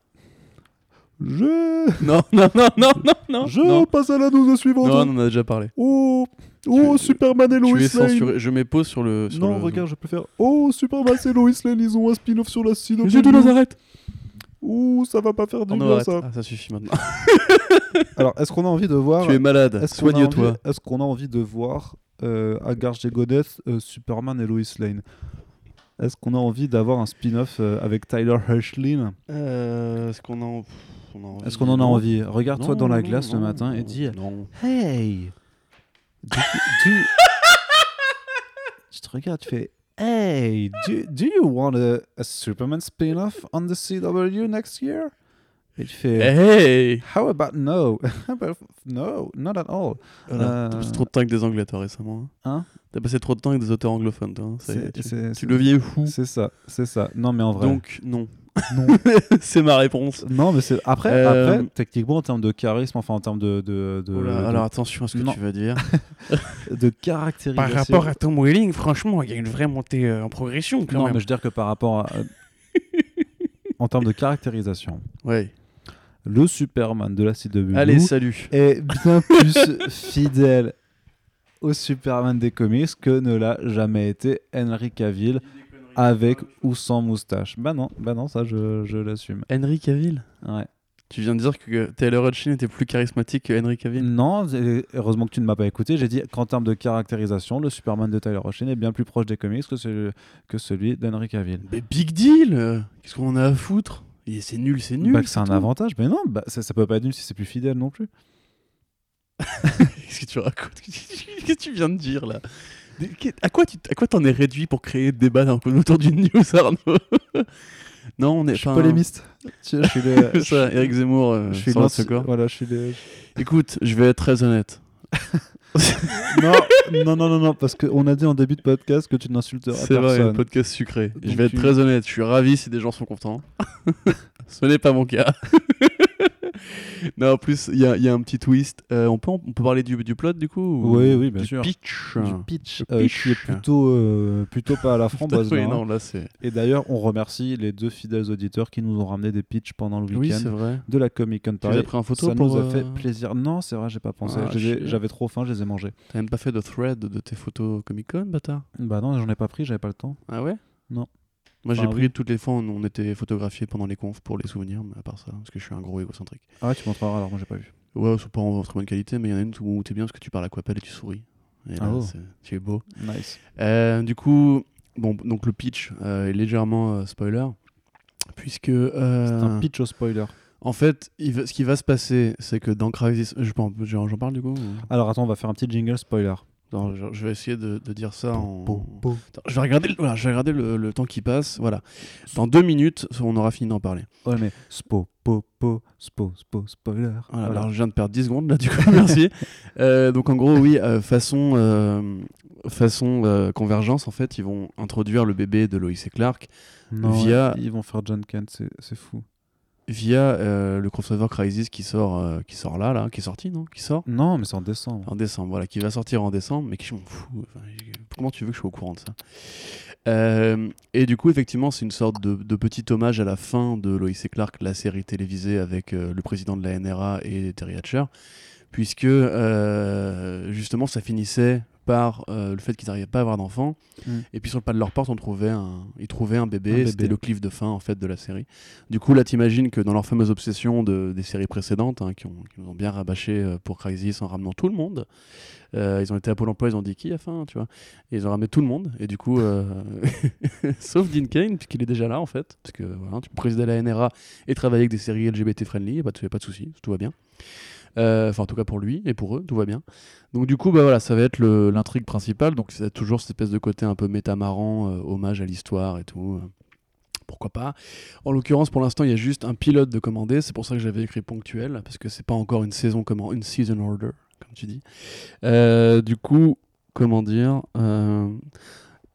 je Non, non, non, non, non, non je non. passe à la news suivante Non, on en a déjà parlé. oh oh Tu- Superman et Tu Lois es Lane censuré. Je mets pause sur le. sur non le- regarde je peux faire oh Superman et Lois Lane ils ont un spin-off sur la CW Monsieur de Nazareth ouh ça va pas faire du bien ça Ah, ça suffit maintenant. alors est-ce qu'on a envie de voir Tu es malade. A Soigne-toi. envie- Est-ce qu'on a envie de voir euh, Agar Jegonet, euh, Superman et Lois Lane? Est-ce qu'on a envie d'avoir un spin-off euh, avec Tyler Herschlin Euh, Est-ce qu'on en... a envie Est-ce qu'on en a envie? Regarde-toi dans la non, glace le non, matin et dis Non. Hey do, do- Je te regarde, tu fais Hey, do, do you want a, a Superman spin-off on the CW next year? Et tu fais Hey How about no? How about No, not at all. Voilà, Euh, T'as passé trop de temps avec des anglais, toi, récemment. hein. Hein? T'as passé trop de temps avec des auteurs anglophones, toi. hein. Est, tu, tu c'est- deviens fou. C'est ça, c'est ça. Non, mais en vrai. Donc, non. Non. c'est ma réponse. non, mais c'est après, Euh, après, techniquement, en termes de charisme, enfin en termes de de, de, Oh de- alors attention à ce que Non. tu vas dire. de caractérisation. Par rapport à Tom Welling, franchement, il y a une vraie montée euh, en progression quand non, même. mais je veux dire que par rapport à en termes de caractérisation, Ouais. le Superman de la CW Allez, salut. est bien plus fidèle au Superman des comics que ne l'a jamais été Henry Cavill avec ou sans moustache. Bah non, bah non, ça je, je l'assume. Henry Cavill? Ouais. Tu viens de dire que Taylor Hutchin était plus charismatique que Henry Cavill? Non, heureusement que tu ne m'as pas écouté. J'ai dit qu'en termes de caractérisation, le Superman de Tyler Hoechlin est bien plus proche des comics que celui, que celui d'Henry Cavill. Mais big deal Qu'est-ce qu'on en a à foutre? Et C'est nul, c'est nul. Bah, c'est un tout. avantage, mais non, bah, ça, ça peut pas être nul si c'est plus fidèle non plus. Qu'est-ce que tu racontes? Qu'est-ce que tu viens de dire là? À quoi tu à quoi t'en es réduit pour créer des débat autour d'une news, Arnaud Non, on est. Je suis polémiste. Je suis le. Ça, Eric Zemmour, euh, je suis sans le secours. Voilà, je suis le. Écoute, je vais être très honnête. non, non, non, non, non, parce qu'on a dit en début de podcast que tu n'insulteras C'est vrai, un personne. podcast sucré. je vais être très honnête, je suis ravi si des gens sont contents. Ce n'est pas mon cas. non, en plus, il y a, il y a un petit twist. Euh, on, peut, on peut parler du, du plot du coup ou Oui, oui, bien du sûr. pitch Du pitch, euh, pitch. qui est plutôt, euh, plutôt pas à la framboise. Oui, là, hein. non, là c'est. Et d'ailleurs, on remercie les deux fidèles auditeurs qui nous ont ramené des pitchs pendant le Oui, week-end c'est vrai. de la Comic Con Tu Paris. pris en photo Ça pour, nous a euh, fait plaisir. Non, c'est vrai, j'ai pas pensé. Ah. J'avais trop faim, je les ai mangés. T'as même pas fait de thread de tes photos Comic Con, bâtard? Bah non, j'en ai pas pris, j'avais pas le temps. Ah ouais? Non. Moi, j'ai pris toutes les fois où on était photographiés pendant les confs pour les souvenirs, mais à part ça, parce que je suis un gros égocentrique. Ah ouais, tu montreras alors, moi j'ai pas vu. Ouais, c'est pas en très bonne qualité, mais il y en a une où t'es bien parce que tu parles à Quapel et tu souris. Et là, Ah oh. tu es beau. Nice. Euh, du coup, bon, donc le pitch euh, est légèrement euh, spoiler, puisque C'est un pitch au spoiler. en fait, il va- ce qui va se passer, c'est que dans Crisis, j'en j'en parle du coup. ou- Alors attends, on va faire un petit jingle spoiler. Je, je vais essayer de, de dire ça en. Attends, je vais regarder, le- voilà, je vais regarder le, le temps qui passe. Voilà. Dans deux minutes, on aura fini d'en parler. Ouais, mais spo, po, po, spo, spo, spoiler. Voilà, Voilà. Alors, je viens de perdre 10 secondes là, du coup, merci. Euh, donc, en gros, oui, euh, façon, euh, façon convergence, en fait, ils vont introduire le bébé de Lois et Clark Non, via- Ils vont faire John Kent, c'est fou. Via euh, le crossover Crisis qui sort, euh, qui sort là, là, qui est sorti, non? Qui sort? Non, mais c'est en décembre. En décembre, voilà, qui va sortir en décembre, mais qui je m'en fous. Enfin, comment tu veux que je sois au courant de ça? Euh, Et du coup, effectivement, c'est une sorte de, de petit hommage à la fin de Lois et Clark, la série télévisée avec le président de la NRA et Terry Hatcher, puisque justement, ça finissait par euh, le fait qu'ils n'arrivaient pas à avoir d'enfants. Mm. Et puis sur le pas de leur porte, on trouvait un, ils trouvaient un bébé. C'était le cliff de fin en fait de la série. Du coup, là, t'imagines que dans leur fameuse obsession de, des séries précédentes, hein, qui, ont, qui nous ont bien rabâché euh, pour Crisis en ramenant tout le monde, euh, ils ont été à Pôle emploi, ils ont dit qui a faim, tu vois? Et ils ont ramené tout le monde. Et du coup, euh, sauf Dean Kane, puisqu'il est déjà là en fait. Parce que voilà, tu peux présider la NRA et travailler avec des séries LGBT friendly, de, y a pas de souci, tout va bien. Euh, Enfin, en tout cas pour lui et pour eux, tout va bien. Donc du coup, bah voilà, ça va être l'intrigue principale. Donc c'est toujours cette espèce de côté un peu métamarrant, euh, hommage à l'histoire et tout. euh, pourquoi pas. En l'occurrence, pour l'instant, il y a juste un pilote de commandé. C'est pour ça que j'avais écrit ponctuel, parce que c'est pas encore une saison comment, une season order, comme tu dis. Du coup, comment dire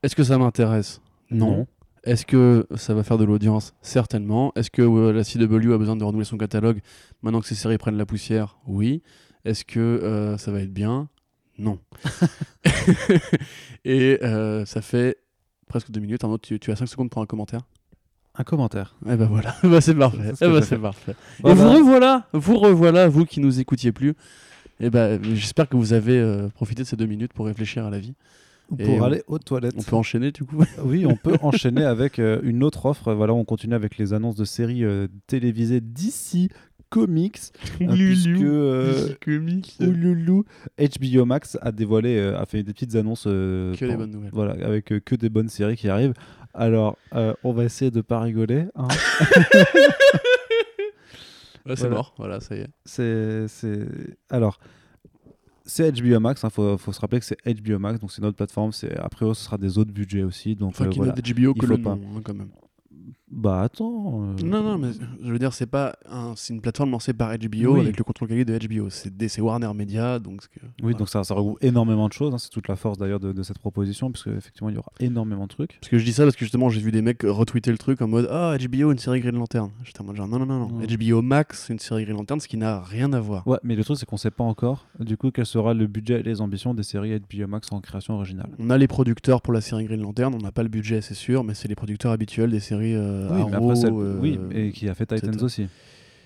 Est-ce que ça m'intéresse? Non. Est-ce que ça va faire de l'audience? Certainement. Est-ce que euh, la CW a besoin de renouveler son catalogue maintenant que ces séries prennent la poussière? Oui. Est-ce que euh, ça va être bien? Non. Et euh, ça fait presque deux minutes. Arnaud, tu, tu as 5 secondes pour un commentaire? Un commentaire. Eh ben voilà, Bah, c'est parfait. Ce Eh ben, c'est parfait. Voilà. Et vous revoilà, vous revoilà, vous qui nous écoutiez plus. Et ben, j'espère que vous avez euh, profité de ces deux minutes pour réfléchir à la vie. Ou Pour aller aux toilettes. On peut enchaîner du coup. Oui, on peut enchaîner avec euh, une autre offre. Voilà, on continue avec les annonces de séries euh, télévisées d'ici Comics. euh, puisque euh, Ouloulou, HBO Max a dévoilé, euh, a fait des petites annonces. euh, Que des bonnes nouvelles. Voilà, avec que des bonnes séries qui arrivent. Alors, on va essayer de pas rigoler. hein. Ouais, c'est Voilà. mort, voilà, ça y est. c'est, c'est... Alors, c'est HBO Max. Il faut, faut se rappeler que c'est HBO Max, donc c'est notre plateforme. C'est après, ce sera des autres budgets aussi. Donc Enfin, euh, voilà. HBO Il que le pas. nom, hein, quand même. Bah attends. euh, Non, non, mais je veux dire, c'est pas un- c'est une plateforme lancée par HBO Oui. avec le contrôle qualité de HBO. C'est Warner Media, donc. que- Oui, voilà. donc ça, ça regroupe énormément de choses. hein. C'est toute la force d'ailleurs de, de cette proposition, puisque effectivement, il y aura énormément de trucs. Parce que je dis ça parce que justement, j'ai vu des mecs retweeter le truc en mode Ah, HBO, une série Green Lantern. J'étais en mode genre Non, non, non, non. Non. HBO Max, une série Green Lantern, ce qui n'a rien à voir. Ouais, mais le truc, c'est qu'on sait pas encore, du coup, quel sera le budget et les ambitions des séries HBO Max en création originale. On a les producteurs pour la série Green Lantern, on n'a pas le budget, c'est sûr, mais c'est les producteurs habituels des séries euh, oui, mais après, c'est- euh, oui, et qui a fait Titans aussi.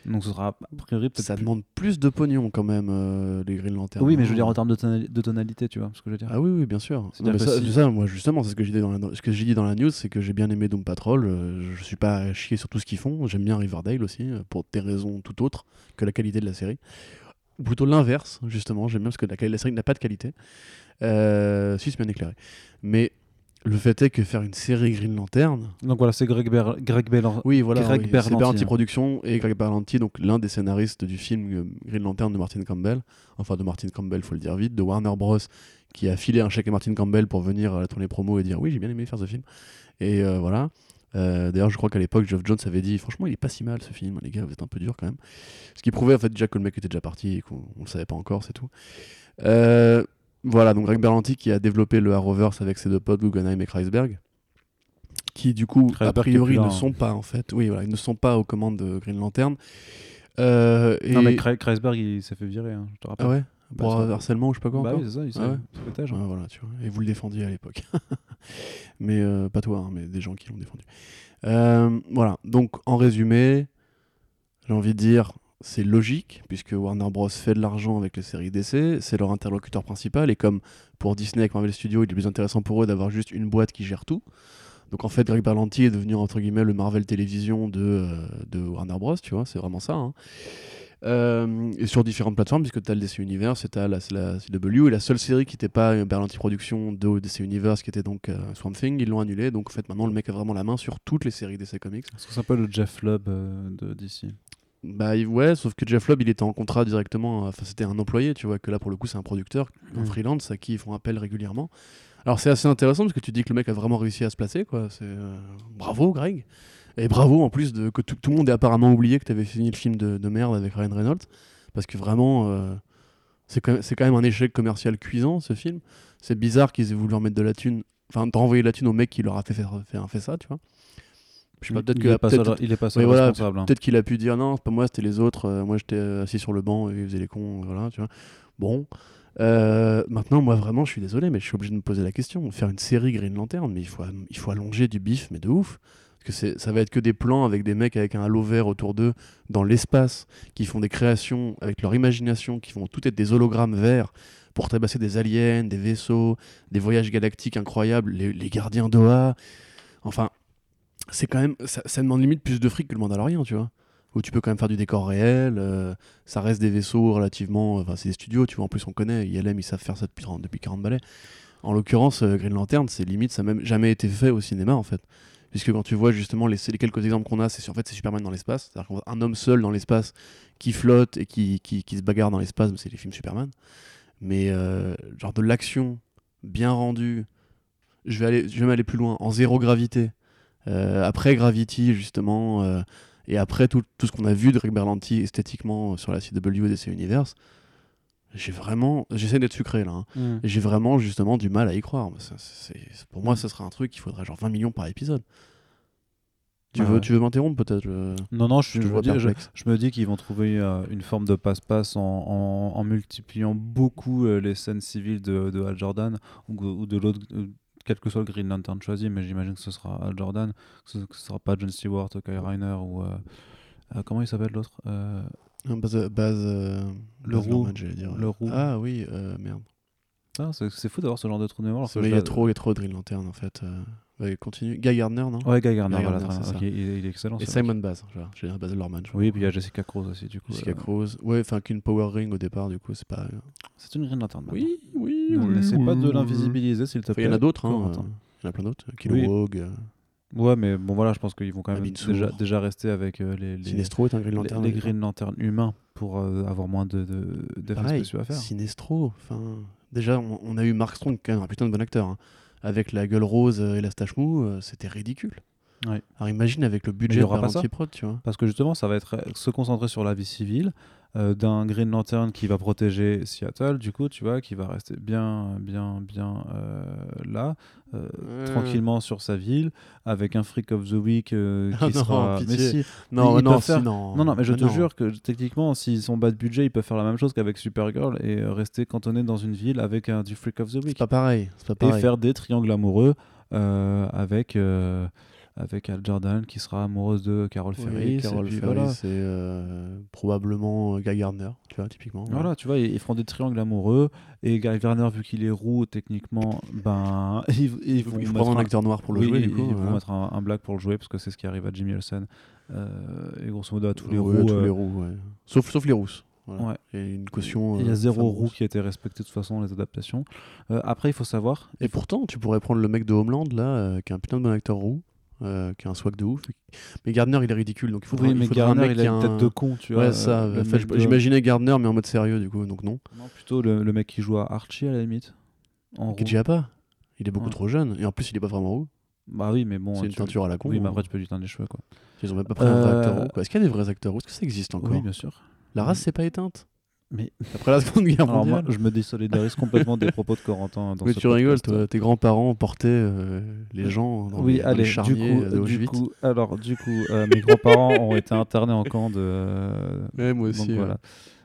Donc ce sera a priori peut-être. ça plus- demande plus de pognon quand même, euh, les Green Lantern. Oui, mais je veux dire en termes de, tonali- de tonalité, tu vois ce que je veux dire. Ah oui, oui, bien sûr. Non, mais ça, si- c'est ça, moi, justement, c'est ce que j'ai dit dans la, ce que j'ai dit dans la news, c'est que j'ai bien aimé Doom Patrol. euh, je suis pas à chier sur tout ce qu'ils font. J'aime bien Riverdale aussi, euh, pour des raisons tout autres que la qualité de la série. Ou plutôt l'inverse, justement. J'aime bien parce que la, la série n'a pas de qualité. Euh, si, c'est bien éclairé. Mais le fait est que faire une série Green Lantern, Donc voilà, c'est Greg, Ber- Greg Beller. oui, voilà, Greg oui, c'est Berlanti, Berlanti hein. Productions et Greg Berlanti, donc l'un des scénaristes du film euh, Green Lantern de Martin Campbell, enfin de Martin Campbell, faut le dire vite, de Warner Bros, qui a filé un chèque à Martin Campbell pour venir à la tournée promo et dire oui, j'ai bien aimé faire ce film. Et euh, voilà. Euh, D'ailleurs, je crois qu'à l'époque, Geoff Jones avait dit franchement, il est pas si mal ce film, les gars, vous êtes un peu dur quand même. Ce qui prouvait en fait déjà que le mec était déjà parti et qu'on on le savait pas encore, c'est tout. Euh, voilà, donc Greg Berlanti qui a développé le Arrowverse avec ses deux potes Guggenheim et Kreisberg, qui du coup, a Kreisberg priori, ne hein. sont pas en fait, oui, voilà, ils ne sont pas aux commandes de Green Lantern. Euh, et... Non, mais Kre- Kreisberg, il s'est fait virer, hein, je te rappelle. Ah ouais? Bah, Pour euh, harcèlement ou je sais pas quoi Bah oui, c'est ça, il s'est Ah ouais? hein. Ouais, voilà, tu vois. Et vous le défendiez à l'époque. mais euh, pas toi, hein, mais des gens qui l'ont défendu. Euh, voilà, donc en résumé, j'ai envie de dire, c'est logique, puisque Warner Bros. fait de l'argent avec les séries DC, c'est leur interlocuteur principal, et comme pour Disney avec Marvel Studios, il est plus intéressant pour eux d'avoir juste une boîte qui gère tout. Donc en fait, Greg Berlanti est devenu entre guillemets le Marvel Télévision de, euh, Warner Bros. Tu vois, c'est vraiment ça. hein. Euh, et sur différentes plateformes, puisque tu as le DC Universe et tu as la, la CW. Et la seule série qui n'était pas Berlanti Production de DC Universe, qui était donc euh, Swamp Thing, ils l'ont annulé. Donc en fait, maintenant, le mec a vraiment la main sur toutes les séries DC Comics. Est-ce que ça s'appelle le Jeff Lubb de DC Bah ouais, sauf que Jeff Lubb, il était en contrat directement. Enfin, c'était un employé, tu vois, que là, pour le coup, c'est un producteur, un freelance à qui ils font appel régulièrement. Alors c'est assez intéressant parce que tu dis que le mec a vraiment réussi à se placer, quoi. C'est euh, bravo, Greg. Et bravo en plus de que tout, tout le monde ait apparemment oublié que tu avais fini le film de, de merde avec Ryan Reynolds, parce que vraiment, euh, c'est quand, même- c'est quand même un échec commercial cuisant ce film. C'est bizarre qu'ils aient voulu leur mettre de la thune, enfin, de renvoyer la thune au mec qui leur a fait faire, faire, fait ça, tu vois. Je sais pas, peut-être il, que est pas peut-être- seul, il est pas seul mais voilà, responsable. hein. Peut-être qu'il a pu dire non, c'est pas moi, c'était les autres. euh, moi, j'étais euh, assis sur le banc et ils faisaient les cons. Voilà, tu vois. Bon. Euh, maintenant, moi, vraiment, je suis désolé, mais je suis obligé de me poser la question. Faire une série Green Lantern, mais il faut, il faut allonger du bif, mais de ouf. Parce que ça va être que des plans avec des mecs avec un halo vert autour d'eux dans l'espace, qui font des créations avec leur imagination, qui vont tout être des hologrammes verts pour tabasser des aliens, des vaisseaux, des voyages galactiques incroyables, les, les gardiens d'Oa. Enfin, c'est quand même. Ça, demande limite plus de fric que le Mandalorian, tu vois. Où tu peux quand même faire du décor réel. euh, ça reste des vaisseaux relativement. Enfin, c'est des studios, tu vois. En plus, on connaît. ILM, ils savent faire ça depuis, depuis 40 balais. En l'occurrence, euh, Green Lantern, c'est limite, ça n'a même jamais été fait au cinéma, en fait. Puisque quand tu vois justement les, quelques exemples qu'on a, c'est en fait c'est Superman dans l'espace. C'est-à-dire qu'on voit un homme seul dans l'espace qui flotte et qui, qui, se bagarre dans l'espace, c'est les films Superman. Mais euh, genre de l'action bien rendue, je vais, aller, je vais aller plus loin, en zéro gravité. Euh, après Gravity, justement, euh, et après tout, tout ce qu'on a vu de Rick Berlanti esthétiquement sur la CW DC Universe, j'ai vraiment. J'essaie d'être sucré là. hein. Mm. J'ai vraiment justement du mal à y croire. Pour moi, ce serait un truc, il faudrait genre 20 millions par épisode. Tu veux, ouais. tu veux m'interrompre peut-être Non, non, je, je me dis, je- je me dis qu'ils vont trouver euh, une forme de passe-passe en, en- en multipliant beaucoup euh, les scènes civiles de, de Hal Jordan ou, ou de l'autre, quel que soit le Green Lantern choisi, mais j'imagine que ce sera Hal Jordan, que ce ne sera pas John Stewart, Kyle Reiner ou. euh, euh, comment il s'appelle l'autre Euh, base, base, euh, Le Baz roux. Luhrmann, j'allais dire. Le roux. Ah oui, merde. ah, C'est fou d'avoir ce genre de trou de mémoire. il y a trop, il y a trop de Green Lantern en fait. Euh, ouais, continue. Guy Gardner, non? Ouais, Guy Gardner, Guy voilà, Gardner, très bien. c'est Ok, ça. il, est- il est excellent. Et. Simon Baz, j'ai Baz Luhrmann. je Oui, puis il y a Jessica Cruz aussi, du coup. Jessica euh, Cruz. Ouais, enfin qu'une Power Ring au départ, du coup, c'est pas. C'est une Green Lantern. Oui, oui. Ne oui, laissez pas de l'invisibiliser, s'il te plaît. Il y en a d'autres, hein. Euh, Il y en a plein d'autres. Oui. Kilowog. euh, Ouais, mais bon, voilà, je pense qu'ils vont quand même déjà, rester avec euh, les, les, Sinestro est un Green Lantern. les. Green Lantern humains pour euh, avoir moins de, de, d'effets Pareil, spéciaux à faire. Sinestro. Enfin, déjà, on, on a eu Mark Strong, quand même un putain de bon acteur. hein. Avec la gueule rose euh, et la stache mou, euh, c'était ridicule. Ouais. Alors imagine avec le budget de Prod, tu vois. Parce que justement, ça va être euh, se concentrer sur la vie civile euh, d'un Green Lantern qui va protéger Seattle, du coup, tu vois, qui va rester bien, bien, bien euh, là, euh, tranquillement sur sa ville, avec un Freak of the Week qui non, sera. pitié. Mais si, Non, ils non, si, non. Non, non, mais je Ah te jure que techniquement, s'ils sont bas de budget, ils peuvent faire la même chose qu'avec Supergirl et rester cantonné dans une ville avec un, du Freak of the C'est Week. pas pareil. C'est pas Et pareil. faire des triangles amoureux avec, avec Al Jordan qui sera amoureuse de Carol Oui, Ferris. et Carol puis Ferris, voilà. c'est euh, probablement euh, Guy Gardner, tu vois, typiquement. Voilà, tu vois, ils, ils feront des triangles amoureux. Et Guy Werner, vu qu'il est roux, techniquement, ben, ils, vont il prendre un acteur noir pour le oui, jouer, ils, coup. ils vont voilà. mettre un, un black pour le jouer parce que c'est ce qui arrive à Jimmy Olsen. Euh, et grosso modo, à tous les Ouais, roux. tous euh, les roux, ouais. Sauf, sauf les rousses. Voilà. Ouais. Il y a une caution. Il y a zéro roux qui a été respecté de toute façon, les adaptations. Euh, après, il faut savoir. Et pourtant, tu pourrais prendre le mec de Homeland, là, euh, qui est un putain de bon acteur roux, euh, qui a un swag de ouf. Mais Gardner, il est ridicule, donc il faudra, Oui, il mais faudra Garner, un mec il a une un- tête de con, tu vois. Ouais, ça. euh, de- J'imaginais Gardner, mais en mode sérieux, du coup, donc non. Non, plutôt le, le mec qui joue à Archie à la limite. En Qui roux. pas Il est beaucoup Ouais. trop jeune, et en plus, il est pas vraiment roux. Bah oui, mais bon. C'est une tu- teinture à la con. Oui, mais hein. après, tu peux lui teindre les cheveux, quoi. Ils ont même pas pris un vrai Euh, acteur roux. quoi. Est-ce qu'il y a des vrais acteurs roux? Est-ce que ça existe encore? Oui, bien sûr. La race s'est pas éteinte? Mais Après la Seconde Guerre alors, moi, mondiale je me désolidarise complètement des propos de Corentin. Dans Mais ce tu rigoles, toi. Tes grands-parents portaient euh, les gens dans Oui, les, dans les allez, du coup, de du Auschwitz. coup, alors, du coup, euh, mes grands-parents ont été internés en camp de. euh, Ouais, moi donc aussi. ouais. voilà.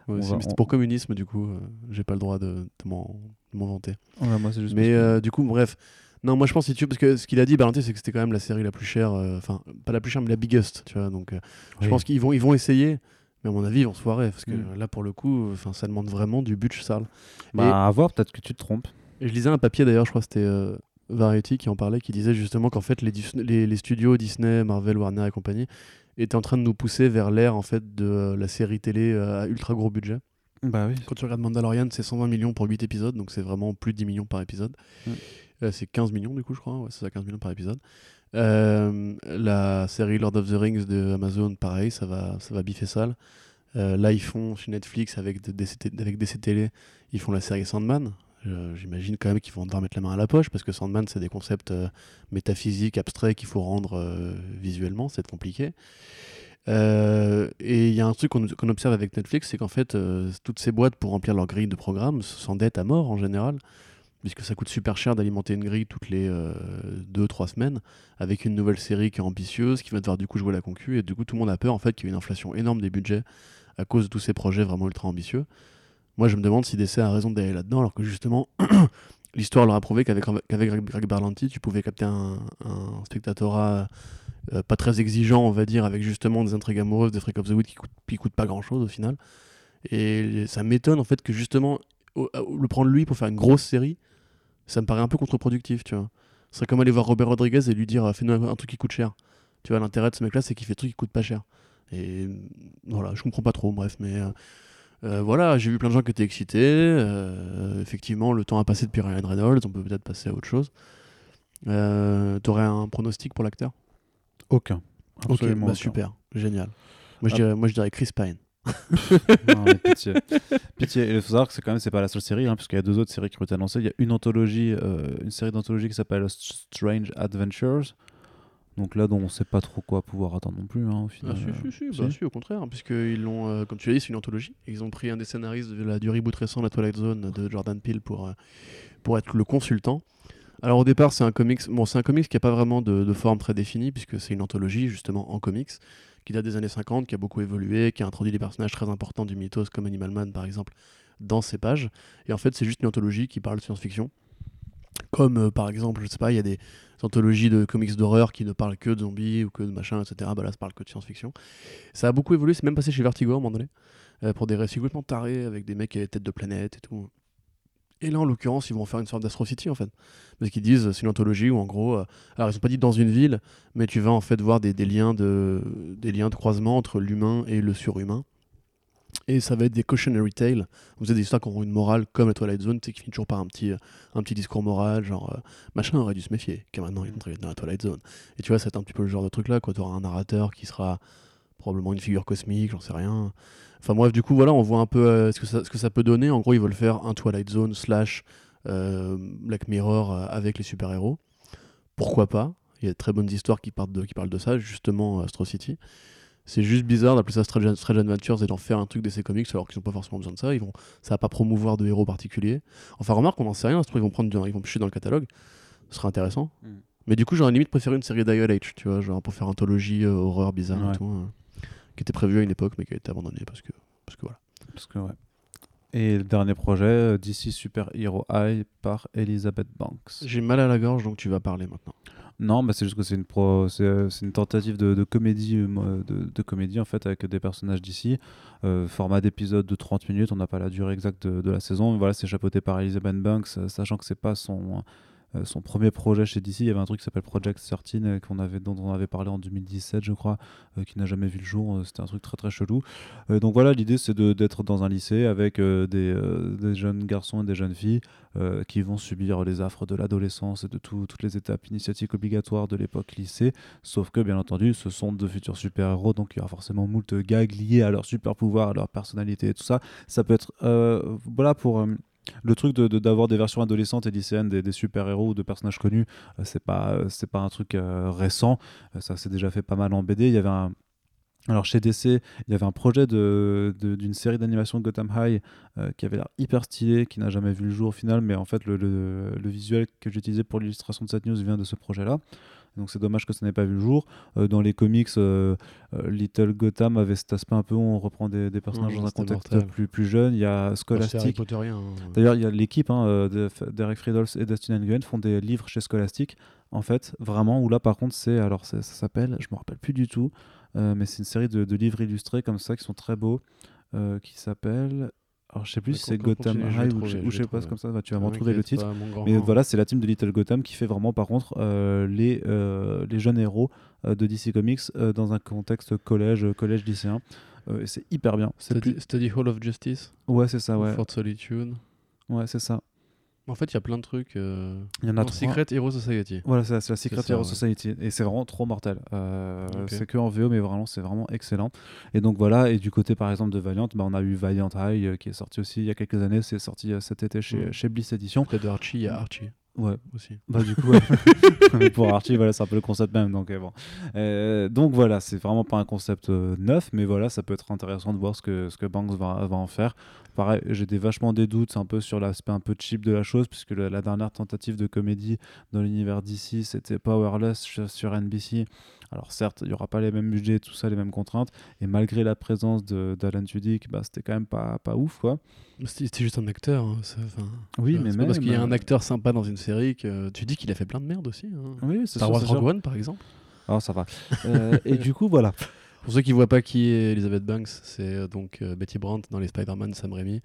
Moi On aussi, va- mais c'était on- pour communisme, du coup, euh, j'ai pas le droit de, de m'en vanter. Ouais, moi, c'est juste. Mais euh, du coup, bref. Non, moi je pense, si tu veux, parce que ce qu'il a dit, Berlanti, c'est que c'était quand même la série la plus chère, euh, enfin, pas la plus chère, mais la biggest, tu vois. Donc, euh, je pense qu'ils vont, ils vont essayer, mais à mon avis, ils vont se foirer, parce que Mm. là, pour le coup, ça demande vraiment du budget sale. Bah, à voir, peut-être que tu te trompes. Et je lisais un papier d'ailleurs, je crois que c'était euh, Variety qui en parlait, qui disait justement qu'en fait les, Dis- les, les studios Disney, Marvel, Warner et compagnie étaient en train de nous pousser vers l'ère en fait de euh, la série télé euh, à ultra gros budget. Bah oui. Quand tu regardes Mandalorian, c'est 120 millions pour 8 épisodes, donc c'est vraiment plus de 10 millions par épisode. Mm. Euh, c'est 15 millions du coup, je crois. Ouais, c'est ça, 15 millions par épisode. Euh, la série Lord of the Rings de Amazon, pareil, ça va, ça va biffer sale. Euh, là, ils font chez Netflix avec de- DC, avec DC Télé, ils font la série Sandman. J'imagine quand même qu'ils vont devoir mettre la main à la poche parce que Sandman, c'est des concepts métaphysiques, abstraits qu'il faut rendre visuellement, c'est compliqué. Euh, et il y a un truc qu'on observe avec Netflix, c'est qu'en fait, euh, toutes ces boîtes, pour remplir leur grille de programme, s'endettent à mort en général, puisque ça coûte super cher d'alimenter une grille toutes les 2-3 semaines, avec une nouvelle série qui est ambitieuse, qui va devoir du coup jouer la concu, et du coup tout le monde a peur en fait qu'il y ait une inflation énorme des budgets à cause de tous ces projets vraiment ultra ambitieux. Moi je me demande si DC a raison d'aller là-dedans, alors que justement, l'histoire leur a prouvé qu'avec Greg- Berlanti, tu pouvais capter un, un spectatorat euh, pas très exigeant, on va dire, avec justement des intrigues amoureuses, des Freak of the Wood qui coûtent, qui coûtent pas grand-chose au final. Et ça m'étonne en fait que justement, le prendre lui pour faire une grosse série, ça me paraît un peu contre-productif, tu vois. Ce serait comme aller voir Robert Rodriguez et lui dire euh, fais-nous un, truc qui coûte cher. Tu vois, l'intérêt de ce mec-là, c'est qu'il fait des trucs qui coûtent pas cher. Et euh, voilà, je comprends pas trop, bref, mais euh, euh, voilà, j'ai vu plein de gens qui étaient excités. euh, effectivement, le temps a passé depuis Ryan Reynolds, on peut peut-être passer à autre chose. Euh, T'aurais un pronostic pour l'acteur? Aucun. Ok, Absolument bah aucun. super, génial. Moi je, Ah. dirais, moi je dirais Chris Pine. Non, mais pitié. il faut savoir que c'est quand même c'est pas la seule série, hein, parce qu'il y a deux autres séries qui ont été annoncées. Il y a une anthologie, euh, une série d'anthologie qui s'appelle Strange Adventures. Donc là, dont on sait pas trop quoi pouvoir attendre non plus, hein, au final. Ah, si, si, si, si. bah, si, au contraire, hein, puisqu'ils l'ont, euh, comme tu l'as dit, c'est une anthologie. Ils ont pris un des scénaristes de la, du reboot récent, La Twilight Zone, de Jordan Peele, pour, euh, pour être le consultant. Alors au départ, c'est un comics, bon, c'est un comics qui n'a pas vraiment de, de forme très définie, puisque c'est une anthologie, justement, en comics, qui date des années 50, qui a beaucoup évolué, qui a introduit des personnages très importants du mythos, comme Animal Man, par exemple, dans ses pages. Et en fait, c'est juste une anthologie qui parle de science-fiction. Comme, euh, par exemple, je sais pas, il y a des anthologies de comics d'horreur qui ne parlent que de zombies ou que de machin, etc. Bah là, ça parle que de science-fiction. Ça a beaucoup évolué, c'est même passé chez Vertigo à un euh, pour des récits complètement tarés avec des mecs qui avaient tête de planète et tout. Et là, en l'occurrence, ils vont faire une sorte d'Astro City, en fait. Parce qu'ils disent, c'est une anthologie où, en gros, euh, alors ils ont pas dit dans une ville, mais tu vas en fait voir des liens de croisement entre l'humain et le surhumain. Et ça va être des cautionary tales. Vous avez des histoires qui auront une morale comme la Twilight Zone, qui finit toujours par un petit, euh, un petit discours moral, genre euh, machin aurait dû se méfier, car maintenant il est dans la Twilight Zone. Et tu vois, c'est un petit peu le genre de truc là, quoi. Tu auras un narrateur qui sera probablement une figure cosmique, j'en sais rien. Enfin bref, du coup, voilà, on voit un peu euh, ce, que ça, ce que ça peut donner. En gros, ils veulent faire un Twilight Zone slash euh, Black Mirror avec les super-héros. Pourquoi pas? Il y a de très bonnes histoires qui, partent de, qui parlent de ça, justement, Astro City. C'est juste bizarre d'appeler ça Strange, Strange Adventures et d'en faire un truc d'essai comics alors qu'ils n'ont pas forcément besoin de ça. Ils vont, ça va pas promouvoir de héros particuliers. Enfin, remarque, on n'en sait rien. Ils vont prendre, ils vont pêcher dans le catalogue. Ce serait intéressant. Mm. Mais du coup, j'aurais limite préféré une série d'ILH, tu vois, genre pour faire anthologie euh, horreur bizarre Ouais. et tout, euh, qui était prévue à une époque mais qui a été abandonnée parce que, parce que voilà. Parce que, ouais. Et le dernier projet, euh, DC Super Hero High par Elizabeth Banks. J'ai mal à la gorge donc tu vas parler maintenant. Non, bah c'est juste que c'est une, pro... euh, une tentative de, de comédie, euh, de, comédie en fait avec des personnages d'ici. Euh, format d'épisode de 30 minutes, on n'a pas la durée exacte de, la saison. mais Voilà, c'est chapeauté par Elizabeth Banks, sachant que c'est pas son, son premier projet chez DC. Il y avait un truc qui s'appelle Project 13 euh, avait, dont on avait parlé en 2017, je crois, euh, qui n'a jamais vu le jour. Euh, C'était un truc très très chelou. Euh, donc voilà, l'idée c'est d'être dans un lycée avec euh, des, euh, des jeunes garçons et des jeunes filles euh, qui vont subir les affres de l'adolescence et de tout- toutes les étapes initiatiques obligatoires de l'époque lycée. Sauf que, bien entendu, ce sont de futurs super-héros, donc il y aura forcément moult gags liés à leur super-pouvoir, à leur personnalité et tout ça. Ça peut être. euh, voilà pour. euh, le truc de- de- d'avoir des versions adolescentes et lycéennes des, des super-héros ou de personnages connus, euh, c'est pas, euh, pas un truc euh, récent. Ça s'est déjà fait pas mal en BD. Il y avait un. Alors chez DC, il y avait un projet de- de- d'une série d'animation Gotham High qui avait l'air hyper stylé, qui n'a jamais vu le jour au final, mais en fait le, le- le visuel que j'ai utilisé pour l'illustration de cette news vient de ce projet-là. Donc c'est dommage que ça n'ait pas vu le jour. Euh, dans les comics, euh, euh, Little Gotham avait cet aspect un peu où on reprend des, des personnages Mhm, dans un contexte plus, plus jeune. Il y a Scholastic. Potterien. D'ailleurs, il y a l'équipe hein, de Derek Friedels et Dustin Nguyen font des livres chez Scholastic, en fait, vraiment, où là, par contre, c'est, alors ça s'appelle, je me rappelle plus du tout, mais c'est une série de, de livres illustrés comme ça qui sont très beaux, qui s'appelle, Alors, je sais plus si c'est Gotham High ou, je- sais pas, comme ça, bah, tu vas m'en trouver le T'inquiète titre. pas, Mais voilà, c'est la team de Little Gotham qui fait vraiment, par contre, euh, les, euh, les jeunes héros euh, de DC Comics dans un contexte collège, collège lycéen. Et c'est hyper bien. Study, plus... Study Hall of Justice, Ouais, c'est ça, ouais. Fort Solitude? Ouais, c'est ça. En fait, il y a plein de trucs. euh, Il y en a non, trois. Secret Hero Society. Voilà, c'est la Secret ça, Hero ouais. Society. Et c'est vraiment trop mortel. Euh. C'est que en VO, mais vraiment, c'est vraiment excellent. Et donc voilà, et du côté par exemple de Valiant, bah, on a eu Valiant High euh, qui est sorti aussi il y a quelques années. C'est sorti euh, cet été chez, Mm. chez Bliss Edition. Près de Archie, il y a Archie Ouais, aussi. bah du coup, ouais. Pour Archie, voilà, c'est un peu le concept même. Donc, euh, bon. Euh, donc voilà, c'est vraiment pas un concept euh, neuf, mais voilà, ça peut être intéressant de voir ce que, ce que Banks va, va en faire. Pareil, j'ai des, vachement des doutes un peu sur l'aspect un peu cheap de la chose, puisque le- la dernière tentative de comédie dans l'univers d'ici, c'était Powerless sur NBC. Alors certes, il n'y aura pas les mêmes budgets, tout ça, les mêmes contraintes, et malgré la présence d'Alan Tudyk, bah, c'était quand même pas, pas ouf, quoi. C'était juste un acteur. hein, Oui, mais même... parce qu'il y a un euh, acteur sympa dans une série que tu dis qu'il a fait plein de merde aussi. hein. Oui, c'est Star Wars. Rogue One, par exemple. Alors ça va. Euh, et du coup, voilà. Pour ceux qui voient pas qui est Elizabeth Banks, c'est euh, donc euh, Betty Brandt dans les Spider-Man Sam Raimi.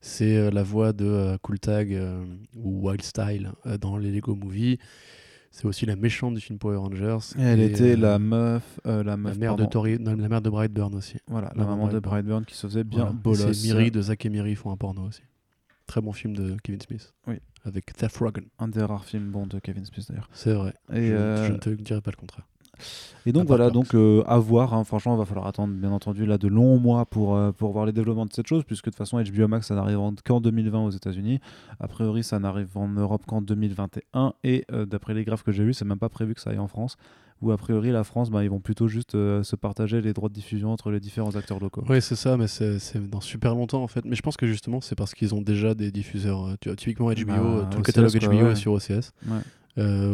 C'est euh, la voix de Cool Tag ou Wild Style dans les Lego Movie. C'est aussi la méchante du film Power Rangers. Elle Et, était euh, la meuf, euh, la la meuf, mère de. Tori, non, la mère de Brightburn aussi. Voilà, la La maman de Brightburn. Qui se faisait bien Voilà. Et bolos. C'est Miri de Zack et Miri font un porno aussi. Très bon film de Kevin Smith. Oui. Avec Seth Rogen. Un des rares films bons de Kevin Smith d'ailleurs. C'est vrai. Et, je, euh, je ne te dirai pas le contraire. Et donc voilà, donc euh, à voir. hein. franchement, il va falloir attendre bien entendu là de longs mois pour, euh, pour voir les développements de cette chose, puisque de toute façon HBO Max ça n'arrive en- qu'en 2020 aux États-Unis. A priori, ça n'arrive en Europe qu'en 2021. Et euh, d'après les graphes que j'ai vus, c'est même pas prévu que ça aille en France. Où a priori la France, bah, ils vont plutôt juste se partager les droits de diffusion entre les différents acteurs locaux. Oui, c'est ça, mais c'est dans super longtemps en fait. Mais je pense que justement, c'est parce qu'ils ont déjà des diffuseurs. Tu vois, typiquement HBO, Bah, tout le catalogue HBO ouais. est sur OCS. Ouais.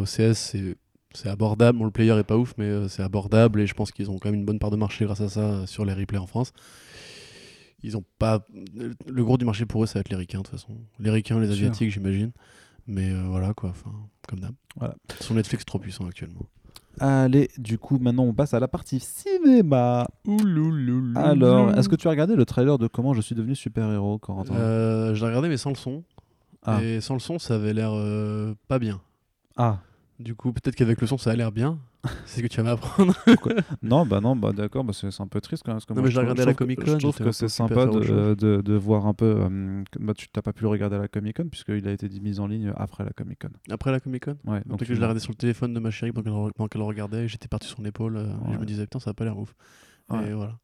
OCS, c'est c'est abordable. Bon, le player est pas ouf, mais euh, c'est abordable et je pense qu'ils ont quand même une bonne part de marché grâce à ça euh, sur les replays en France. Ils ont pas. Le gros du marché pour eux, ça va être les ricains de toute façon. Les ricains, les asiatiques, j'imagine. Mais euh, voilà quoi, enfin, comme d'hab. Voilà. Sur Netflix, trop puissant actuellement. Allez, du coup, maintenant on passe à la partie cinéma. Alors, est-ce que tu as regardé le trailer de comment je suis devenu super-héros, Corentin Euh, je l'ai regardé, mais sans le son. Ah. Et sans le son, ça avait l'air euh, pas bien. Ah, Du coup, peut-être qu'avec le son, ça a l'air bien. C'est ce que tu vas m'apprendre. non, bah non, bah d'accord, bah c'est c'est un peu triste quand même. parce que Non, moi, mais je l'ai regardé à la que- Comic-Con, Je trouve que c'est sympa de, de, de voir un peu. euh, bah, tu t'as pas pu le regarder à la Comic Con puisqu'il a été mis en ligne après la Comic Con. Après la Comic Con Ouais, Donc donc je l'ai regardé sur le téléphone de ma chérie pendant qu'elle regardait j'étais parti sur son épaule euh, et je me disais putain ça a pas l'air ouf. Ouais. Et voilà.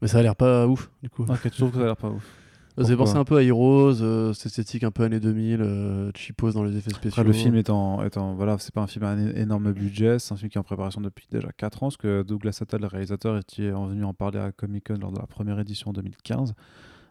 Mais ça a l'air pas ouf du coup. Ok, tu trouves que ça a l'air pas ouf. Ça pourquoi penser un peu à Heroes, euh, cette esthétique un peu années 2000, euh, cheapos dans les effets spéciaux. Après, le film étant, étant voilà, c'est pas un film à un énorme budget, c'est un film qui est en préparation depuis déjà 4 ans, parce que Douglas Attal, le réalisateur, était venu en parler à Comic Con lors de la première édition en 2015.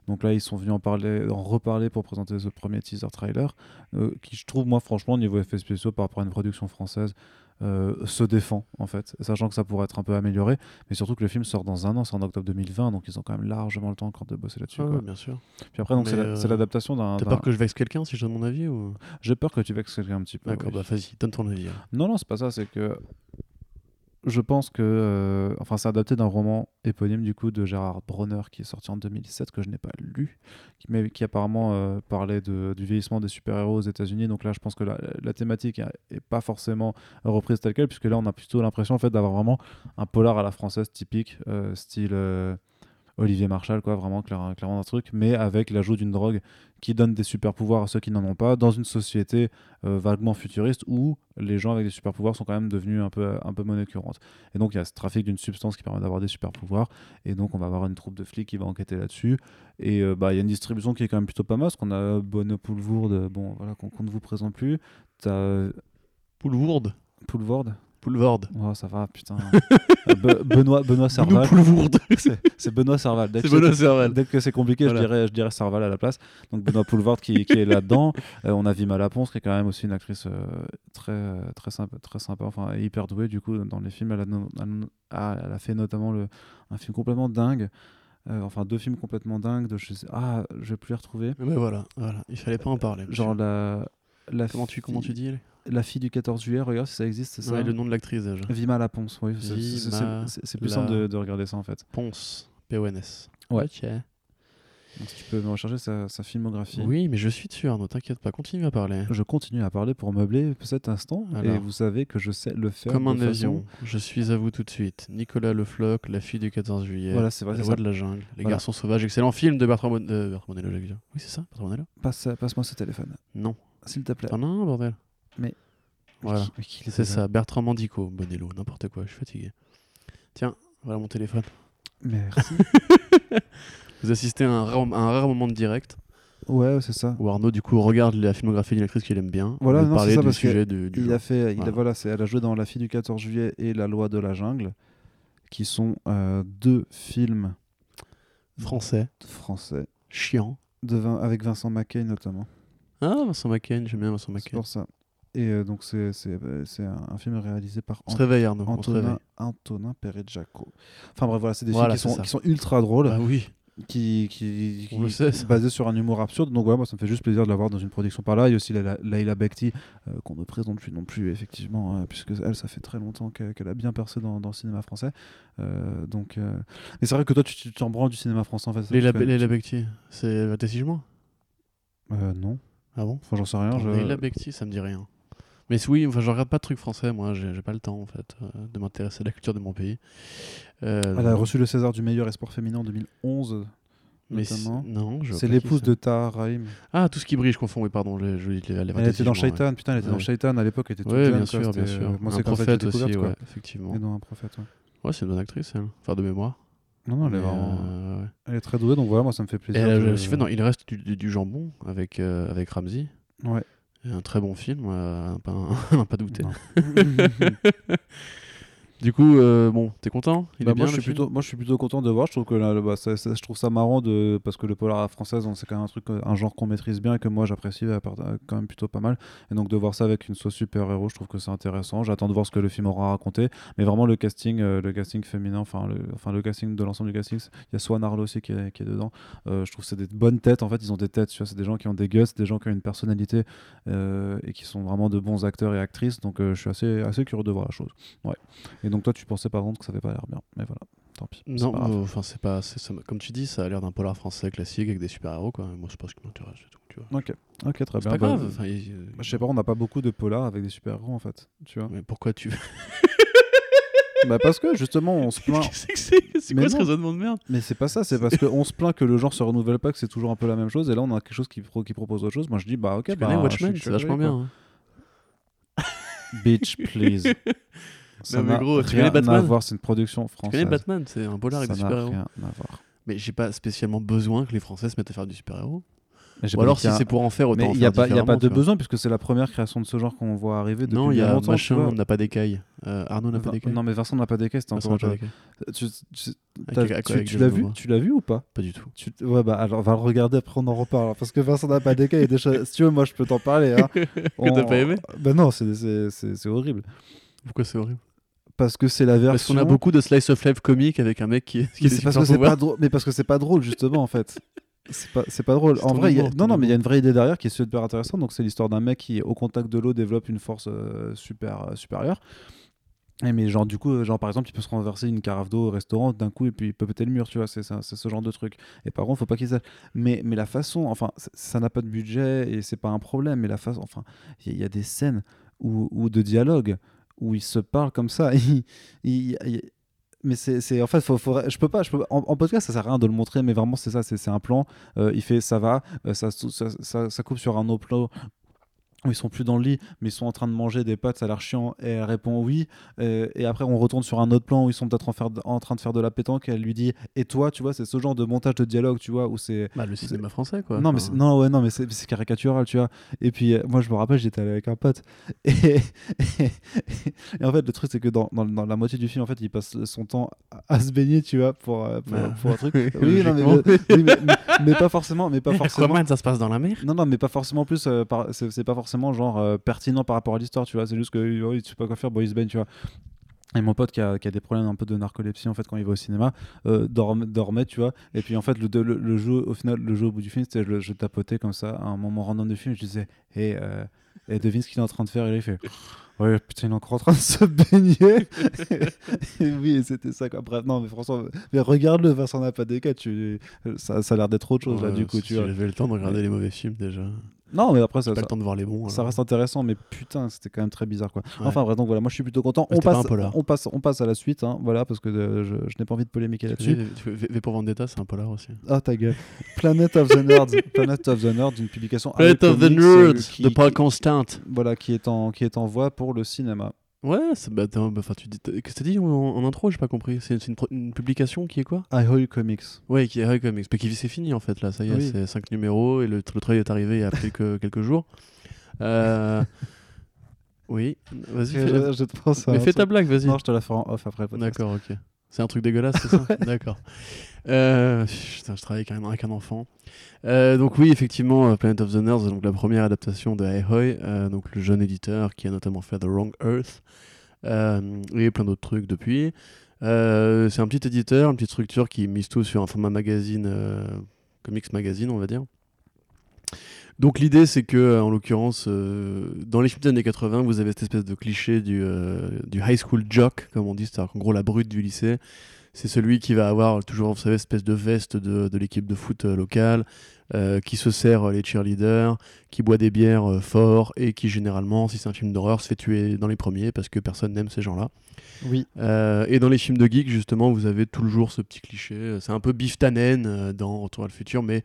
Donc là, ils sont venus en parler, en reparler pour présenter ce premier teaser trailer, euh, qui je trouve moi franchement au niveau effets spéciaux par rapport à une production française euh, se défend en fait, sachant que ça pourrait être un peu amélioré, mais surtout que le film sort dans un an, c'est en octobre 2020, donc ils ont quand même largement le temps encore de bosser là-dessus. Ah bien sûr. Puis après, donc c'est euh, l'adaptation d'un. T'as peur que je vexe quelqu'un si je donne mon avis ou? J'ai peur que tu vexes quelqu'un un petit peu. D'accord, oui. bah vas-y, donne ton avis. alors. Non, non, c'est pas ça, c'est que je pense que. euh, enfin, c'est adapté d'un roman éponyme du coup de Gérard Bronner qui est sorti en 2007, que je n'ai pas lu, mais qui apparemment euh, parlait de- du vieillissement des super-héros aux États-Unis. Donc là, je pense que la, la thématique est, est pas forcément reprise telle quelle, puisque là, on a plutôt l'impression en fait, d'avoir vraiment un polar à la française typique, euh, style. Olivier Marshall, quoi, vraiment clair- clairement un truc, mais avec l'ajout d'une drogue qui donne des super pouvoirs à ceux qui n'en ont pas, dans une société euh, vaguement futuriste où les gens avec des super pouvoirs sont quand même devenus un peu, un peu monnaie courante. Et donc il y a ce trafic d'une substance qui permet d'avoir des super pouvoirs, et donc on va avoir une troupe de flics qui va enquêter là-dessus. Et euh, bah, il y a une distribution qui est quand même plutôt pas mal, parce qu'on a Bonne Poulvourde, bon, voilà, qu'on ne vous présente plus. T'as Poulvourde Poulvoorde Poulvord. Oh, ça va, putain. Be- Benoît, Benoît Serval. C'est c'est Benoît Serval. Dès C'est que Benoît Serval. Dès que c'est compliqué, Voilà. je, dirais, je dirais Serval à la place. Donc Benoît Poulvord qui, qui est là-dedans. Euh, on a Vima Laponce qui est quand même aussi une actrice euh, très, très, sympa, très sympa, enfin hyper douée du coup dans les films. Elle a, no- elle a- elle a fait notamment le, un film complètement dingue. Euh, enfin deux films complètement dingues. De, je sais- ah, je vais plus les retrouver. Mais voilà, voilà, il fallait pas en parler. Genre la, la, comment tu comment tu dis La fille du 14 juillet, regarde si ça existe, c'est ça Ouais, le nom de l'actrice déjà. Vima Laponce, oui. c'est- plus La- simple de, de regarder ça en fait. Ponce. P-O-N-S. Ouais. Ok. Donc, si tu peux me rechercher sa, sa filmographie. Oui, mais je suis dessus, Arnaud, t'inquiète pas, continue à parler. Je continue à parler pour meubler cet instant. Et Alors. vous savez que je sais le faire. Comme un façon- avion, je suis à vous tout de suite. Nicolas Le Floch, La fille du 14 juillet, Voilà, c'est vrai, La c'est voix ça. de la jungle, Les Voilà. garçons sauvages, excellent film de Bertrand, Mon- euh, Bertrand Bonello. Oui, c'est ça, Bertrand Bonello Passe, passe-moi ce téléphone, Non, s'il te plaît. as un, bordel Mais- Voilà, c'est ça, Bertrand Mandico, Bonello, n'importe quoi, je suis fatigué. Tiens, voilà mon téléphone. Merci. Vous assistez à un rare, un rare moment de direct ouais, c'est ça. où Arnaud, du coup, regarde la filmographie d'une actrice qu'il aime bien. Voilà, non, c'est parler ça, du parce que sujet du, du Il jour. a fait, il a, Voilà. c'est, elle a joué dans La fille du 14 juillet et La loi de la jungle, qui sont euh, deux films Français, français, chiant. de Vin- avec Vincent Mackay notamment. Ah, Vincent McCain, j'aime bien Vincent C'est McCain. pour ça. Et euh, donc c'est, euh, un, film réalisé par On se réveille, Arnaud. Antonin, Antonin Perret-Jaco. Enfin bref, voilà, c'est des Voilà, films qui sont, ça. qui sont ultra drôles, Ah oui, qui, qui, qui- sait, ça. basés sur un humour absurde. Donc voilà, moi ça me fait juste plaisir de l'avoir dans une production par là. Il y a aussi Laila Laila Bekti, euh, qu'on ne présente plus non plus, effectivement, euh, puisque elle, ça fait très longtemps qu'elle a bien percé dans, dans le cinéma français. Euh, donc, Et c'est vrai que toi, tu t'en branles du cinéma français en fait. Leila parce que- Leila Bekti, c'est Sigement Euh, non, Ah bon? Enfin j'en sais rien. je- Leila Bekti, ça me dit rien. Mais oui, enfin, je regarde pas de trucs français, moi, j'ai pas le temps en fait euh, de m'intéresser à la culture de mon pays. Euh, Elle a reçu le César du meilleur espoir féminin en 2011. mais non, je C'est l'épouse de Tahar Rahim. Ah, tout ce qui brille, je confonds, oui, pardon, je les- les Elle Mathé était dans ouais. Shaitan, putain, elle était dans. Shaitan à l'époque, elle était toute Ouais, jeune, bien quoi, sûr, bien sûr. euh, Moi, un prophète aussi, ouais, effectivement. Et non, un prophète, ouais. C'est une bonne actrice, elle. Enfin, de mémoire. Non, non, elle est vraiment. euh, ouais. Elle est très douée, donc voilà, moi ça me fait Et plaisir. elle de- aussi fait dans Il reste du, du- du jambon avec, euh, avec Ramsey. Ouais. Un très bon film, euh, à pas, à pas douter. Du coup, euh, bon, t'es content? Il Bah, est bien moi, je suis plutôt, moi je suis plutôt content de voir. Je trouve que là, bah, ça- ça- je trouve ça marrant de, parce que le polar à la française, c'est quand même un truc, un genre qu'on maîtrise bien et que moi j'apprécie euh, quand même plutôt pas mal. Et donc de voir ça avec une sauce super héros, je trouve que c'est intéressant. J'attends de voir ce que le film aura raconté. Mais vraiment le casting, euh, le casting féminin, enfin le, enfin le casting de l'ensemble du casting, il y a Swan Arlo aussi qui est, qui est dedans. Euh, je trouve que c'est des bonnes têtes. En fait, ils ont des têtes. C'est des gens qui ont des guts, des gens qui ont une personnalité et qui sont vraiment de bons acteurs et actrices. Donc je suis assez, assez curieux de voir la chose. Ouais. Et donc toi, tu pensais par contre que ça avait pas l'air bien. Mais voilà, tant pis. c'est Non, euh, enfin, c'est pas. c'est- ça comme tu dis, ça a l'air d'un polar français classique avec des super-héros, quoi. Moi, c'est pas ce qui m'intéresse, c'est tu vois. Ok, ok, très C'est bien. pas Bah, grave. enfin, il- euh, bah, je sais pas, on n'a pas beaucoup de polars avec des super-héros en fait. Tu vois Mais pourquoi tu. Bah parce que justement, on se plaint. C'est C'est Mais quoi ce non. raisonnement de merde? Mais c'est pas ça, c'est parce qu'on se plaint que le genre se renouvelle pas, que c'est toujours un peu la même chose. Et là, on a quelque chose qui, pro- qui propose autre chose. Moi, je dis, bah ok, Tu bah. Watchmen? C'est vachement bien. hein. Bitch, please. Ça Non, mais gros, tu connais Batman voir, c'est une production Tu française. connais Batman? C'est un polar avec des super-héros. rien à voir. Mais j'ai pas spécialement besoin que les Français se mettent à faire du super-héros. Ou alors, si a- c'est pour en faire, autant Mais il n'y a, pas- il y a pas différemment, de tu besoin, puisque c'est la première création de ce genre qu'on voit arriver depuis Non, il y a longtemps. tu machin, on n'a pas d'écailles. Euh, Arnaud n'a pas d'écailles. Non, mais Vincent n'a pas d'écaille, c'était encore. Tu, tu- tu- tu l'as vu. Tu l'as vu ou pas? Pas du tout. Tu- Ouais, bah alors on va le regarder, après on en reparle. Parce que Vincent n'a pas d'écaille et choses. Si tu veux, moi je peux t'en parler. Hein. Que t'as pas aimé? Bah non, c'est horrible. Pourquoi c'est horrible? Parce que c'est la version. Parce qu'on a beaucoup de slice of life comique avec un mec qui, qui Mais parce que c'est pas drôle. Mais parce que c'est pas drôle justement en fait. C'est pas, c'est pas drôle. En vrai, il y a- humour, non, non, mais il y a une vraie idée derrière qui est super intéressante. Donc, c'est l'histoire d'un mec qui, au contact de l'eau, développe une force euh, super euh, supérieure. Et mais genre du coup, euh, genre par exemple, il peut se renverser une carafe d'eau au restaurant d'un coup et puis il peut péter le mur, tu vois, c'est ce genre de truc. Et par contre, faut pas qu'il sache. Mais mais la façon, enfin, ça n'a pas de budget et c'est pas un problème. Mais la façon, enfin, il y, a- il y a des scènes où de dialogue où ils se parlent comme ça. mais c'est en fait faut, faut- je peux pas je peux pas- en, en podcast ça sert à rien de le montrer mais vraiment c'est ça c'est un plan euh, il fait ça va euh, ça, ça, ça, ça coupe sur un autre plan ils sont plus dans le lit, mais ils sont en train de manger des pâtes, ça a l'air chiant, et elle répond oui. Euh, et après, on retourne sur un autre plan où ils sont peut-être en, train de faire de la pétanque, et elle lui dit Et toi, tu vois, c'est ce genre de montage de dialogue, tu vois, où c'est. Bah, le cinéma français, quoi. Non, mais non, ouais, non, mais c'est caricatural, tu vois. Et puis, euh, moi, je me rappelle, j'étais allé avec un pote. Et, et en fait, le truc, c'est que dans, dans, dans la moitié du film, en fait, il passe son temps à, à se baigner, tu vois, pour, euh, pour, Bah, pour un truc. oui, oui, non, mais, oui, mais, mais- mais pas forcément, mais pas forcément. Aquaman, ça se passe dans la mer? Non, non, mais pas forcément plus. c'est pas forcément genre euh, pertinent par rapport à l'histoire, tu vois. C'est juste que oh, il sait pas quoi faire, se baigne, tu vois. Et mon pote qui a, qui a des problèmes un peu de narcolepsie en fait quand il va au cinéma euh, dorm- dormait tu vois et puis en fait le, le, le jeu au final le jeu au bout du film c'était je, tapotais comme ça à un moment random du film je disais hé euh, et devine ce qu'il est en train de faire? Il fait ouais putain il est encore en train de se baigner et oui c'était ça quoi bref non mais franchement mais regarde-le Vincent n'a pas des cas tu ça, ça a l'air d'être autre chose là du coup si tu J'avais le temps de regarder les mauvais films déjà. Non mais après ça, Pas ça, le temps de voir les bons. ça alors. reste intéressant mais putain c'était quand même très bizarre quoi Ouais. enfin bref donc voilà moi je suis plutôt content on passe, un polar. on passe on passe à la suite hein, voilà parce que euh, je, je n'ai pas envie de polémiquer là-dessus V pour Vendetta, c'est un polar aussi. Ah ta gueule. Planet of the Nerds, Planet of the Nerds, une publication. Planet of the Nerds, de Paul Constant. Voilà, qui est en qui est en voie pour le cinéma. Ouais, c'est- bah, bah, enfin, tu dis, qu'est-ce que t'as dit en, en intro? J'ai pas compris. C'est c'est une, pro- une publication qui est quoi? Ahoy Comics. Ouais, qui est Comics. Mais qui c'est fini en fait là, ça y est, Oui. c'est 5 numéros et le, le travail est arrivé il y a quelques, quelques jours. Euh, Oui, vas-y. Je, fais- je te pense à Mais un fais ta truc. blague, vas-y. Non, je te la ferai en off après. le podcast. D'accord, ok. C'est un truc dégueulasse, c'est ça D'accord. Euh, putain, je travaille quand même avec un enfant. Euh, donc oui, effectivement, euh, Planet of the Nerds, donc la première adaptation de Ahoy, euh, donc le jeune éditeur qui a notamment fait The Wrong Earth et plein d'autres trucs depuis. C'est un petit éditeur, une petite structure qui mise tout sur un format magazine, comics magazine, on va dire. Donc l'idée, c'est que, euh, en l'occurrence, euh, dans les films des années 80, vous avez cette espèce de cliché du, euh, du high school jock, comme on dit, c'est-à-dire qu'en gros la brute du lycée, c'est celui qui va avoir toujours, vous savez, cette espèce de veste de, de l'équipe de foot locale, euh, qui se sert les cheerleaders, qui boit des bières fort et qui généralement, si c'est un film d'horreur, se fait tuer dans les premiers parce que personne n'aime ces gens-là. Oui. Et dans les films de geek, justement, vous avez toujours ce petit cliché. C'est un peu Biff Tannen dans Retour à le futur, mais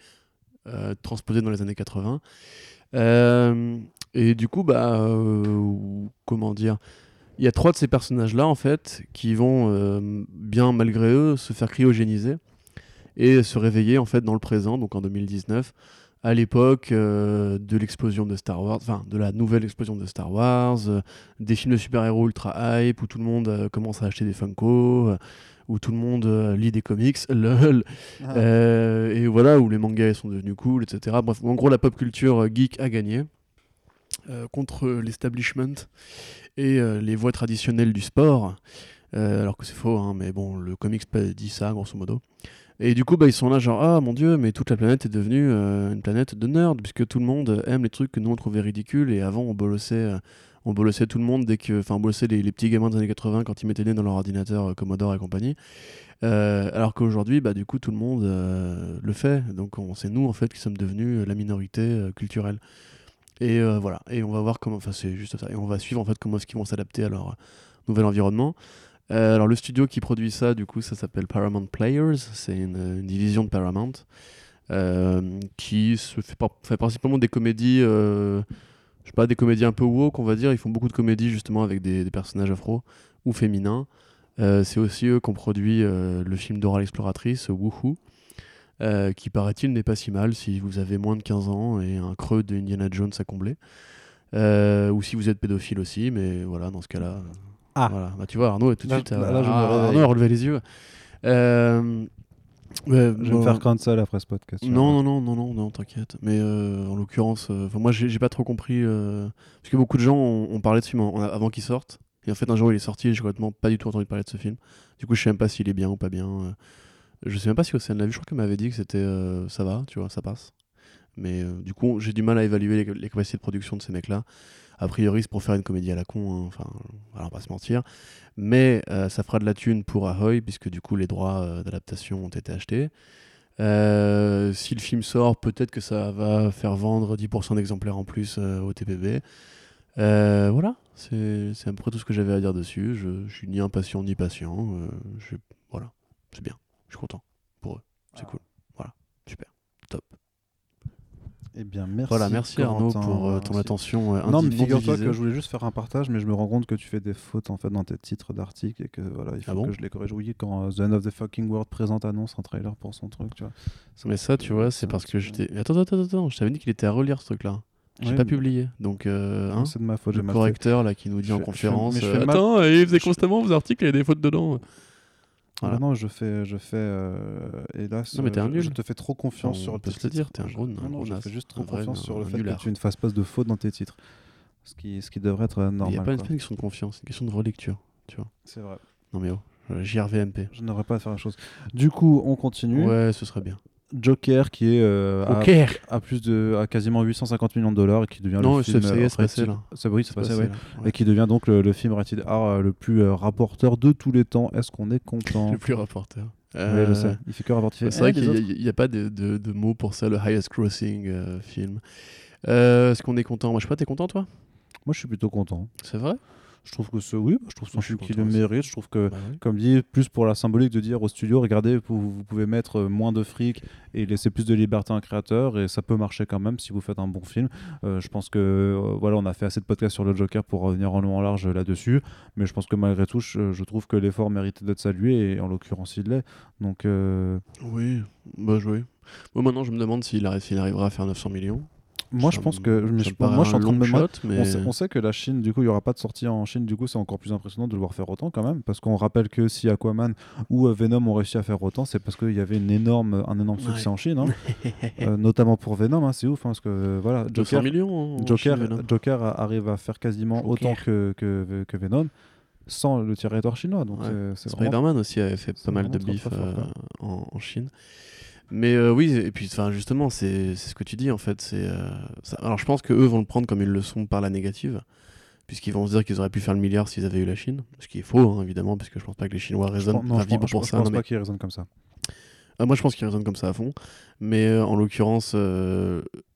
transposé dans les années 80. Euh, et du coup, bah, euh, comment dire Il y a trois de ces personnages-là, en fait, qui vont, euh, bien malgré eux, se faire cryogéniser et se réveiller, en fait, dans le présent, donc en 2019, à l'époque euh, de l'explosion de Star Wars, enfin, de la nouvelle explosion de Star Wars, euh, des films de super-héros ultra hype, où tout le monde euh, commence à acheter des Funko, euh, où tout le monde euh, lit des comics, lol, Ah. euh, et voilà, où les mangas sont devenus cool, etc. Bref, en gros, la pop culture euh, geek a gagné contre l'establishment et les voies traditionnelles du sport. Alors que c'est faux, hein, mais bon, le comics dit ça, grosso modo. Et du coup, bah, ils sont là, genre, ah mon dieu, mais toute la planète est devenue euh, une planète de nerds, puisque tout le monde aime les trucs que nous on trouvait ridicules, et avant on bolossait, euh, on bolossait tout le monde dès que. Enfin, on les, les petits gamins des années 80 quand ils mettaient les dans leur ordinateur euh, Commodore et compagnie. Euh, alors qu'aujourd'hui, bah, du coup, tout le monde euh, le fait. Donc, on- c'est nous, en fait, qui sommes devenus la minorité culturelle. Et voilà. Et on va voir comment. Enfin, c'est juste ça. Et on va suivre, en fait, comment est-ce qu'ils vont s'adapter à leur nouvel environnement. Alors, le studio qui produit ça, du coup, ça s'appelle Paramount Players. C'est une, division de Paramount qui se fait, fait principalement des comédies. Je sais pas, des comédies un peu woke, on va dire. Ils font beaucoup de comédies, justement, avec des, des personnages afro ou féminins. Euh, c'est aussi eux qui ont produit euh, le film d'Oral Exploratrice, Woohoo, euh, qui paraît-il n'est pas si mal si vous avez moins de 15 ans et un creux de Indiana Jones à combler. Ou si vous êtes pédophile aussi, mais voilà, dans ce cas-là. Ah. Voilà. Bah, tu vois, Arnaud, tout de suite, là, je me. Arnaud a relevé les yeux. Ouais, Je vais bon, me faire cancel après ce podcast. non, non, non, non, non, non, t'inquiète. Mais euh, en l'occurrence, euh, moi j'ai pas trop compris. euh, parce que beaucoup de gens ont, ont parlé de ce film en- en- avant qu'il sorte. Et en fait, un jour il est sorti et j'ai complètement pas du tout entendu parler de ce film. Du coup, je sais même pas s'il est bien ou pas bien. Je sais même pas si Océane l'a vu. Je crois qu'elle m'avait dit que c'était ça va, tu vois, ça passe. Mais du coup, j'ai du mal à évaluer les, les capacités de production de ces mecs-là. A priori, c'est pour faire une comédie à la con, hein, enfin, alors va pas se mentir. Mais euh, ça fera de la thune pour Ahoy, puisque du coup, les droits euh, d'adaptation ont été achetés. Euh, si le film sort, peut-être que ça va faire vendre 10% d'exemplaires en plus au TPB. Voilà, c'est à peu près tout ce que j'avais à dire dessus. Je, je suis ni impatient ni patient. je- voilà, c'est bien. Je suis content pour eux. C'est cool. Voilà, super, top. Eh bien, merci. voilà, merci Arnaud pour euh, ton Merci. attention. euh, Non, mais figure-toi que je voulais juste faire un partage, mais je me rends compte que tu fais des fautes en fait dans tes titres d'articles et que voilà, il faut Ah bon que je les corrige. Oui, quand euh, The End of the Fucking World présente annonce un trailer pour son truc, tu vois. Mais ça, tu vois, c'est parce que j'étais. Attends, attends, attends, je t'avais dit qu'il était à relire ce truc-là. J'ai Ouais, pas mais- publié. Donc, euh, hein, C'est de ma faute, le correcteur là qui nous dit Je en fais- je fais- conférence. je euh, fais Attends, euh, il faisait constamment vos articles, il y a des fautes dedans. Ah Voilà. non, je fais, je fais, euh, hélas, Non, mais un je- te fais trop confiance On sur peut tes se le dire, t'es un gros- un Non, non, gros je fais juste un trop confiance sur le un fait que nulard. tu ne fasses pas de fautes dans tes titres. Ce qui, ce qui devrait être euh, Il normal. n'y a pas une quoi. question de confiance, c'est une question de relecture. tu vois. C'est vrai. Non mais oh, euh, JRVMP. Je n'aurais pas à faire la chose. Du coup, on continue. Ouais, ce serait bien. Joker qui est euh, à, à plus de à quasiment 850 millions de dollars et qui devient Non, le c'est- film ça y est, euh, c'est passé. C'est oui, c'est ouais. Ouais. Et qui devient donc le, le film rated R euh, le plus euh, rapporteur de tous les temps. Est-ce qu'on est content? Le plus rapporteur. Oui, Euh, je sais. Il fait que rapporter. C'est vrai Eh, qu'il n'y a, pas de, de, de mots pour ça, le highest grossing euh, film. Euh, Est-ce qu'on est content? Moi, je sais pas, t'es content, toi? Moi, je suis plutôt content. C'est vrai? Je trouve que ce oui, je trouve que c'est un Moi, je suis film qui le mérite. Je trouve que Bah oui. comme dit, plus pour la symbolique de dire au studio, regardez, vous, vous pouvez mettre euh, moins de fric et laisser plus de liberté à un créateur, et ça peut marcher quand même si vous faites un bon film. Euh, je pense que euh, voilà, on a fait assez de podcasts sur le Joker pour revenir en long en large là-dessus, mais je pense que malgré tout, je, je trouve que l'effort méritait d'être salué, et en l'occurrence, il l'est. Donc, euh, Oui, bah joué. Moi, maintenant, je me demande s'il arri- s'il arrivera à faire 900 millions. Moi, Ça je pense que je moi, je suis en train de me shot, mais... On sait, on sait que la Chine, du coup, il n'y aura pas de sortie en Chine, du coup, c'est encore plus impressionnant de le voir faire autant quand même, parce qu'on rappelle que si Aquaman ou euh, Venom ont réussi à faire autant, c'est parce qu'il y avait une énorme, un énorme succès Ouais. en Chine, hein. Euh, notamment pour Venom, hein, c'est ouf, hein, parce que voilà, 200 Joker, millions Joker, Chine. Joker arrive à faire quasiment Joker. autant que, que, que Venom sans le territoire chinois, donc Ouais. Spider-Man aussi avait fait pas mal de bif euh, en, en Chine. Mais euh, oui, et puis enfin justement, c'est ce que tu dis en fait. C'est euh, ça- alors je pense que eux vont le prendre comme ils le sont par la négative, puisqu'ils vont se dire qu'ils auraient pu faire le milliard s'ils avaient eu la Chine, ce qui est faux hein, évidemment, parce que je pense pas que les Chinois Je raisonnent, pense- non, je pense, pour je ça. pense non, mais- pas qu'il raisonne comme ça. Ah, moi, je pense qu'ils raisonnent comme ça à fond. Mais euh, en l'occurrence,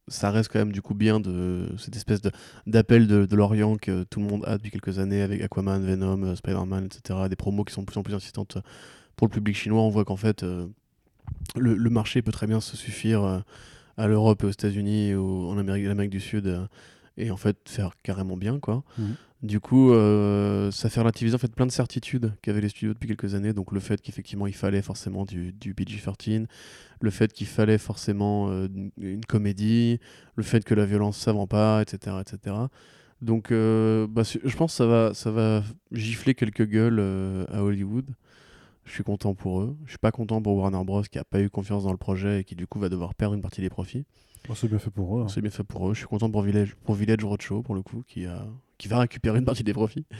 ça reste quand même du coup bien de cette espèce de- d'appel de, de l'Orient que tout le monde a depuis quelques années avec Aquaman, Venom, Spider-Man, etc. Des promos qui sont de plus en plus insistantes pour le public chinois. On voit qu'en fait, le, le marché peut très bien se suffire euh, à l'Europe et aux États-Unis ou en Amérique, l'Amérique du Sud euh, et en fait faire carrément bien quoi. Mhm. Du coup, euh, ça fait relativiser en fait plein de certitudes qu'avaient les studios depuis quelques années. Donc le fait qu'effectivement il fallait forcément du, du PG-13, le fait qu'il fallait forcément euh, une, comédie, le fait que la violence ça vend pas, etc., etc. Donc euh, bah, je pense que ça va, ça va gifler quelques gueules à Hollywood. Je suis content pour eux. Je suis pas content pour Warner Bros qui a pas eu confiance dans le projet et qui du coup va devoir perdre une partie des profits. Bon, c'est bien fait pour eux. hein. C'est bien fait pour eux. Je suis content pour Village, pour Village Roadshow, pour le coup, qui, a, qui va récupérer une partie des profits.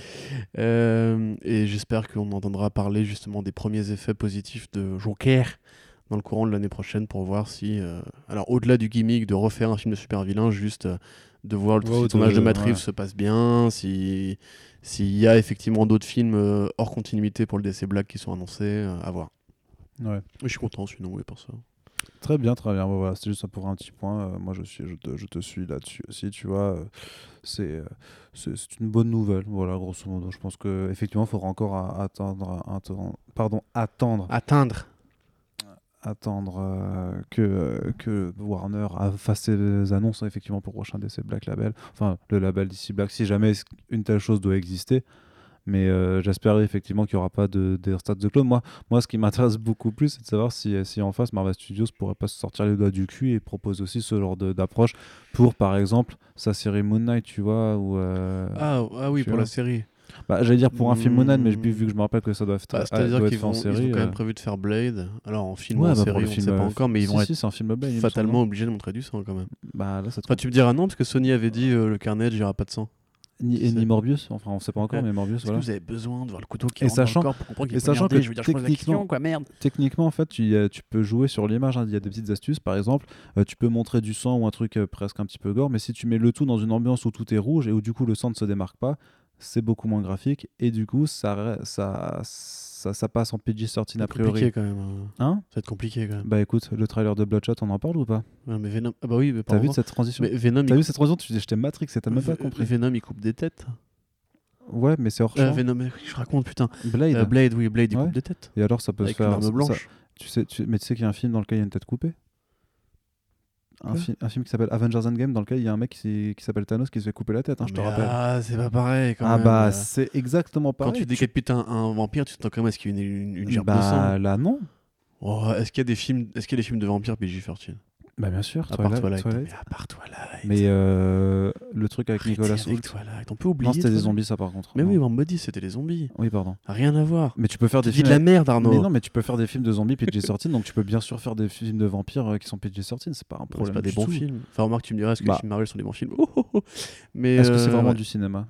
Euh, et j'espère qu'on entendra parler justement des premiers effets positifs de Joker dans le courant de l'année prochaine pour voir si. euh, alors, au-delà du gimmick de refaire un film de super vilain, juste euh, de voir le Ouais, si de, Matt Reeves ouais. se passe bien, si. S'il y a effectivement d'autres films euh, hors continuité pour le DC Black qui sont annoncés, euh, à voir. Ouais. Je suis content sinon, oui, pour ça. Très bien, très bien. Bon, voilà, c'était juste ça pour un petit point. Euh, moi, je, suis, je, te, je te suis là-dessus aussi, tu vois. euh, c'est, euh, une bonne nouvelle. Voilà, grosso modo. Je pense qu'effectivement, il faudra encore à- attendre, attendre, pardon, attendre, Atteindre. Attendre euh, que, euh, que Warner fasse ses annonces effectivement pour le prochain DC Black Label. Enfin, le label DC Black, si jamais une telle chose doit exister. Mais euh, j'espère effectivement qu'il n'y aura pas de, de stade de clone. Moi, moi, ce qui m'intéresse beaucoup plus, c'est de savoir si, si en face, Marvel Studios pourrait pas se sortir les doigts du cul et propose aussi ce genre d'approche pour, par exemple, sa série Moon Knight, tu vois. Euh, Ah, ah oui, pour vois. la série. Bah, J'allais dire pour un film Knight, mais Hmm. vu, vu que je me rappelle que ça doit être, Bah, ah, C'est-à-dire doit qu'ils être fait en vont, ils série. ont quand même euh, prévu de faire Blade. Alors en film ou ouais, en bah, série, on film, sait pas euh, encore, mais ils si, vont si, c'est un film Blade, fatalement obligés de montrer du sang quand même. Bah, là, ça te Enfin, tu me diras non, parce que Sony avait dit euh, le Carnage, il n'y aura pas de sang. Ni, et ni Morbius, enfin on sait pas encore, Ouais. mais Morbius, voilà. que vous avez besoin de voir le couteau qui dans le sachant- corps pour comprendre qu'il et est sachant que Je veux dire, je question, techniquement- quoi, merde. Techniquement, en fait, tu, tu peux jouer sur l'image. hein. Il y a des petites astuces. Par exemple, euh, tu peux montrer du sang ou un truc euh, presque un petit peu gore, mais si tu mets le tout dans une ambiance où tout est rouge et où du coup le sang ne se démarque pas, c'est beaucoup moins graphique et du coup ça, ça, ça, ça passe en PG-13 a C'est compliqué priori. quand même. hein. Hein? Ça va être compliqué quand même. Bah écoute, le trailer de Bloodshot, on en parle ou pas? Ouais, mais Venom. Ah bah oui, mais T'as vu cette transition? Mais Venom, T'as il... vu cette transition? Tu dis, j'étais Matrix t'as même pas compris. Venom, il coupe des têtes. Ouais, mais c'est hors Euh, champ. Venom, je raconte, putain. Blade. Euh, Blade, oui, Blade, il Ouais. coupe des têtes. Et alors ça peut Avec se une faire. arme ça- blanche. tu sais, tu- mais tu sais qu'il y a un film dans lequel il y a une tête coupée? Un, fi- un film qui s'appelle Avengers Endgame dans lequel il y a un mec qui, s'appelle Thanos qui se fait couper la tête, hein, je te Mais rappelle. Ah, c'est pas pareil quand Ah même. bah c'est exactement Quand pareil. tu décapites un, un vampire, tu t'entends quand même à ce qu'il y a une, une, une gerbe de bah sang. là non. Oh, est-ce qu'il y a des films, est-ce qu'il y a des films de vampires PG-13 Bah bien sûr. À part Twilight. Twilight. Mais à part Twilight. Mais euh, le truc avec Arrêtez Nicolas avec. Twilight. On peut oublier. Non, c'était des zombies ça par contre. Mais Non. oui, on me dit c'était des zombies. Oui, pardon. Rien à voir. Mais tu peux faire des films. de la merde, Arnaud. Mais non, mais tu peux faire des films de zombies PG-13, donc tu peux bien sûr faire des films de vampires euh, qui sont PG-13, c'est pas un problème. c'est pas des bons films. Enfin, remarque, tu me diras, est-ce que Bah. les films Marvel sont des bons films? Oh, oh, oh. Mais Est-ce que c'est euh, vraiment ouais. du cinéma?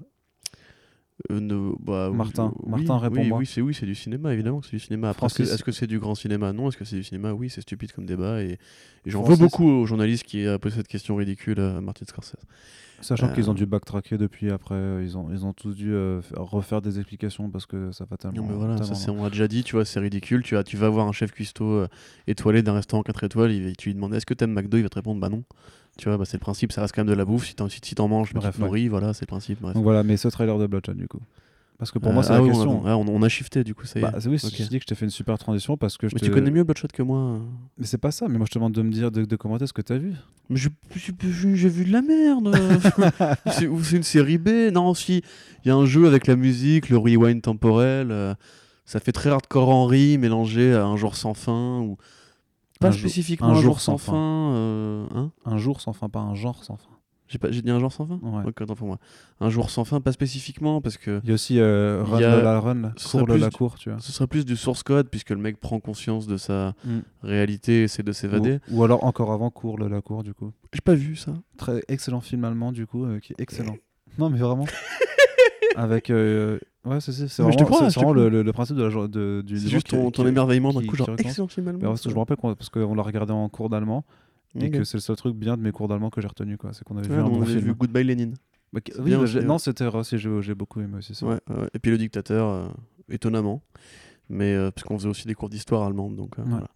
Euh, bah, oui, Martin, oui, Martin, oui, réponds-moi. Oui, c'est oui, du cinéma, évidemment, que c'est du cinéma. Après, est-ce que- c'est du grand cinéma? Non. Est-ce que c'est du cinéma? Oui, c'est stupide comme débat. Et, et j'en veux beaucoup aux journalistes qui a posé cette question ridicule à Martin Scorsese. Sachant Euh, qu'ils ont dû backtracker depuis après, euh, ils ont, ils ont tous dû euh, faire- refaire des explications parce que ça va tellement. Non, mais voilà, ça, tellement c'est- loin. on l'a déjà dit, tu vois, c'est ridicule. Tu, as, tu vas voir un chef cuistot euh, étoilé d'un restaurant 4 étoiles, il, tu lui demandes est-ce que t'aimes McDo? Il va te répondre bah non. Tu vois, bah, c'est le principe, ça reste quand même de la bouffe. Si t'en si, t'en manges, bah, tu Bref, te nourris, voilà, c'est le principe. Bref. Donc voilà, mais ce trailer de Bloodshot du coup. Parce que pour Euh, moi, c'est ah la oui, on a- question. on, on a shifté du coup, ça y est. Bah, c'est- oui, Ok. je dis que je t'ai fait une super transition parce que je Mais te- tu connais mieux Bloodshot que moi. Mais c'est pas ça, mais moi je te demande de me dire, de, de commenter ce que t'as vu. Mais j'ai vu de la merde. c'est ou c'est une série B. Non, si. Il y a un jeu avec la musique, le rewind temporel. euh, ça fait très hardcore Henry mélangé à un jour sans fin. Ou... Pas Un spécifiquement un jour jour sans sans fin. euh, hein Un jour sans fin, pas un genre sans fin. j'ai, pas, j'ai dit un jour sans fin Ouais. Ok, attends pour moi. Un jour sans fin, pas spécifiquement, parce que Il y a aussi euh, Run a- la Run, là, cours la du- cour, tu vois. ce serait plus du source code, puisque le mec prend conscience de sa Mm. réalité et essaie de s'évader. Ou, ou alors encore avant cours le la cour, du coup. J'ai pas vu ça. Très excellent film allemand, du coup, euh, qui est excellent. non, mais vraiment. Avec. Ouais, c'est je vraiment, te crois, c'est je te vraiment le, le- le principe de la de, du. C'est juste qui- ton, qui- émerveillement d'un coup, genre excellent film allemand. Mais parce que je me rappelle qu'on- parce qu'on l'a regardé en cours d'allemand et que c'est le seul truc bien de mes cours d'allemand que j'ai retenu quoi. C'est qu'on avait vu un on bon avait film. vu Goodbye Lénine. Bah, oui, bah, aussi, ouais. non, c'était aussi j'ai beaucoup aimé aussi ça. Ouais, ouais. Et puis le dictateur, euh, étonnamment. Mais euh, parce qu'on faisait aussi des cours d'histoire allemande, donc euh, Ouais. voilà.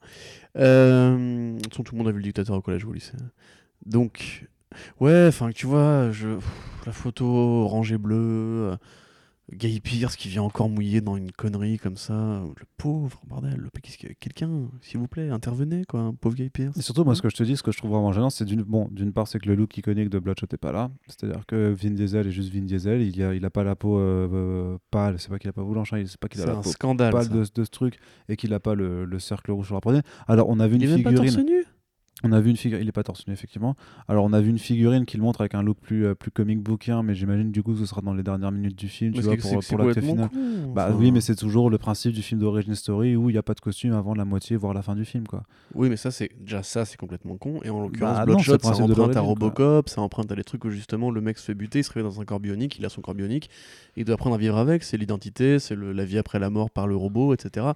De toute façon, tout le monde a vu le dictateur au collège ou au lycée. Donc, ouais, enfin, tu vois, je, pff, la photo orange et bleu, Guy Pierce qui vient encore mouiller dans une connerie comme ça, le pauvre, bordel, le, quelqu'un, s'il vous plaît, intervenez, quoi, pauvre Guy Pierce. Et surtout, moi, ce que je te dis, ce que je trouve vraiment gênant, c'est d'une bon, d'une part, c'est que le look iconique de Bloodshot est pas là. C'est-à-dire que Vin Diesel est juste Vin Diesel. Il a, il a pas la peau euh, euh, pâle. C'est pas qu'il a pas blanche. hein, C'est pas qu'il a la un peau scandale. pâle de, de ce truc et qu'il a pas le, le cercle rouge sur la poitrine. Alors, on a vu une Il est même pas figurine. torse nu On a vu une figurine, il est pas torse nu effectivement. Alors on a vu une figurine qui le montre avec un look plus euh, plus comic bookien, mais j'imagine du coup ce sera dans les dernières minutes du film, tu vois, pour, c'est- pour l'acte final. con, Bah enfin. oui, mais c'est toujours le principe du film d'origin story où il n'y a pas de costume avant la moitié, voire la fin du film, quoi. Oui, mais ça, c'est déjà ça, c'est complètement con. Et en l'occurrence, Bah Bloodshot, ça emprunte à quoi. Robocop, ça emprunte à des trucs où justement le mec se fait buter, il se réveille dans un corps bionique, il a son corps bionique, il doit apprendre à vivre avec, c'est l'identité, c'est la vie après la mort par le robot, etc.